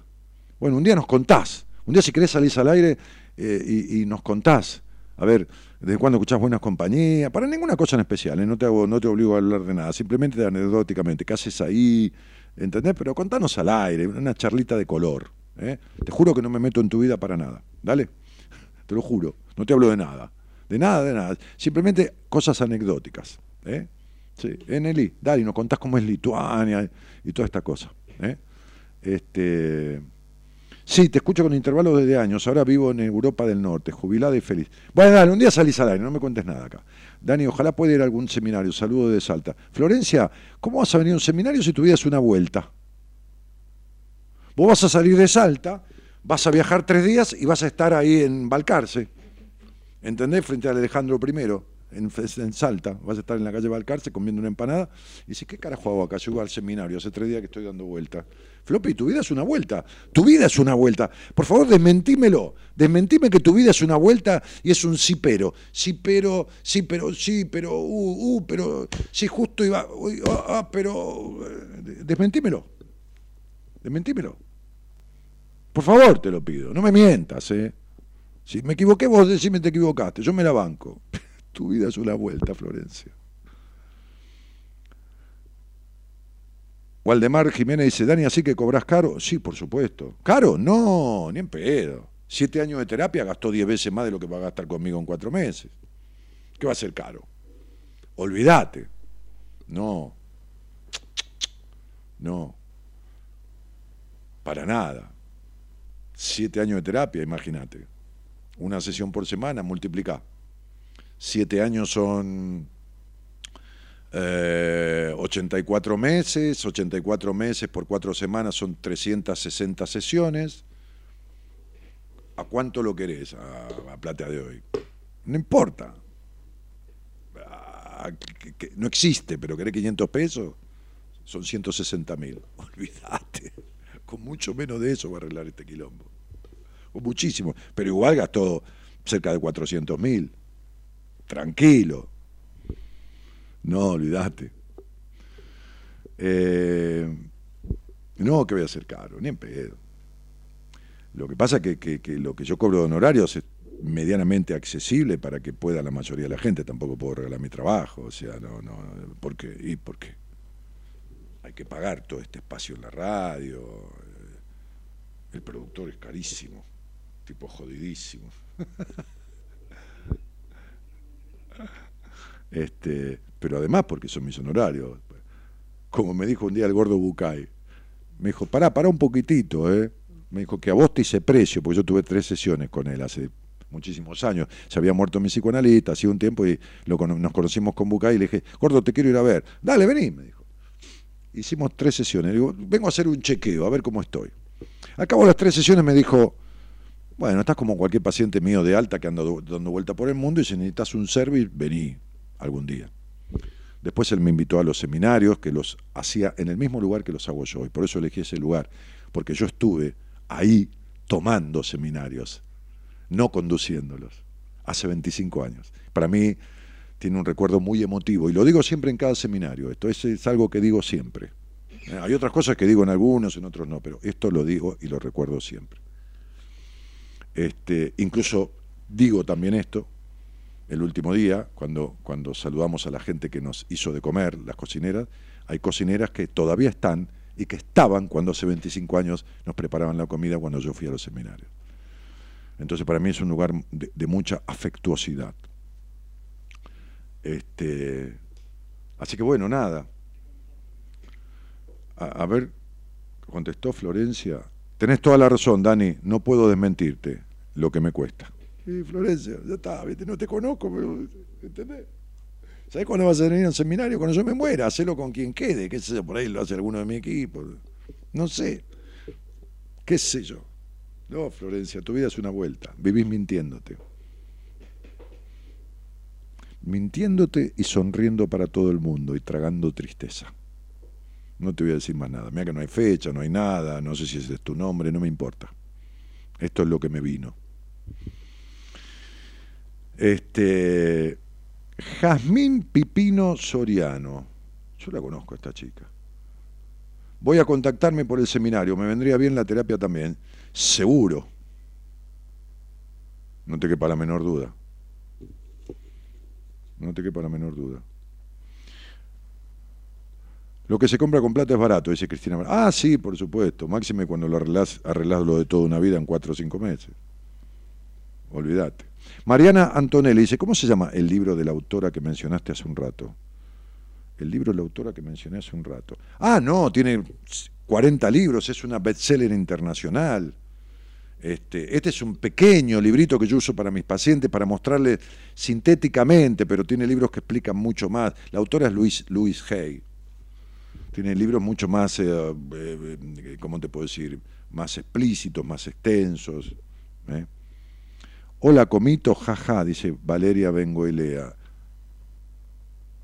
Bueno, un día nos contás. Un día si querés salís al aire eh, y, nos contás. A ver, ¿desde cuándo escuchás buenas compañías? Para ninguna cosa en especial, ¿eh? no, te hago, no te obligo a hablar de nada. Simplemente anecdóticamente, ¿qué haces ahí? ¿Entendés? Pero contanos al aire, una charlita de color. ¿eh? Te juro que no me meto en tu vida para nada. ¿Dale? <laughs> Te lo juro. No te hablo de nada. De nada, de nada. Simplemente cosas anecdóticas. ¿eh? Sí. Eh, Nelly, dale, nos contás cómo es Lituania y toda esta cosa. Este, sí, te escucho con intervalos desde años. Ahora vivo en Europa del Norte, jubilada y feliz. Bueno, dale, un día salís al aire, no me cuentes nada acá. Dani, ojalá pueda ir a algún seminario. Saludo de Salta. Florencia, ¿cómo vas a venir a un seminario si tu vida es una vuelta? Vos vas a salir de Salta, vas a viajar tres días y vas a estar ahí en Balcarce. ¿Entendés? Frente al Alejandro I en, Salta, vas a estar en la calle Balcarce comiendo una empanada y dices, ¿qué carajo hago acá? Llego al seminario, hace tres días que estoy dando vuelta. Floppy, tu vida es una vuelta, tu vida es una vuelta. Por favor, desmentímelo, desmentime que tu vida es una vuelta y es un sí pero, sí pero, sí pero, sí pero, uh, uh, pero, sí justo iba, uy, ah, ah, pero, eh, desmentímelo, desmentímelo. Por favor, te lo pido, no me mientas, ¿eh? Si me equivoqué, vos decime te equivocaste, yo me la banco. Tu vida es una vuelta, Florencia. Waldemar Jiménez dice, Dani, ¿así que cobras caro? Sí, por supuesto. ¿Caro? No, ni en pedo. Siete años de terapia gastó diez veces más de lo que va a gastar conmigo en cuatro meses. ¿Qué va a ser caro? Olvídate. No. No. Para nada. Siete años de terapia, imagínate. Una sesión por semana, multiplica. Siete años son eh, 84 meses, 84 meses por cuatro semanas son 360 sesiones. ¿A cuánto lo querés a, plata de hoy? No importa. no existe, pero querés 500 pesos, son 160 mil. <laughs> Olvídate. Con mucho menos de eso va a arreglar este quilombo. O muchísimo. Pero igual gastó cerca de 400 mil. Tranquilo. No, olvídate. Eh, no, que voy a hacer caro, ni en pedo. Lo que pasa es que, lo que yo cobro de honorarios es medianamente accesible para que pueda la mayoría de la gente. Tampoco puedo regalar mi trabajo. O sea, no, no. ¿Por qué? ¿Y por qué? Hay que pagar todo este espacio en la radio. El productor es carísimo. Tipo jodidísimo. <laughs> Este, pero además porque son mis honorarios. Como me dijo un día el gordo Bucay, me dijo, pará, pará un poquitito, ¿eh? Me dijo que a vos te hice precio, porque yo tuve tres sesiones con él hace muchísimos años. Se había muerto mi psicoanalista, hacía un tiempo y lo, nos conocimos con Bucay y le dije, gordo, te quiero ir a ver. Dale, vení, me dijo. Hicimos tres sesiones. Le digo, vengo a hacer un chequeo, a ver cómo estoy. Acabo las tres sesiones, me dijo, bueno, estás como cualquier paciente mío de alta que anda dando vuelta por el mundo y si necesitas un service, vení algún día. Después él me invitó a los seminarios que los hacía en el mismo lugar que los hago yo y por eso elegí ese lugar, porque yo estuve ahí tomando seminarios, no conduciéndolos, hace 25 años. Para mí tiene un recuerdo muy emotivo y lo digo siempre en cada seminario, esto es, es algo que digo siempre. Eh, Hay otras cosas que digo en algunos, en otros no, pero esto lo digo y lo recuerdo siempre. Este, incluso digo también esto el último día, cuando, cuando saludamos a la gente que nos hizo de comer, las cocineras, hay cocineras que todavía están y que estaban cuando hace 25 años nos preparaban la comida cuando yo fui a los seminarios. Entonces para mí es un lugar de, mucha afectuosidad. Este, así que bueno, nada. A ver, contestó Florencia. Tenés toda la razón, Dani, no puedo desmentirte lo que me cuesta. Y Florencia, ya está, no te conozco, ¿entendés? ¿Sabés cuándo vas a venir al seminario? Cuando yo me muera, hacelo con quien quede, qué sé yo, por ahí lo hace alguno de mi equipo. No sé, qué sé yo. No, Florencia, tu vida es una vuelta, vivís mintiéndote. Mintiéndote y sonriendo para todo el mundo y tragando tristeza. No te voy a decir más nada. Mira que no hay fecha, no hay nada, no sé si ese es tu nombre, no me importa. Esto es lo que me vino. Este. Jazmín Pipino Soriano. Yo la conozco a esta chica. Voy a contactarme por el seminario. Me vendría bien la terapia también. Seguro. No te quepa la menor duda. No te quepa la menor duda. Lo que se compra con plata es barato, dice Cristina. Ah, sí, por supuesto. Máxime cuando lo arreglás, arreglás lo de toda una vida en cuatro o cinco meses. Olvídate. Mariana Antonelli dice, ¿cómo se llama el libro de la autora que mencionaste hace un rato? El libro de la autora que mencioné hace un rato. Ah, no, tiene 40 libros, es una bestseller internacional. Este, este es un pequeño librito que yo uso para mis pacientes para mostrarles sintéticamente, pero tiene libros que explican mucho más. La autora es Luis, Luis Hay. Tiene libros mucho más, eh, eh, eh, ¿cómo te puedo decir? Más explícitos, más extensos. ¿eh? Hola, comito, jaja, dice Valeria Bengoelea.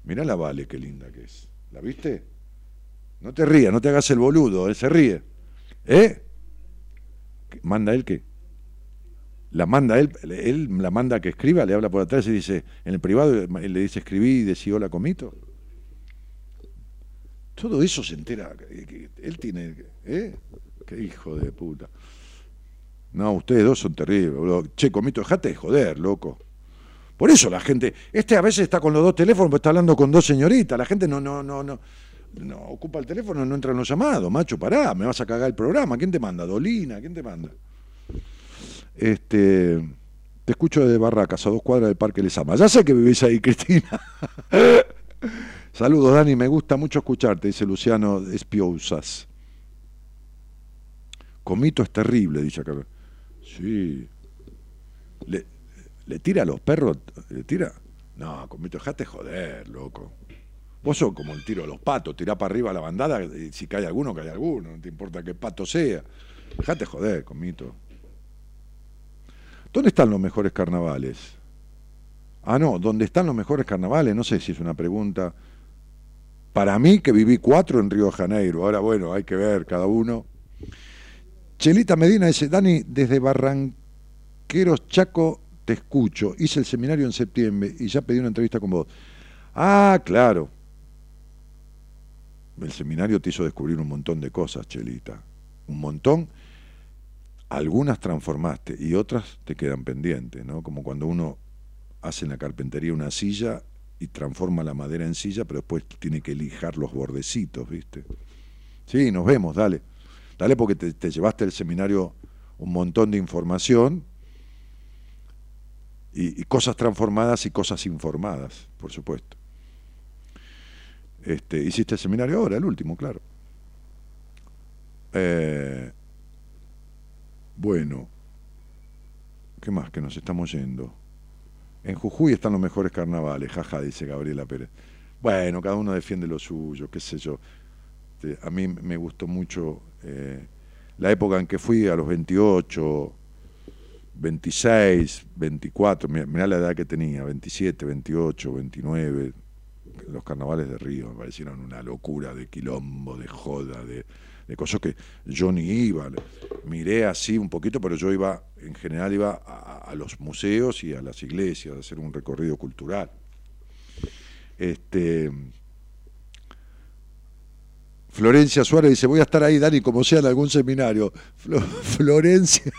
Mirá la Vale, qué linda que es. ¿La viste? No te rías, no te hagas el boludo, ¿eh? se ríe. ¿Eh? ¿Qué- ¿Manda él qué? La manda él, él la manda que escriba, le habla por atrás y dice, en el privado él le dice escribí y decía hola comito. Todo eso se entera. Él tiene. ¿Eh? Qué hijo de puta. No, ustedes dos son terribles. Che, comito, dejate de joder, loco. Por eso la gente. Este a veces está con los dos teléfonos, pero está hablando con dos señoritas. La gente no, no, no, no. No ocupa el teléfono, no entra en los llamados. Macho, pará, me vas a cagar el programa. ¿Quién te manda? Dolina, ¿quién te manda? Este. Te escucho de Barracas, a dos cuadras del Parque Lesama. Ya sé que vivís ahí, <laughs> Cristina. Saludos, Dani, me gusta mucho escucharte, dice Luciano Espiosas. Comito es terrible, dice acá. Sí. Le, le tira a los perros, le tira. No, Comito, dejate joder, loco. Vos sos como el tiro de los patos, tirá para arriba la bandada y si cae alguno, cae alguno, no te importa qué pato sea. Dejate joder, Comito. ¿Dónde están los mejores carnavales? Ah, no, ¿dónde están los mejores carnavales? No sé si es una pregunta. Para mí, que viví cuatro en Río de Janeiro. Ahora, bueno, hay que ver cada uno. Chelita Medina dice, Dani, desde Barranqueros Chaco te escucho. Hice el seminario en septiembre y ya pedí una entrevista con vos. Ah, claro. El seminario te hizo descubrir un montón de cosas, Chelita. Un montón. Algunas transformaste y otras te quedan pendientes, ¿no? Como cuando uno hace en la carpintería una silla y transforma la madera en silla, pero después tiene que lijar los bordecitos, ¿viste? Sí, nos vemos, dale. Dale porque te, te llevaste el seminario un montón de información y, y cosas transformadas y cosas informadas, por supuesto. Este, hiciste el seminario ahora, el último, claro. Eh, bueno, ¿qué más que nos estamos yendo? En Jujuy están los mejores carnavales, jaja, dice Gabriela Pérez. Bueno, cada uno defiende lo suyo, qué sé yo. A mí me gustó mucho eh, la época en que fui a los 28, 26, 24, mirá, mirá la edad que tenía, 27, 28, 29, los carnavales de Río me parecieron una locura de quilombo, de joda, de, de cosas que yo ni iba. Miré así un poquito, pero yo iba, en general iba a, los museos y a las iglesias a hacer un recorrido cultural. Este, Florencia Suárez dice, voy a estar ahí, Dani, como sea en algún seminario. Flo- <laughs> Florencia,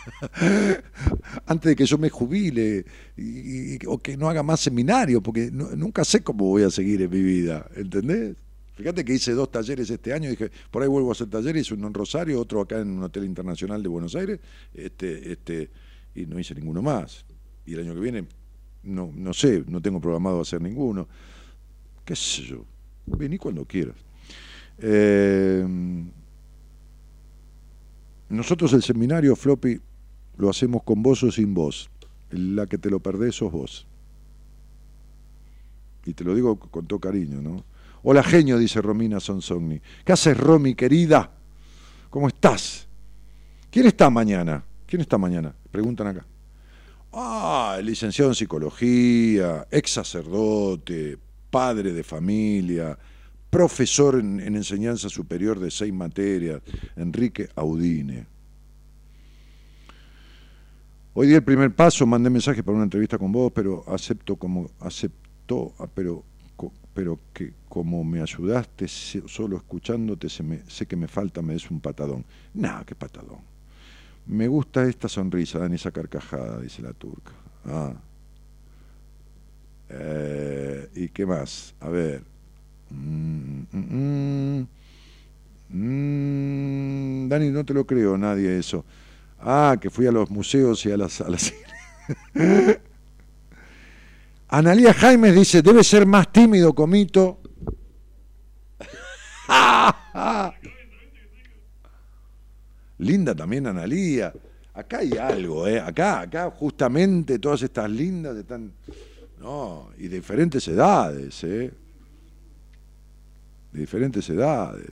antes de que yo me jubile o que no haga más seminario, porque nunca sé cómo voy a seguir en mi vida, ¿entendés? Fíjate que hice dos talleres este año, dije, por ahí vuelvo a hacer talleres, uno en Rosario, otro acá en un hotel internacional de Buenos Aires, este, este, y no hice ninguno más. Y el año que viene, no, no sé, no tengo programado hacer ninguno. ¿Qué sé yo? Vení cuando quieras. Eh, nosotros el seminario Floppy lo hacemos con vos o sin vos. La que te lo perdés sos vos. Y te lo digo con todo cariño, ¿no? Hola genio, dice Romina Sonsogni. ¿Qué haces, Romy, querida? ¿Cómo estás? ¿Quién está mañana? ¿Quién está mañana? Preguntan acá. Ah, licenciado en psicología, ex sacerdote, padre de familia, profesor en, en enseñanza superior de seis materias, Enrique Audine. Hoy di el primer paso, mandé mensaje para una entrevista con vos, pero acepto como aceptó, ah, pero pero que como me ayudaste solo escuchándote se me- sé que me falta me des un patadón. Nada, qué patadón. Me gusta esta sonrisa, Dani, esa carcajada, dice la turca. Ah. Eh, ¿Y qué más? A ver. Mm, mm. Mm, Dani, no te lo creo nadie eso. Ah, que fui a los museos y a las... A las... <laughs> Analía Jaimes dice, debe ser más tímido, Comito. <laughs> Linda también Analía. Acá hay algo, ¿eh? Acá, acá justamente todas estas lindas están... No, y de diferentes edades, ¿eh? De diferentes edades.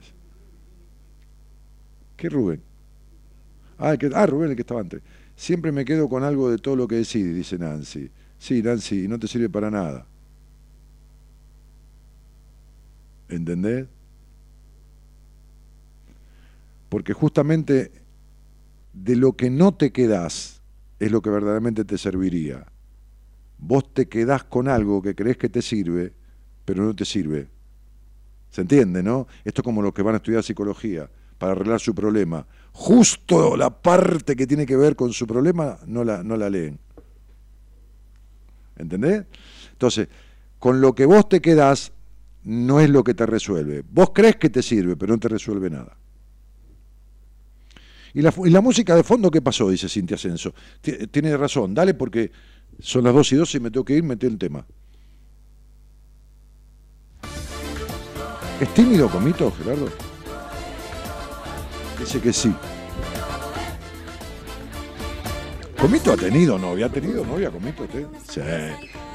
¿Qué Rubén? Ah, que, ah, Rubén, el que estaba antes. Siempre me quedo con algo de todo lo que decís, dice Nancy. Sí, Nancy, no te sirve para nada. ¿Entendés? Porque justamente de lo que no te quedás es lo que verdaderamente te serviría. Vos te quedás con algo que crees que te sirve, pero no te sirve. ¿Se entiende, no? Esto es como los que van a estudiar psicología para arreglar su problema. Justo la parte que tiene que ver con su problema no la, no la leen. ¿Entendés? Entonces, con lo que vos te quedás no es lo que te resuelve. Vos crees que te sirve, pero no te resuelve nada. ¿Y la, música de fondo qué pasó? Dice Cintia Ascenso. Ti- Tiene razón, dale porque son las 2 y 12 y me tengo que ir, metí el tema. ¿Es tímido, Comito, Gerardo? Dice que sí. ¿Comito ha tenido novia? ¿Ha tenido novia, Comito, usted? Sí.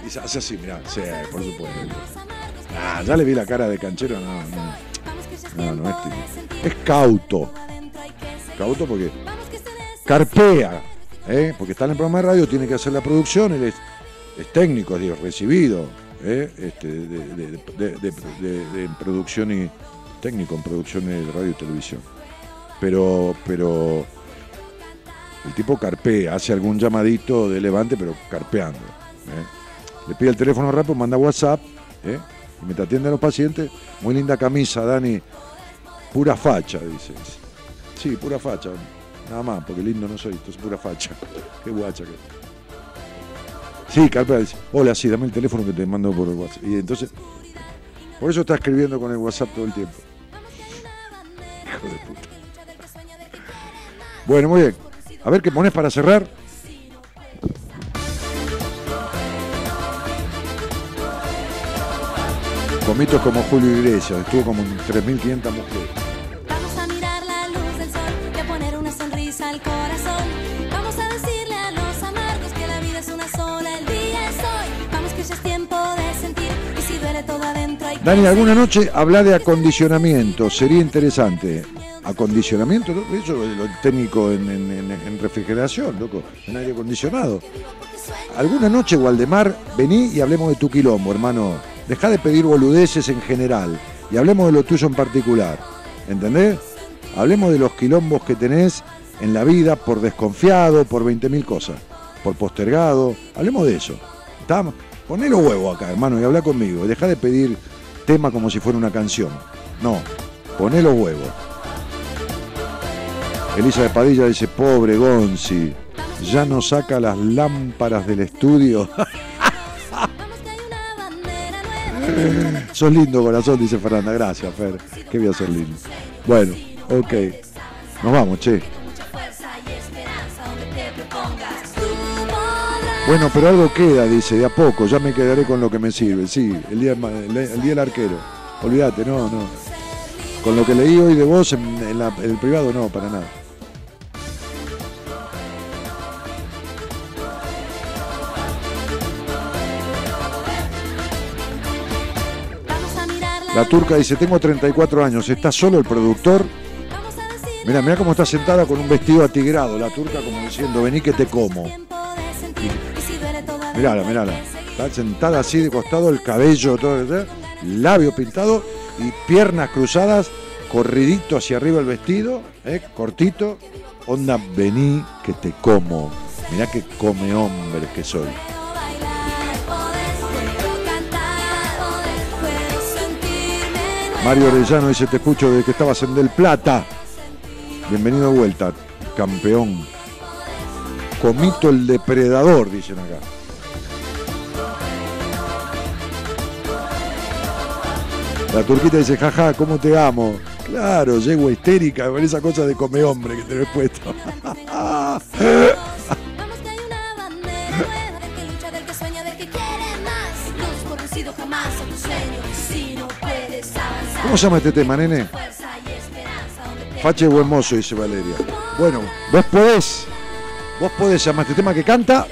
Y hace así, mirá, sí, por supuesto. Ah, ya le vi la cara de canchero, no, no. No, no es tímido. Es cauto. Cauto porque carpea, ¿eh? porque está en el programa de radio, tiene que hacer la producción, él es técnico, es recibido ¿eh? este, de, de- producción y técnico en producción de radio y televisión. Pero, pero el tipo carpea, hace algún llamadito de levante, pero carpeando. ¿eh? Le pide el teléfono rápido, manda WhatsApp, ¿eh? y mientras atiende a los pacientes, muy linda camisa, Dani, pura facha, dice. Sí, pura facha, nada más, porque lindo no soy, entonces pura facha. <laughs> Qué guacha que. Sí, carpea, dice, hola, sí, dame el teléfono que te mando por WhatsApp. Y entonces, por eso está escribiendo con el WhatsApp todo el tiempo. <laughs> Hijo de puta. Bueno, muy bien. A ver qué pones para cerrar. Comitos como Julio Iglesias, estuvo como en 3.500 mujeres. Vamos a mirar la luz del sol y a poner una sonrisa al corazón. Vamos a decirle a los amargos que la vida es una sola, el día es hoy. Vamos que ya es tiempo de sentir y si duele todo adentro hay que Dani, alguna noche habla de acondicionamiento, sería interesante. Acondicionamiento, ¿no? eso es lo técnico en, refrigeración, loco, en aire acondicionado. Alguna noche, Waldemar, vení y hablemos de tu quilombo, hermano. Dejá de pedir boludeces en general y hablemos de lo tuyo en particular. ¿Entendés? Hablemos de los quilombos que tenés en la vida por desconfiado, por 20.000 cosas, por postergado. Hablemos de eso. Poné los huevos acá, hermano, y habla conmigo. Deja de pedir tema como si fuera una canción. No, poné los huevos. Elisa de Padilla dice, pobre Gonzi, ya no saca las lámparas del estudio. <laughs> Sos lindo, corazón, dice Fernanda. Gracias, Fer. Qué voy a ser lindo. Bueno, ok. Nos vamos, che. Bueno, pero algo queda, dice, de a poco. Ya me quedaré con lo que me sirve. Sí, el día, el, del arquero. Olvídate, no, no. Con lo que leí hoy de vos en la- en el privado, no, para nada. La, turca dice, tengo 34 años, ¿está solo el productor? Mira, mira cómo está sentada con un vestido atigrado, la turca como diciendo, vení que te como. Mirala, mirala. Está sentada así de costado, el cabello, todo, ¿eh? labio pintado y piernas cruzadas, corridito hacia arriba el vestido, ¿eh? cortito. Onda, vení que te como. Mirá que come hombre que soy. Mario Orellano dice, te escucho desde que estabas en Del Plata. Bienvenido de vuelta, campeón. Comito el depredador, dicen acá. La turquita dice, jaja, ¿cómo te amo? Claro, llego histérica con esa cosa de come hombre que tenés puesto. Vamos que ¿Cómo se llama este tema, nene? Fache buen mozo, dice Valeria. Bueno, vos podés. Vos podés llamar este tema que canta.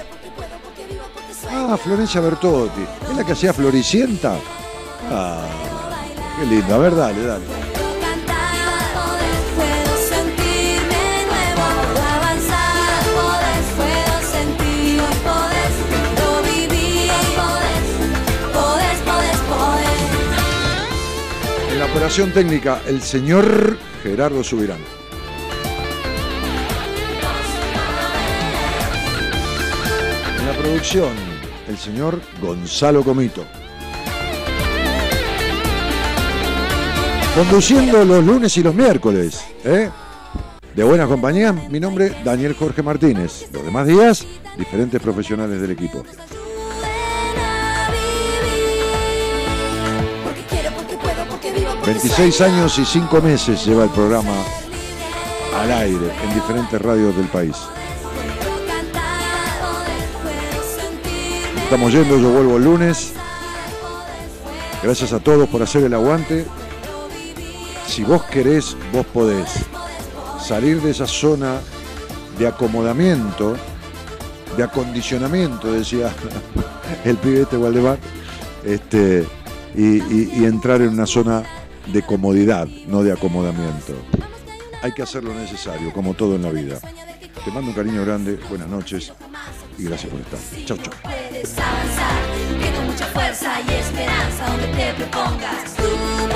Ah, Florencia Bertotti. ¿Es la que hacía Floricienta? Ah, qué lindo. A ver, dale, dale. Operación técnica, el señor Gerardo Subirán. En la producción, el señor Gonzalo Comito. Conduciendo los lunes y los miércoles, ¿eh? De buena compañía, mi nombre Daniel Jorge Martínez. Los demás días, diferentes profesionales del equipo. 26 sueño. años y 5 meses lleva el programa al aire en diferentes radios del país. Estamos yendo, yo vuelvo el lunes. Gracias a todos por hacer el aguante. Si vos querés, vos podés salir de esa zona de acomodamiento, de acondicionamiento, decía <laughs> el pibe este Waldemar, este, y, y- y entrar en una zona de comodidad, no de acomodamiento. Hay que hacer lo necesario, como todo en la vida. Te mando un cariño grande, buenas noches y gracias por estar. Propongas, tú